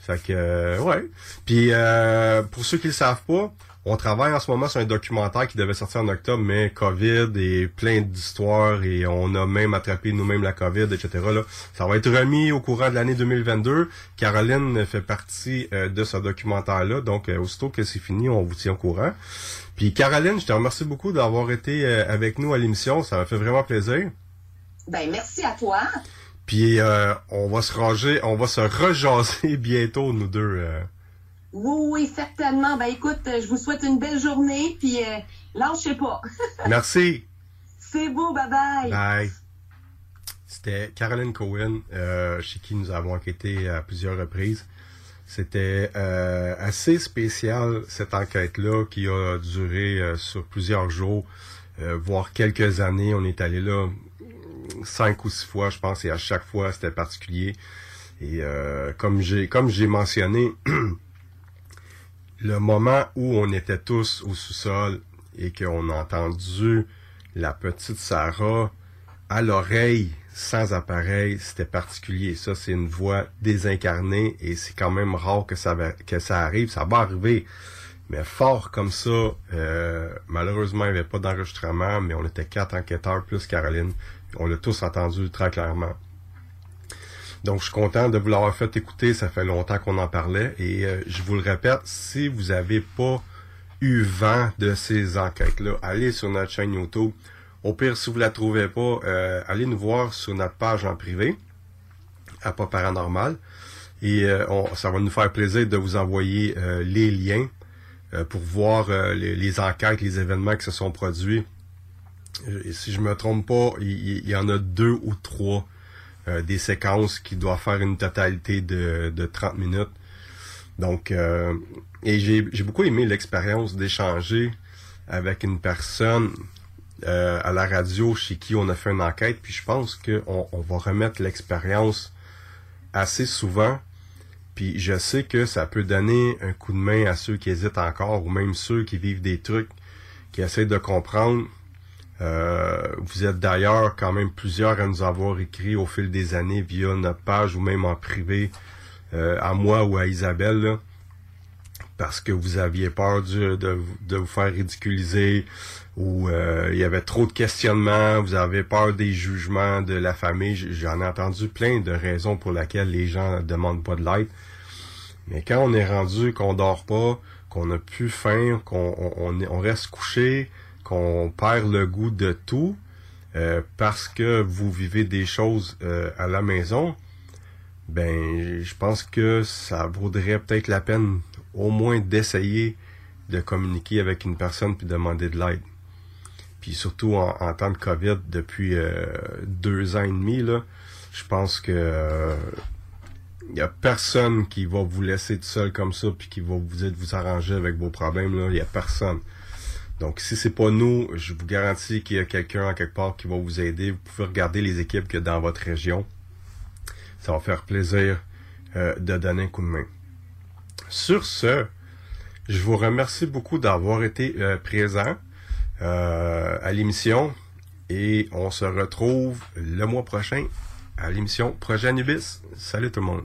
Fait que euh, ouais. Puis euh, pour ceux qui le savent pas, on travaille en ce moment sur un documentaire qui devait sortir en octobre, mais COVID et plein d'histoires et on a même attrapé nous-mêmes la COVID, etc. Là. Ça va être remis au courant de l'année 2022. Caroline fait partie euh, de ce documentaire-là, donc euh, aussitôt que c'est fini, on vous tient au courant. Puis Caroline, je te remercie beaucoup d'avoir été euh, avec nous à l'émission, ça m'a fait vraiment plaisir. Ben, merci à toi. Puis euh, on va se ranger, on va se rejaser bientôt nous deux. euh. Oui, oui, certainement. Ben écoute, euh, je vous souhaite une belle journée, puis euh, lâchez pas. Merci. c'est beau, bye bye. Bye. C'était Caroline Cohen, euh, chez qui nous avons enquêté à plusieurs reprises. C'était euh, assez spécial cette enquête-là qui a duré euh, sur plusieurs jours, euh, voire quelques années. On est allé là cinq ou six fois, je pense, et à chaque fois c'était particulier. Et comme j'ai comme j'ai mentionné, le moment où on était tous au sous-sol et qu'on a entendu la petite Sarah à l'oreille sans appareil, c'était particulier. Ça, c'est une voix désincarnée et c'est quand même rare que ça, arrive. Ça va arriver. Mais fort comme ça, euh, malheureusement, il n'y avait pas d'enregistrement, mais on était quatre enquêteurs plus Caroline. On l'a tous entendu très clairement. Donc, je suis content de vous l'avoir fait écouter. Ça fait longtemps qu'on en parlait. Et euh, je vous le répète, si vous n'avez pas eu vent de ces enquêtes-là, allez sur notre chaîne YouTube. Au pire, si vous la trouvez pas, euh, allez nous voir sur notre page en privé, à pas paranormal. Et euh, ça va nous faire plaisir de vous envoyer euh, les liens pour voir les, les enquêtes, les événements qui se sont produits. Et si je me trompe pas, il y en a deux ou trois euh, des séquences qui doivent faire une totalité de, de 30 minutes. Donc, euh, et j'ai j'ai beaucoup aimé l'expérience d'échanger avec une personne euh, à la radio chez qui on a fait une enquête, puis je pense qu'on on va remettre l'expérience assez souvent, Puis je sais que ça peut donner un coup de main à ceux qui hésitent encore ou même ceux qui vivent des trucs, qui essaient de comprendre. Euh, vous êtes d'ailleurs quand même plusieurs à nous avoir écrit au fil des années via notre page ou même en privé euh, à moi ou à Isabelle. là, parce que vous aviez peur de, de vous faire ridiculiser ou euh, il y avait trop de questionnements, vous avez peur des jugements de la famille. J'en ai entendu plein de raisons pour lesquelles les gens ne demandent pas de l'aide. Mais quand on est rendu qu'on dort pas, qu'on n'a plus faim, qu'on on, on reste couché, qu'on perd le goût de tout, euh, parce que vous vivez des choses euh, à la maison, ben je pense que ça vaudrait peut-être la peine au moins d'essayer de communiquer avec une personne puis demander de l'aide. Puis surtout en, temps de COVID depuis euh, deux ans et demi, je pense que il y a personne qui va vous laisser tout seul comme ça puis qui va vous dire vous arranger avec vos problèmes. Il y a personne. Donc si c'est pas nous, je vous garantis qu'il y a quelqu'un en quelque part qui va vous aider. Vous pouvez regarder les équipes que dans votre région. Ça va faire plaisir euh, de donner un coup de main. Sur ce, je vous remercie beaucoup d'avoir été euh, présent euh, à l'émission et on se retrouve le mois prochain à l'émission Projet Anubis. Salut tout le monde.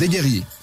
Des guerriers.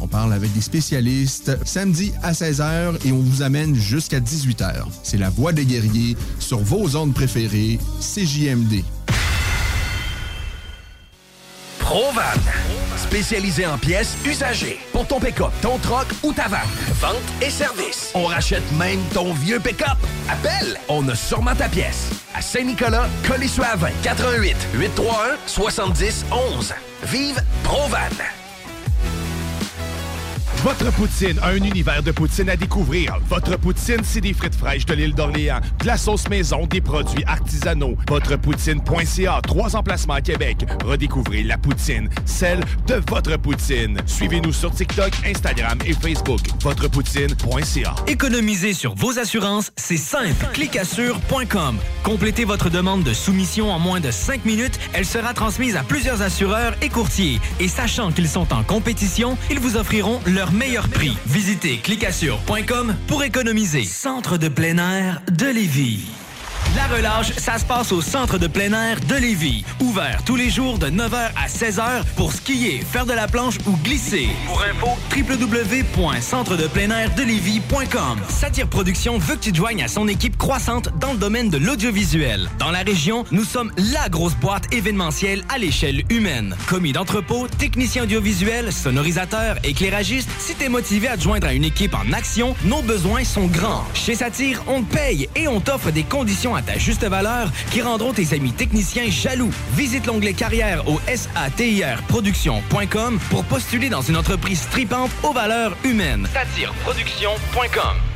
on parle avec des spécialistes. Samedi à 16h et on vous amène jusqu'à 18h. C'est La Voix des guerriers sur vos ondes préférées, CJMD. Provan. Spécialisé en pièces usagées. Pour ton pick-up, ton troc ou ta vanne. Vente et service. On rachète même ton vieux pick-up. Appelle, on a sûrement ta pièce. À Saint-Nicolas, 20. 88 831 70 11. Vive Provan. Votre poutine, un univers de poutine à découvrir. Votre poutine, c'est des frites fraîches de l'île d'Orléans, de la sauce maison, des produits artisanaux. Votrepoutine.ca, trois emplacements à Québec. Redécouvrez la poutine, celle de votre poutine. Suivez-nous sur TikTok, Instagram et Facebook. Votrepoutine.ca. Économiser sur vos assurances, c'est simple. Clicassure.com. Complétez votre demande de soumission en moins de 5 minutes. Elle sera transmise à plusieurs assureurs et courtiers. Et sachant qu'ils sont en compétition, ils vous offriront leur meilleur prix. Visitez clicassure.com pour économiser. Centre de plein air de Lévis. La relâche, ça se passe au centre de plein air de Lévis. Ouvert tous les jours de 9h à 16h pour skier, faire de la planche ou glisser. Pour info, www.centredepleinairdelévis.com. Satire Productions veut que tu te joignes à son équipe croissante dans le domaine de l'audiovisuel. Dans la région, nous sommes la grosse boîte événementielle à l'échelle humaine. Commis d'entrepôt, technicien audiovisuel, sonorisateur, éclairagiste, si t'es motivé à te joindre à une équipe en action, nos besoins sont grands. Chez Satire, on te paye et on t'offre des conditions à ta juste valeur qui rendront tes amis techniciens jaloux. Visite l'onglet carrière au satirproduction.com pour postuler dans une entreprise tripante aux valeurs humaines. Satireproduction.com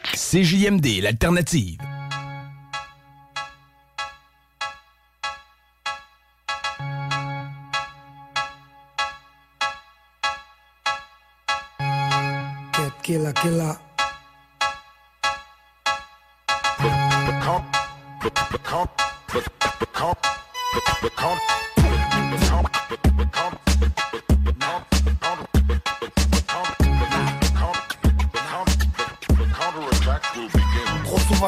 CJMD, l'alternative. Killer,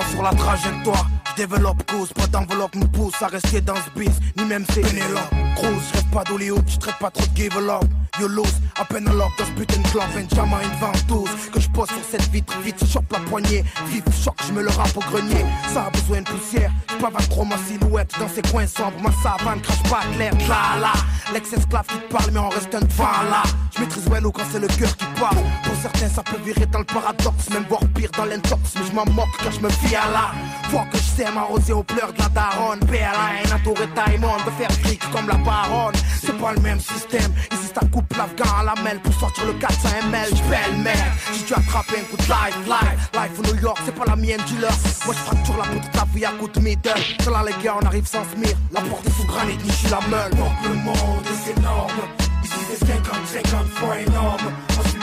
sur la trajectoire, je développe cause, pas d'enveloppe me pousse à rester dans ce biz, ni même c'est Pénélope. Cruz, je rêve pas d'Hollywood, je traite pas trop de give up. You lose, à peine lock dans ce putain de club, Benjamin une ventouse. Que je pose sur cette vitre, vite, chope la poignée. Vif, choc, je me le rappe au grenier. Ça a besoin de poussière, je trop ma silhouette dans ces coins sombres. Ma savane crache pas clair, là là. L'ex-esclave qui parle, mais on reste un devant là. Je maîtrise well quand c'est le cœur qui parle. Certains ça peut virer dans le paradoxe, même voire pire dans l'intox. Mais je m'en moque car je me fie à la Fois que je sais m'arroser aux pleurs de la daronne. PLA, entouré Taïmon, de faire fric comme la baronne. C'est pas le même système, ici ça coupe l'afghan à la mêle pour sortir le 400 ml. J'pelle merde, si tu attrapes un coup de life, life, life au New York, c'est pas la mienne, dealer. Moi je fracture la poutre de ta vie à coup de middle. C'est là les gars, on arrive sans se mire. La porte est sous granit, ni la meule. Le monde est énorme. Ici c'est 50, 50 fois énorme.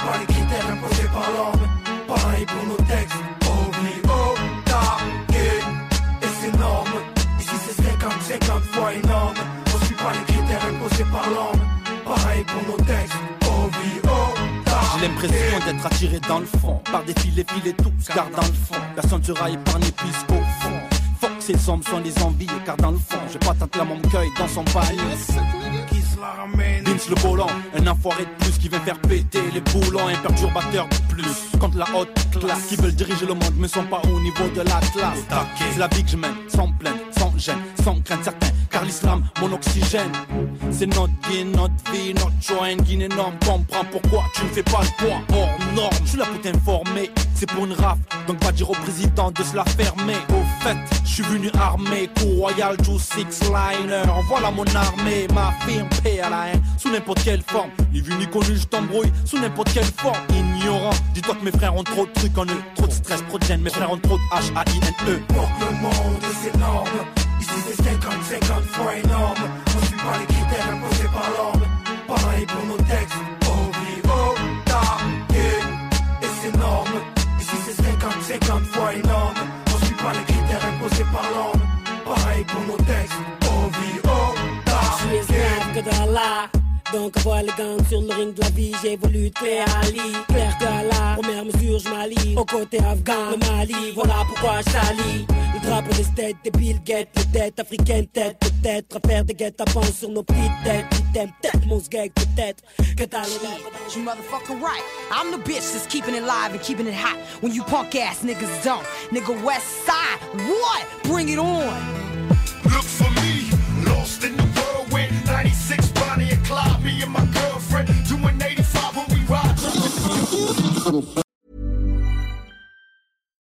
Pas les critères imposés par l'homme. Pareil pour nos textes. OVO, target. Et c'est énorme. Ici c'est 50, 50 fois énorme. On suit pas les critères imposés par l'homme. Pareil pour nos textes. OVO, J'ai l'impression d'être attiré dans le fond Par des filets filets tous car dans le fond Personne sera épargné puisqu'au fond Fuck ces hommes sont des envies car dans le fond J'ai pas tant la mon cueil dans son Vince le volant, un enfoiré de plus qui vient faire péter les boulons, un perturbateur de plus. Contre la haute classe qui veulent diriger le monde mais sont pas au niveau de la classe. C'est la vie que je mène, sans plainte, sans gêne, sans crainte certains, car l'islam, mon oxygène. C'est notre vie, notre vie, notre choix, une guine énorme. Comprends pourquoi tu ne fais pas le poids hors norme? Je suis là pour t'informer, c'est pour une rafle, donc pas dire au président de se la fermer. Au fait, je suis venu armé, coup royal, Juice Six Liner. Voilà mon armée, ma firme PLA, sous n'importe quelle forme. Ni vu ni connu, je t'embrouille, sous n'importe quelle forme. Ignorant, dis-toi que mes frères ont trop de trucs en eux, trop de stress, trop de gêne. Mes frères ont trop de H-A-I-N-E. Donc le monde est énorme. Ici c'est 50, 50 fois énorme. On suit pas les critères imposés par l'homme. Pareil pour nos textes. OVO, target. Et c'est énorme. Ici c'est 50, 50 fois énorme. On suit pas les critères imposés par l'homme. Pareil pour nos textes. OVO, Donc avoir les gants sur le ring de la vie, j'évolue de clair Ali. Clair que Allah, première mesure, je m'allie. Au côté afghan, le Mali, voilà pourquoi je salis. Le drapeau des têtes, des Bill Gates, les têtes africaines, tête peut-être. À faire des guettes à sur nos petites têtes. Item, tête, mon sgeg, peut-être. Que t'as les lèvres. You motherfucking right. I'm the bitch that's keeping it live and keeping it hot when you punk ass niggas don't. Nigga West Side, what? Bring it on. Look for me, lost in the me and my girlfriend. Doing 85 when we ride.